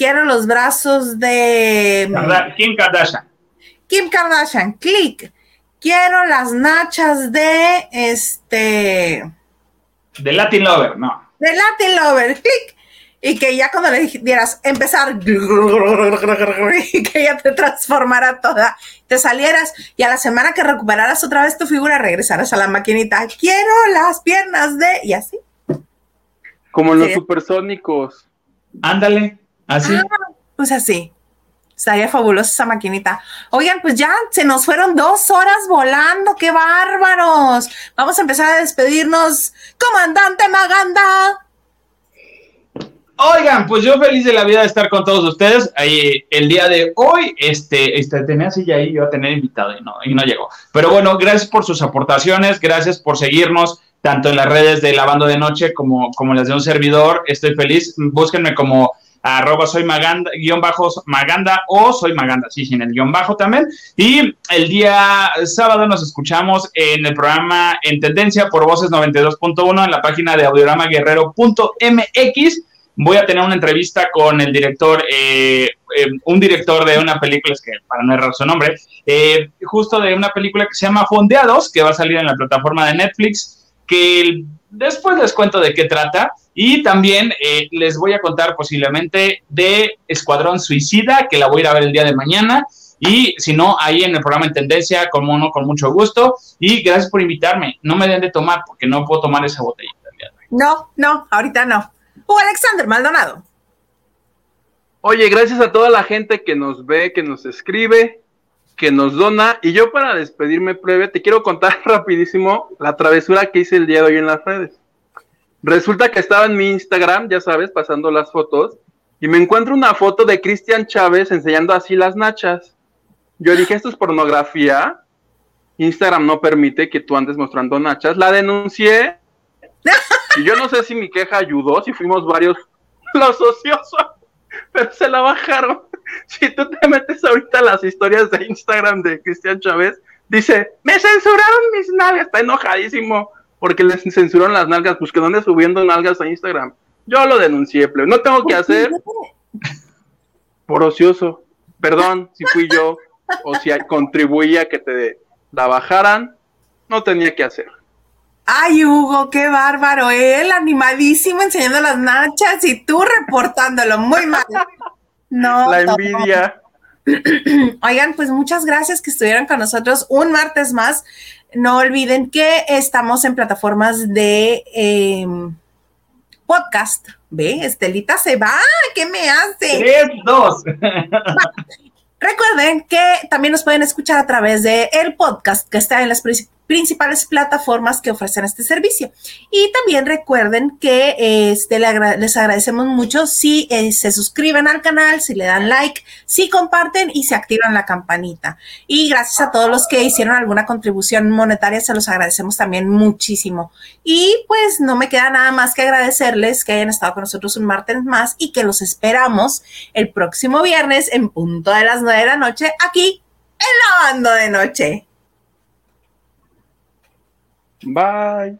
Quiero los brazos de. Kim Kardashian. Kim Kardashian, clic. Quiero las nachas de este. De Latin Lover, no. De Latin Lover, clic. Y que ya cuando le dieras empezar y que ya te transformara toda, te salieras y a la semana que recuperaras otra vez tu figura regresaras a la maquinita. Quiero las piernas de. Y así. Como los supersónicos. Ándale, así. Ah, pues así. Estaría fabulosa esa maquinita. Oigan, pues ya se nos fueron dos horas volando. ¡Qué bárbaros! Vamos a empezar a despedirnos. Comandante Maganda. Oigan, pues yo feliz de la vida de estar con todos ustedes. Ahí, el día de hoy, este, este, tenía silla ahí, yo a tener invitado y no, y no llegó. Pero bueno, gracias por sus aportaciones, gracias por seguirnos tanto en las redes de Lavando de Noche como, como las de un servidor. Estoy feliz. Búsquenme como arroba soy maganda, guion maganda o soy maganda, sí, sin el guion bajo también. Y el día sábado nos escuchamos en el programa En Tendencia por Voces 92.1 en la página de audioramaguerrero.mx. Voy a tener una entrevista con el director, eh, eh, un director de una película, es que para no errar su nombre, eh, justo de una película que se llama Fondeados, que va a salir en la plataforma de Netflix, que después les cuento de qué trata. Y también eh, les voy a contar posiblemente de Escuadrón Suicida, que la voy a ir a ver el día de mañana. Y si no, ahí en el programa en Tendencia, como no, con mucho gusto. Y gracias por invitarme. No me den de tomar porque no puedo tomar esa botellita. No, no, ahorita no. O Alexander Maldonado. Oye, gracias a toda la gente que nos ve, que nos escribe, que nos dona. Y yo para despedirme, plebe, te quiero contar *laughs* rapidísimo la travesura que hice el día de hoy en las redes. Resulta que estaba en mi Instagram, ya sabes, pasando las fotos, y me encuentro una foto de Cristian Chávez enseñando así las nachas. Yo dije, esto es pornografía. Instagram no permite que tú andes mostrando nachas. La denuncié. Y yo no sé si mi queja ayudó, si fuimos varios *laughs* los ociosos, pero se la bajaron. *laughs* Si tú te metes ahorita las historias de Instagram de Cristian Chávez, dice, me censuraron mis nalgas, está enojadísimo porque les censuraron las nalgas, pues que donde subiendo nalgas a Instagram. Yo lo denuncié, pero no tengo que hacer por ocioso. Perdón si fui yo o si contribuía a que te la bajaran, no tenía que hacer. Ay, Hugo, qué bárbaro, él animadísimo enseñando las nachas y tú reportándolo, muy mal. *laughs* No. La envidia. *clears throat* Oigan, pues muchas gracias que estuvieron con nosotros un martes más. No olviden que estamos en plataformas de em, podcast. ¿Ve? Estelita se va. ¿Qué me hace? Tres, dos. *laughs* Recuerden que también nos pueden escuchar a través de el podcast que está en las principales plataformas que ofrecen este servicio. Y también recuerden que este, les agradecemos mucho si eh, se suscriben al canal, si le dan like, si comparten y se activan la campanita. Y gracias a todos los que hicieron alguna contribución monetaria, se los agradecemos también muchísimo. Y pues no me queda nada más que agradecerles que hayan estado con nosotros un martes más y que los esperamos el próximo viernes en punto de las nueve de la noche aquí en la banda de noche. Bye.